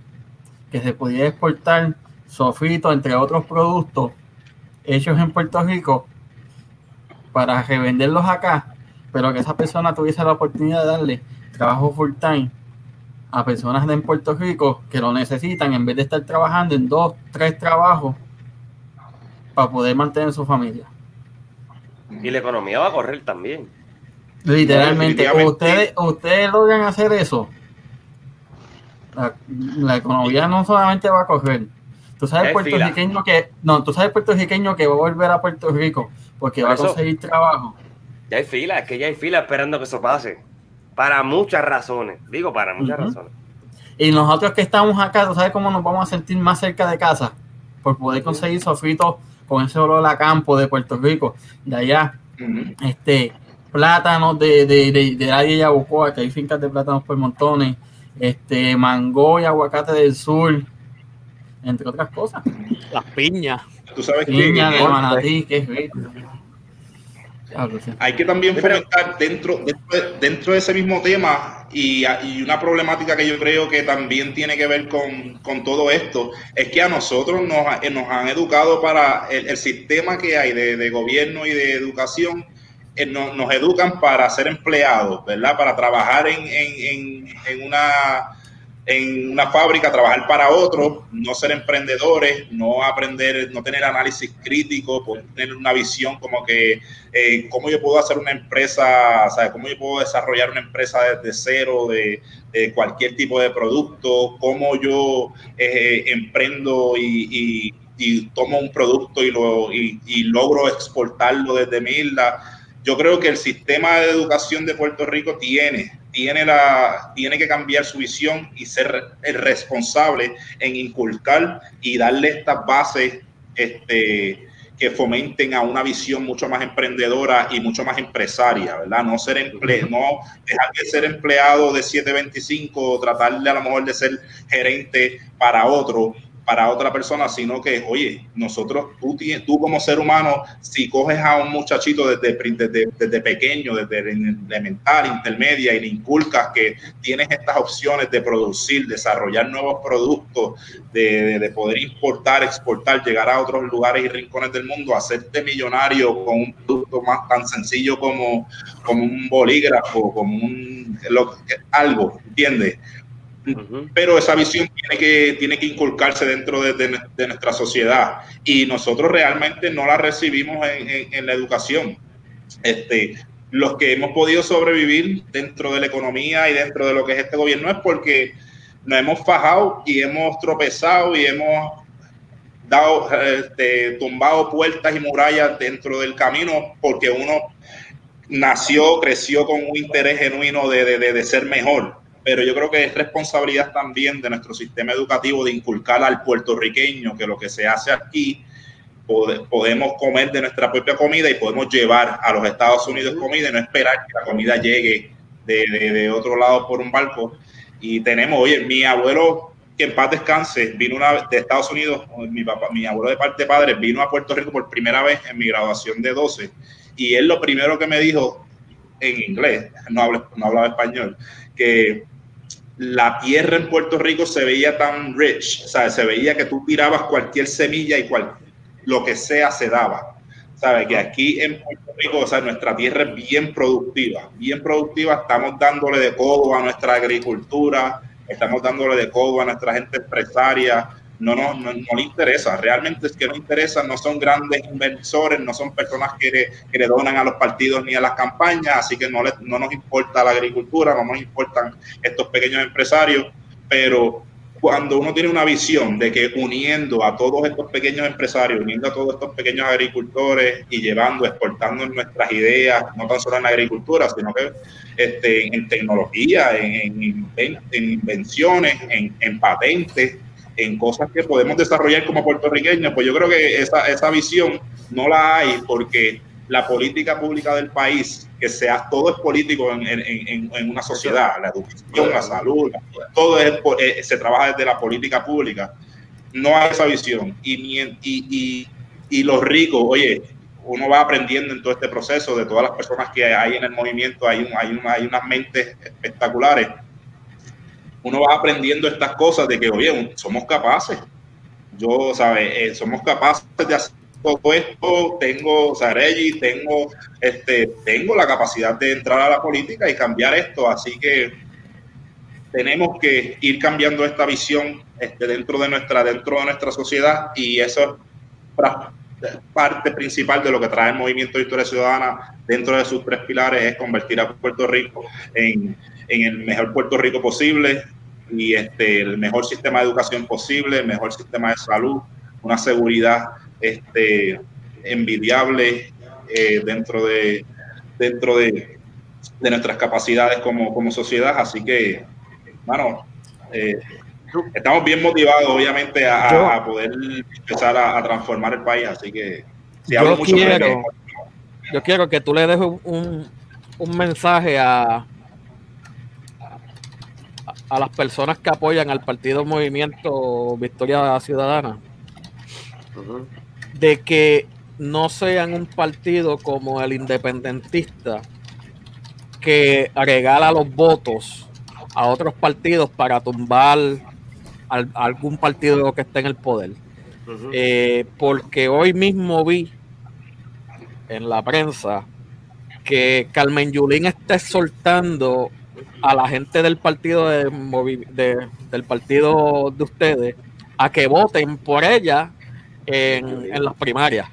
que se pudiera exportar sofitos, entre otros productos hechos en Puerto Rico, para revenderlos acá, pero que esa persona tuviese la oportunidad de darle trabajo full time a personas en Puerto Rico que lo necesitan en vez de estar trabajando en dos, tres trabajos para poder mantener su familia. Y la economía va a correr también. Literalmente, ustedes, ustedes logran hacer eso. La, economía no solamente va a correr. Tú sabes puertorriqueño que no, tú sabes puertorriqueño que va a volver a Puerto Rico porque va a conseguir trabajo. Ya hay fila, es que ya hay fila esperando que eso pase. Para muchas razones. Digo, para muchas razones. Y nosotros que estamos acá, ¿tú sabes cómo nos vamos a sentir más cerca de casa? Por poder conseguir sofitos con ese olor a campo de Puerto Rico, de allá. Este, plátanos de, de, de, de Yabucoa, que hay fincas de plátanos por montones. este mango y aguacate del sur, entre otras cosas. Las piñas. Tú sabes Piña de manatí, que es rico. Hay que también fomentar dentro, dentro, de ese mismo tema y, una problemática que yo creo que también tiene que ver con, todo esto, es que a nosotros nos, nos han educado para el, sistema que hay de, gobierno y de educación, eh, nos, educan para ser empleados, ¿verdad? Para trabajar en, en, en una en una fábrica, trabajar para otros, no ser emprendedores, no aprender, no tener análisis crítico, poder tener una visión como que eh, cómo yo puedo hacer una empresa, o sea, cómo yo puedo desarrollar una empresa desde cero, de, cualquier tipo de producto, cómo yo eh, emprendo y, tomo un producto y, lo, y, logro exportarlo desde mi isla. Yo creo que el sistema de educación de Puerto Rico tiene tiene, la, tiene que cambiar su visión y ser el responsable en inculcar y darle estas bases este, que fomenten a una visión mucho más emprendedora y mucho más empresaria, ¿verdad? No ser emple no dejar de ser empleado de 725 o tratar de a lo mejor de ser gerente para otro, para otra persona, sino que, oye, nosotros, tú, tú como ser humano, si coges a un muchachito desde, desde, desde pequeño, desde elemental, intermedia, y le inculcas que tienes estas opciones de producir, desarrollar nuevos productos, de, de, poder importar, exportar, llegar a otros lugares y rincones del mundo, hacerte millonario con un producto más tan sencillo como, como un bolígrafo, como un, algo, ¿entiendes? Pero esa visión tiene que, tiene que inculcarse dentro de, nuestra sociedad. Y nosotros realmente no la recibimos en, la educación. Este, los que hemos podido sobrevivir dentro de la economía y dentro de lo que es este gobierno es porque nos hemos fajado y hemos tropezado y hemos dado, este, tumbado puertas y murallas dentro del camino porque uno nació, creció con un interés genuino de, de ser mejor pero yo creo que es responsabilidad también de nuestro sistema educativo de inculcar al puertorriqueño que lo que se hace aquí podemos comer de nuestra propia comida y podemos llevar a los Estados Unidos comida y no esperar que la comida llegue de, de, otro lado por un barco. Y tenemos, oye, mi abuelo, que en paz descanse, vino una vez de Estados Unidos, mi, papá, mi abuelo de parte de padre vino a Puerto Rico por primera vez en mi graduación de 12 y él lo primero que me dijo en inglés, no, habla, no hablaba español, que la tierra en Puerto Rico se veía tan rich, sea, se veía que tú tirabas cualquier semilla y cual, lo que sea se daba. ¿Sabes? Que aquí en Puerto Rico, o sea, nuestra tierra es bien productiva, bien productiva, estamos dándole de codo a nuestra agricultura, estamos dándole de codo a nuestra gente empresaria, no, no, no, le interesa. Realmente es que no interesa, no son grandes inversores, no son personas que le, que le donan a los partidos ni a las campañas, así que no, le, no nos importa la agricultura, no nos importan estos pequeños empresarios, pero cuando uno tiene una visión de que uniendo a todos estos pequeños empresarios, uniendo a todos estos pequeños agricultores y llevando, exportando nuestras ideas, no tan solo en la agricultura, sino que este, en tecnología, en, en, invenciones, en, en patentes, en cosas que podemos desarrollar como puertorriqueños, pues yo creo que esa, esa visión no la hay porque la política pública del país, que sea todo es político en, en, en una sociedad, la educación, la salud, todo es, eh, se trabaja desde la política pública. No hay esa visión. Y, y, y, y los ricos, oye, uno va aprendiendo en todo este proceso de todas las personas que hay en el movimiento, hay, un, hay, hay unas mentes espectaculares uno va aprendiendo estas cosas de que, oye, somos capaces. Yo, ¿sabes? Eh, somos capaces de hacer todo esto. Tengo, o sea, tengo, este, tengo la capacidad de entrar a la política y cambiar esto. Así que tenemos que ir cambiando esta visión este, dentro, de nuestra, dentro de nuestra sociedad y eso es parte principal de lo que trae el movimiento de historia ciudadana dentro de sus tres pilares es convertir a Puerto Rico en, en el mejor Puerto Rico posible y este, el mejor sistema de educación posible, el mejor sistema de salud, una seguridad este, envidiable eh, dentro, de, dentro de, de, nuestras capacidades como, como sociedad. Así que, bueno, eh, estamos bien motivados, obviamente, a, poder empezar a, transformar el país. Así que, si yo, mucho quiero, yo quiero que tú le dejes un, un mensaje a a las personas que apoyan al partido Movimiento Victoria Ciudadana de que no sean un partido como el independentista que regala los votos a otros partidos para tumbar algún partido que esté en el poder. Eh, porque hoy mismo vi en la prensa que Carmen Yulín está soltando a la gente del partido de, del partido de ustedes a que voten por ella en, las primarias.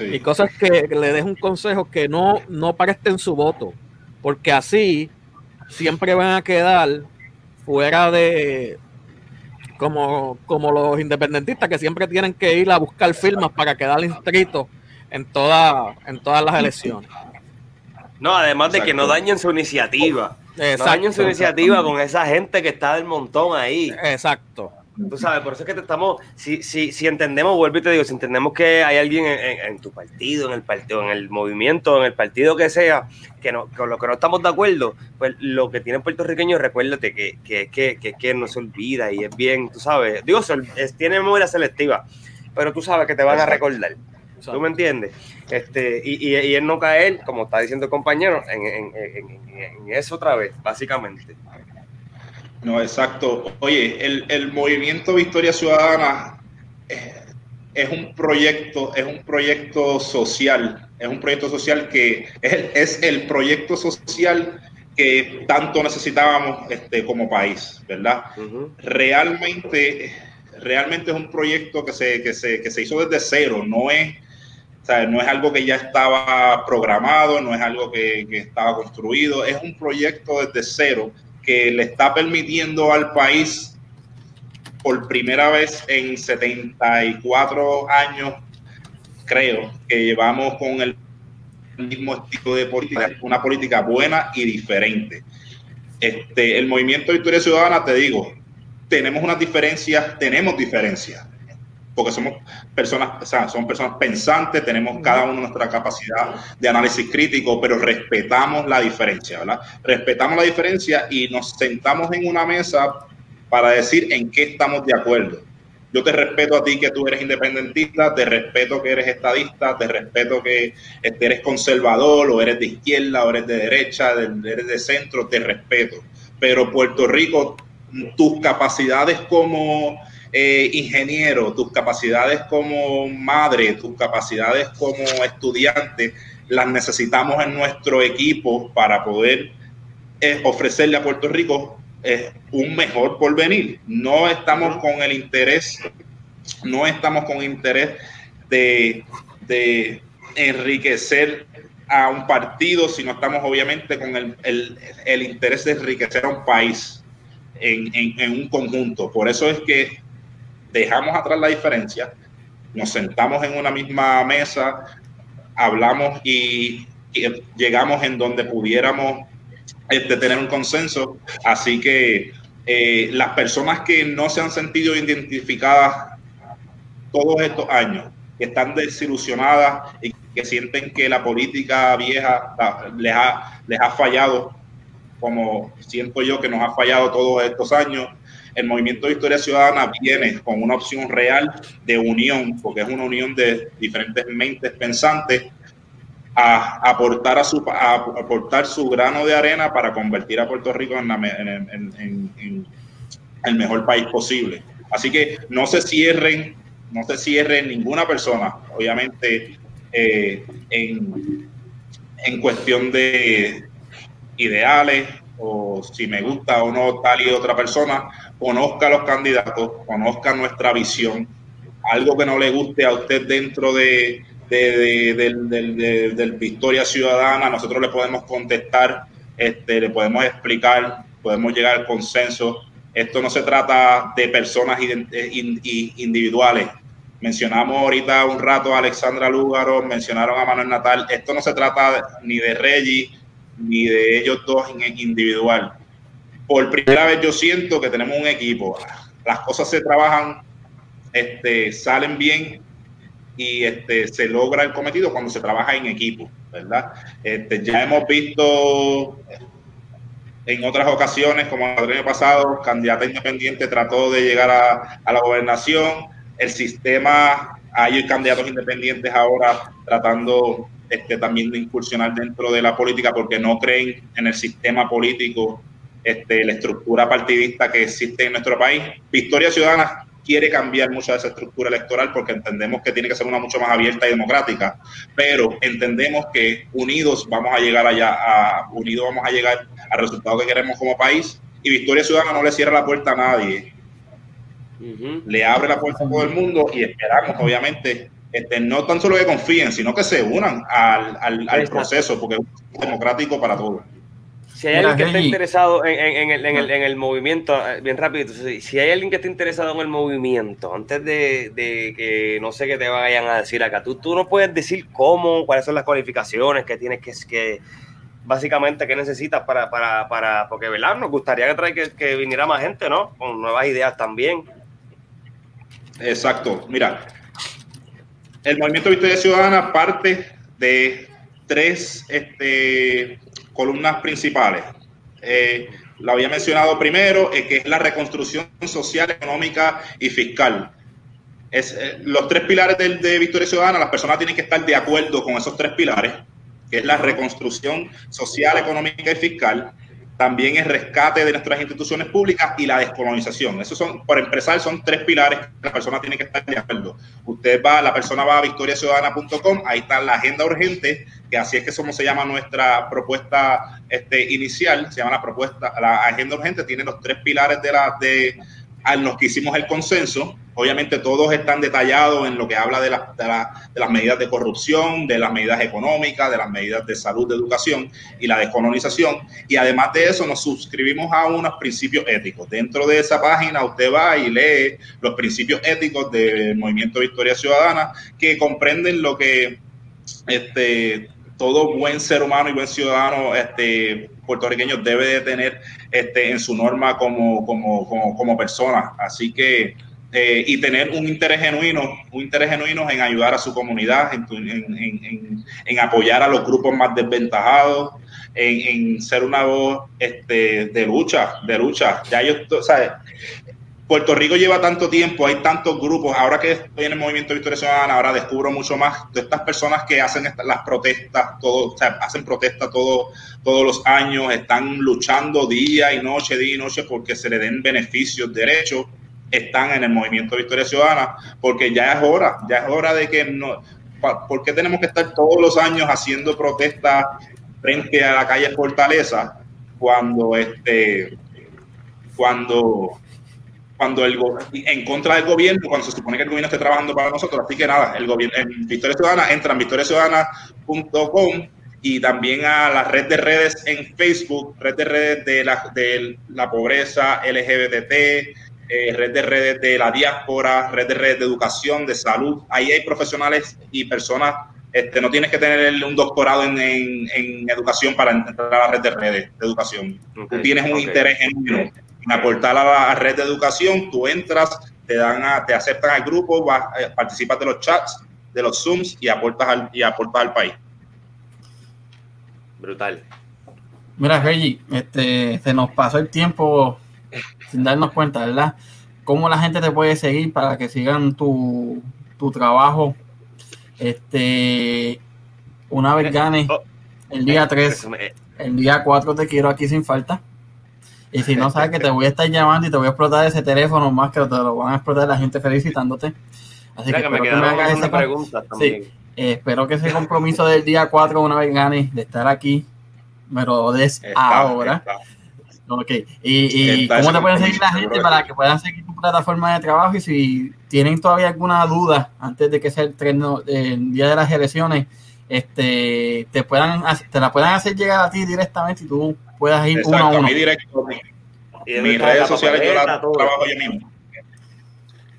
Y cosas que le dejo un consejo que no, no presten su voto, porque así siempre van a quedar fuera de como, como los independentistas que siempre tienen que ir a buscar firmas para quedar inscritos en, toda, en todas las elecciones. No, además de que no dañen su iniciativa. No dañen su iniciativa con esa gente que está del montón ahí. Exacto. Tú sabes, por eso es que te estamos, si, si, si entendemos, vuelvo y te digo, si entendemos que hay alguien en, tu partido, en el partido, en el movimiento, en el partido que sea, que no, con lo que no estamos de acuerdo, pues lo que tiene puertorriqueño, recuérdate que, que, que, que, no se olvida y es bien, tú sabes, digo, es, tiene memoria selectiva, pero tú sabes que te van a recordar. ¿Tú me entiendes? Este, y, y, y él no caer, como está diciendo el compañero, en, en, eso otra vez, básicamente. No, exacto. Oye, el, el movimiento Victoria Ciudadana es, es, un proyecto, es un proyecto social, es un proyecto social que es, es el proyecto social que tanto necesitábamos este, como país, ¿verdad? Realmente, realmente es un proyecto que se, que se, que se hizo desde cero, no es no es algo que ya estaba programado, no es algo que, estaba construido, es un proyecto desde cero que le está permitiendo al país por primera vez en 74 años, creo, que llevamos con el mismo estilo de política, una política buena y diferente. Este, el movimiento Victoria Ciudadana, te digo, tenemos unas diferencias, tenemos diferencias porque somos personas, o sea, son personas pensantes, tenemos cada uno nuestra capacidad de análisis crítico, pero respetamos la diferencia, ¿verdad? Respetamos la diferencia y nos sentamos en una mesa para decir en qué estamos de acuerdo. Yo te respeto a ti que tú eres independentista, te respeto que eres estadista, te respeto que este, eres conservador o eres de izquierda o eres de derecha, eres de centro, te respeto. Pero Puerto Rico, tus capacidades como eh, ingeniero, tus capacidades como madre, tus capacidades como estudiante, las necesitamos en nuestro equipo para poder eh, ofrecerle a Puerto Rico eh, un mejor porvenir. No estamos con el interés, no estamos con interés de, enriquecer a un partido, sino estamos obviamente con el, interés de enriquecer a un país en, en, un conjunto. Por eso es que dejamos atrás la diferencia, nos sentamos en una misma mesa, hablamos y, llegamos en donde pudiéramos este, tener un consenso. Así que eh, las personas que no se han sentido identificadas todos estos años, que están desilusionadas y que sienten que la política vieja les ha, les ha fallado, como siento yo que nos ha fallado todos estos años, el movimiento de Historia Ciudadana viene con una opción real de unión, porque es una unión de diferentes mentes pensantes, a aportar, a su, aportar su grano de arena para convertir a Puerto Rico en, el mejor país posible. Así que no se cierren, no se cierren ninguna persona, obviamente, eh, en, en cuestión de ideales o si me gusta o no tal y otra persona, conozca a los candidatos, conozca nuestra visión, algo que no le guste a usted dentro de, del, Victoria Ciudadana, nosotros le podemos contestar, este, le podemos explicar, podemos llegar al consenso. Esto no se trata de personas eh, individuales. Mencionamos ahorita un rato a Alexandra Lúgaro, mencionaron a Manuel Natal. Esto no se trata ni de Reggie ni de ellos dos en individual por primera vez yo siento que tenemos un equipo. Las cosas se trabajan, este, salen bien y este, se logra el cometido cuando se trabaja en equipo, ¿verdad? Este, ya hemos visto en otras ocasiones, como el año pasado, candidata independiente trató de llegar a, la gobernación. El sistema, hay candidatos independientes ahora tratando este, también de incursionar dentro de la política porque no creen en el sistema político, este, la estructura partidista que existe en nuestro país. Victoria Ciudadana quiere cambiar mucho de esa estructura electoral porque entendemos que tiene que ser una mucho más abierta y democrática, pero entendemos que unidos vamos a llegar allá, a, unidos vamos a llegar al resultado que queremos como país y Victoria Ciudadana no le cierra la puerta a nadie. Le abre la puerta a todo el mundo y esperamos, obviamente, este, no tan solo que confíen, sino que se unan al, al, proceso, porque es democrático para todos. Si hay alguien que esté interesado en, el, movimiento, eh, bien rápido, si hay alguien que esté interesado en el movimiento, antes de, que no sé qué te vayan a decir acá, tú, tú no puedes decir cómo, cuáles son las cualificaciones que tienes que, que básicamente, qué necesitas para, para, para porque, ¿verdad? Nos gustaría que, que, que viniera más gente, ¿no? Con nuevas ideas también. Exacto, mira, el Movimiento Victoria Ciudadana parte de tres este, columnas principales. Eh, lo había mencionado primero, eh, que es la reconstrucción social, económica y fiscal. Es, eh, los tres pilares de, de Victoria Ciudadana, las personas tienen que estar de acuerdo con esos tres pilares, que es la reconstrucción social, económica y fiscal también el rescate de nuestras instituciones públicas y la descolonización. Esos son, por empezar, son tres pilares que la persona tiene que estar de acuerdo. Usted va, la persona va a victoriaciudadana.com, ahí está la agenda urgente, que así es que somos se llama nuestra propuesta este, inicial, se llama la propuesta, la agenda urgente, tiene los tres pilares de la, de, a los que hicimos el consenso. Obviamente todos están detallados en lo que habla de, de, las medidas de corrupción, de las medidas económicas, de las medidas de salud, de educación y la descolonización. Y además de eso nos suscribimos a unos principios éticos. Dentro de esa página usted va y lee los principios éticos del Movimiento Victoria Ciudadana que comprenden lo que este, todo buen ser humano y buen ciudadano este, puertorriqueño debe de tener este, en su norma como, como, persona. Así que, eh, y tener un interés genuino, un interés genuino en ayudar a su comunidad, en, apoyar a los grupos más desventajados, en, ser una voz este, de lucha, de lucha. Ya yo, ¿sabes? Puerto Rico lleva tanto tiempo, hay tantos grupos, ahora que estoy en el movimiento Victoria Ciudadana, ahora descubro mucho más de estas personas que hacen las protestas, todo, hacen protestas todo, todos los años, están luchando día y noche, día y noche porque se le den beneficios, derechos, están en el movimiento Victoria Ciudadana, porque ya es hora, ya es hora de que no, ¿por qué tenemos que estar todos los años haciendo protestas frente a la calle Fortaleza cuando este, cuando cuando el en contra del gobierno, cuando se supone que el gobierno esté trabajando para nosotros. Así que nada, el gobierno en Victoria Ciudadana, entra en victoriaciudadana.com y también a la red de redes en Facebook, red de redes de la, de la pobreza LGBT, eh, red de redes de la diáspora, red de redes de educación, de salud. Ahí hay profesionales y personas. Este, no tienes que tener un doctorado en, en, educación para entrar a la red de redes de educación. Tú tienes un interés en aportar a la red de educación, tú entras, te dan a, te aceptan al grupo, vas, eh, participas de los chats, de los Zooms y aportas al, y aportas al país. Brutal. Mira, Reggie, este, se nos pasó el tiempo sin darnos cuenta, ¿verdad? ¿Cómo la gente te puede seguir para que sigan tu, tu trabajo? Este, una vez gane oh. el día 3, el día 4 te quiero aquí sin falta. Y si no sabes que te voy a estar llamando y te voy a explotar ese teléfono más que te lo van a explotar la gente felicitándote. Así que, espero que me hagas esa pregunta también. Sí, eh, espero que ese compromiso del día 4 una vez gane de estar aquí me lo des ahora. Ok, y, y ¿cómo te pueden seguir la gente para que puedan seguir tu plataforma de trabajo? Y si tienen todavía alguna duda antes de que sea el, el día de las elecciones, este, te puedan te la puedan hacer llegar a ti directamente y tú puedas ir uno a uno. A directo, mis redes sociales yo las trabajo yo mismo.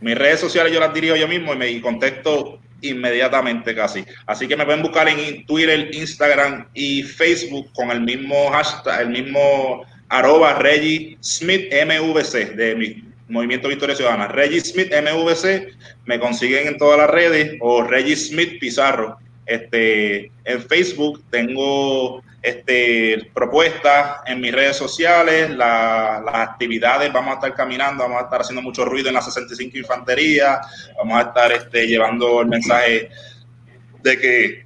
Mis redes sociales yo las dirijo yo mismo y me contesto inmediatamente casi. Así que me pueden buscar en Twitter, Instagram y Facebook con el mismo hashtag, el mismo arroba Reggie Smith MVC de mi Movimiento Victoria Ciudadana. Reggie Smith MVC me consiguen en todas las redes o Reggie Smith Pizarro Este, en Facebook tengo este, propuestas en mis redes sociales, las actividades, vamos a estar caminando, vamos a estar haciendo mucho ruido en la 65 Infantería, vamos a estar este, llevando el mensaje de que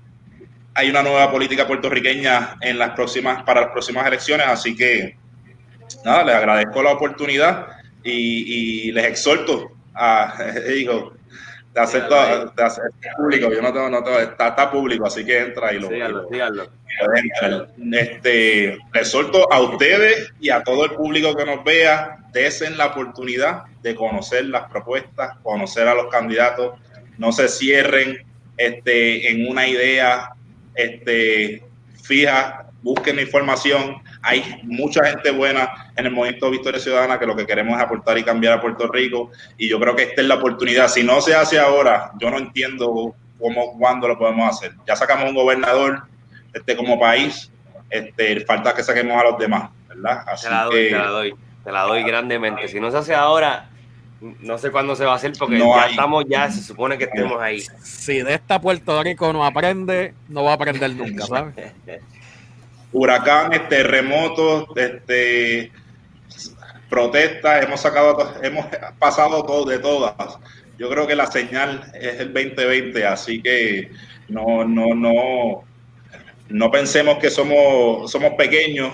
hay una nueva política puertorriqueña en las próximas, para las próximas elecciones, así que nada, les agradezco la oportunidad y, les exhorto a, digo, de hacer, todo, de hacer público, yo no tengo, no tengo está, está, público, así que entra y lo, dígalo, dígalo. Este, les exhorto a ustedes y a todo el público que nos vea, desen la oportunidad de conocer las propuestas, conocer a los candidatos, no se cierren este, en una idea este, fija, busquen información. Hay mucha gente buena en el movimiento Victoria Ciudadana que lo que queremos es aportar y cambiar a Puerto Rico. Y yo creo que esta es la oportunidad. Si no se hace ahora, yo no entiendo cómo, cuándo lo podemos hacer. Ya sacamos un gobernador este, como país, este, falta que saquemos a los demás, ¿verdad? Así te la doy, te la doy, te la doy grandemente. Si no se hace ahora, no sé cuándo se va a hacer porque ya estamos, ya se supone que estemos ahí. Si de esta Puerto Rico no aprende, no va a aprender nunca, ¿sabes? Huracanes, terremotos, este, protestas, hemos sacado, hemos pasado todo de todas. Yo creo que la señal es el 2020, así que no, no, no, no pensemos que somos, somos pequeños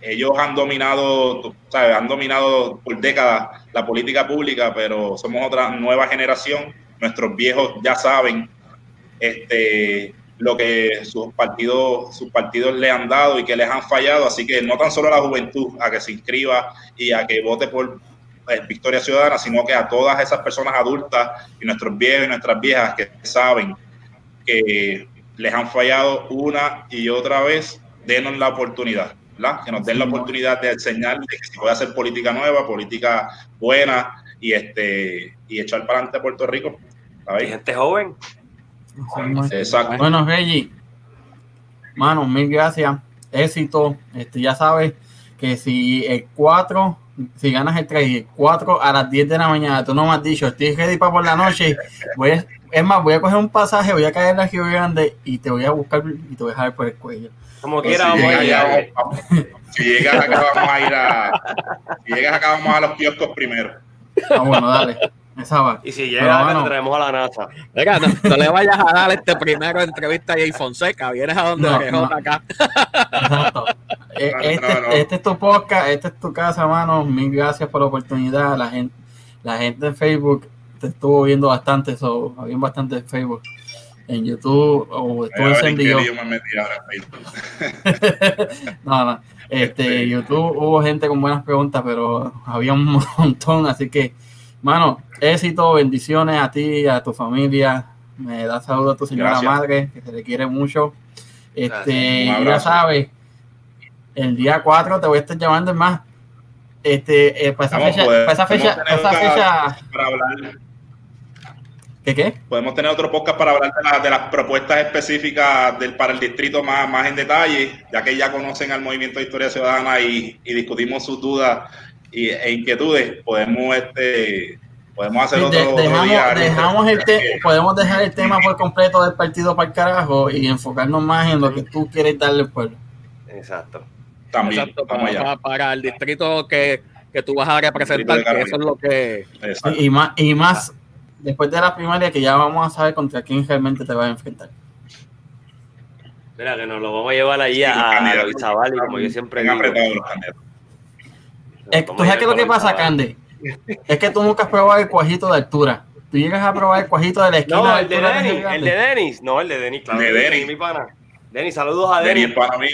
ellos han dominado, ¿sabes? han dominado por décadas la política pública, pero somos otra nueva generación. Nuestros viejos ya saben este, lo que sus partidos, sus partidos le han dado y que les han fallado. Así que no tan solo a la juventud a que se inscriba y a que vote por eh, Victoria Ciudadana, sino que a todas esas personas adultas y nuestros viejos y nuestras viejas que saben que les han fallado una y otra vez, denos la oportunidad que nos den la oportunidad de enseñar que se puede hacer política nueva, política buena y este y echar para adelante a Puerto Rico. Hay gente joven. Exacto. Bueno, Reggie, mano, mil gracias. Éxito. Este, ya sabes que si el 4, si ganas el 3 y el 4 a las 10 de la mañana, tú no me has dicho, estoy ready para por la noche, voy es más, voy a coger un pasaje, voy a caer en la Río Grande y te voy a buscar y te voy a dejar por el cuello. Como quiera, vamos a ir. Si llegas acá, vamos a ir a. Si llegas acá, vamos a los kioscos primero. Ah, bueno, dale. Esa va. Y si acá, te traemos a la NASA. Venga, no, le vayas a dar este primero entrevista a Jay Fonseca. Vienes a donde no, acá. Exacto. Eh, este, este, es tu podcast, esta es tu casa, mano. Mil gracias por la oportunidad. La gente, la gente en Facebook te estuvo viendo bastante, eso, había bastante en Facebook en YouTube o estuvo encendido. no, no. Este, este, YouTube hubo gente con buenas preguntas, pero había un montón, así que, mano, éxito, bendiciones a ti, a tu familia. Me da saludo a tu señora madre, que se le quiere mucho. Este, ya sabes, el día 4 te voy a estar llamando más. Este, eh, para esa fecha, para esa fecha, para esa fecha, para hablar ¿Qué qué? Podemos tener otro podcast para hablar de, las propuestas específicas del, para el distrito más, más en detalle, ya que ya conocen al movimiento de historia ciudadana y, discutimos sus dudas y, e inquietudes. Podemos este podemos hacer otro, dejamos, el podemos dejar el tema por completo del partido para el carajo y enfocarnos más en lo que tú quieres darle al pueblo. Exacto. También Exacto, para, para, el distrito que, que tú vas a representar, que eso es lo que... Y, y más, y más después de la primaria que ya vamos a saber contra quién realmente te vas a enfrentar. Mira, que nos lo vamos a llevar allí a, a Isabel, como yo siempre digo. Es, ¿Tú sabes qué es lo que pasa, Cande? Es que tú nunca has probado el cuajito de altura. Tú llegas a probar el cuajito de la esquina. No, el de, Denis, el de Denis. No, el de Denis, claro. De Denis. mi pana. Denis, saludos a Denis. Denis para mí.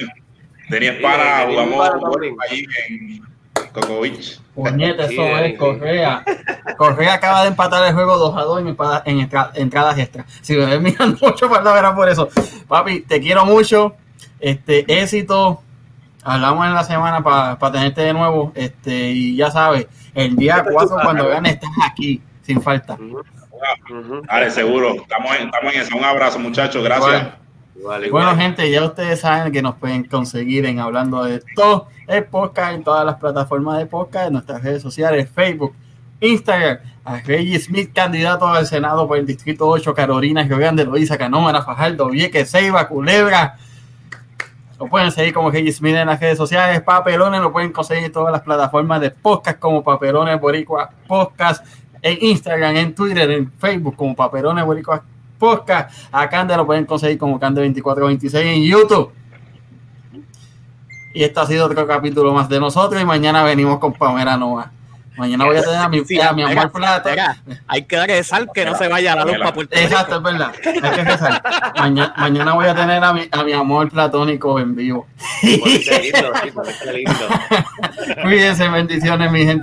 Denis para, jugamos allí en Cocovic. Puñete, eso es, Correa. Correa acaba de empatar el juego 2 a 2 en, entradas extras. Si me ves mirando mucho para verá por eso. Papi, te quiero mucho. Este, éxito. Hablamos en la semana para tenerte de nuevo. Este, y ya sabes, el día 4 cuando ganes estás aquí, sin falta. Vale, seguro. Estamos en, estamos en eso. Un abrazo, muchachos. Gracias bueno, gente, ya ustedes saben que nos pueden conseguir en Hablando de todo el podcast en todas las plataformas de podcast, en nuestras redes sociales, Facebook, Instagram, a Reggie Smith, candidato al Senado por el Distrito 8, Carolina, Río Grande, Loíza, Canómara, Fajardo, Vieques, Ceiba, Culebra. Lo pueden seguir como Reggie Smith en las redes sociales. Papelones lo pueden conseguir en todas las plataformas de podcast como Papelones Boricua Podcast, en Instagram, en Twitter, en Facebook como Papelones Boricua Podcast. A Cande lo pueden conseguir como Cande2426 en YouTube. Y este ha sido otro capítulo más de nosotros. Y mañana venimos con Pamela Noa. Mañana voy a tener a mi, Sí, a mi amor plata. espera, hay que rezar que no se vaya la luz para Puerto Rico. Exacto, es verdad. Hay que rezar. Mañana, mañana voy a tener a mi, a mi amor platónico en vivo. Ponte lindo, sí, ponte lindo. Cuídense, bendiciones, mi gente.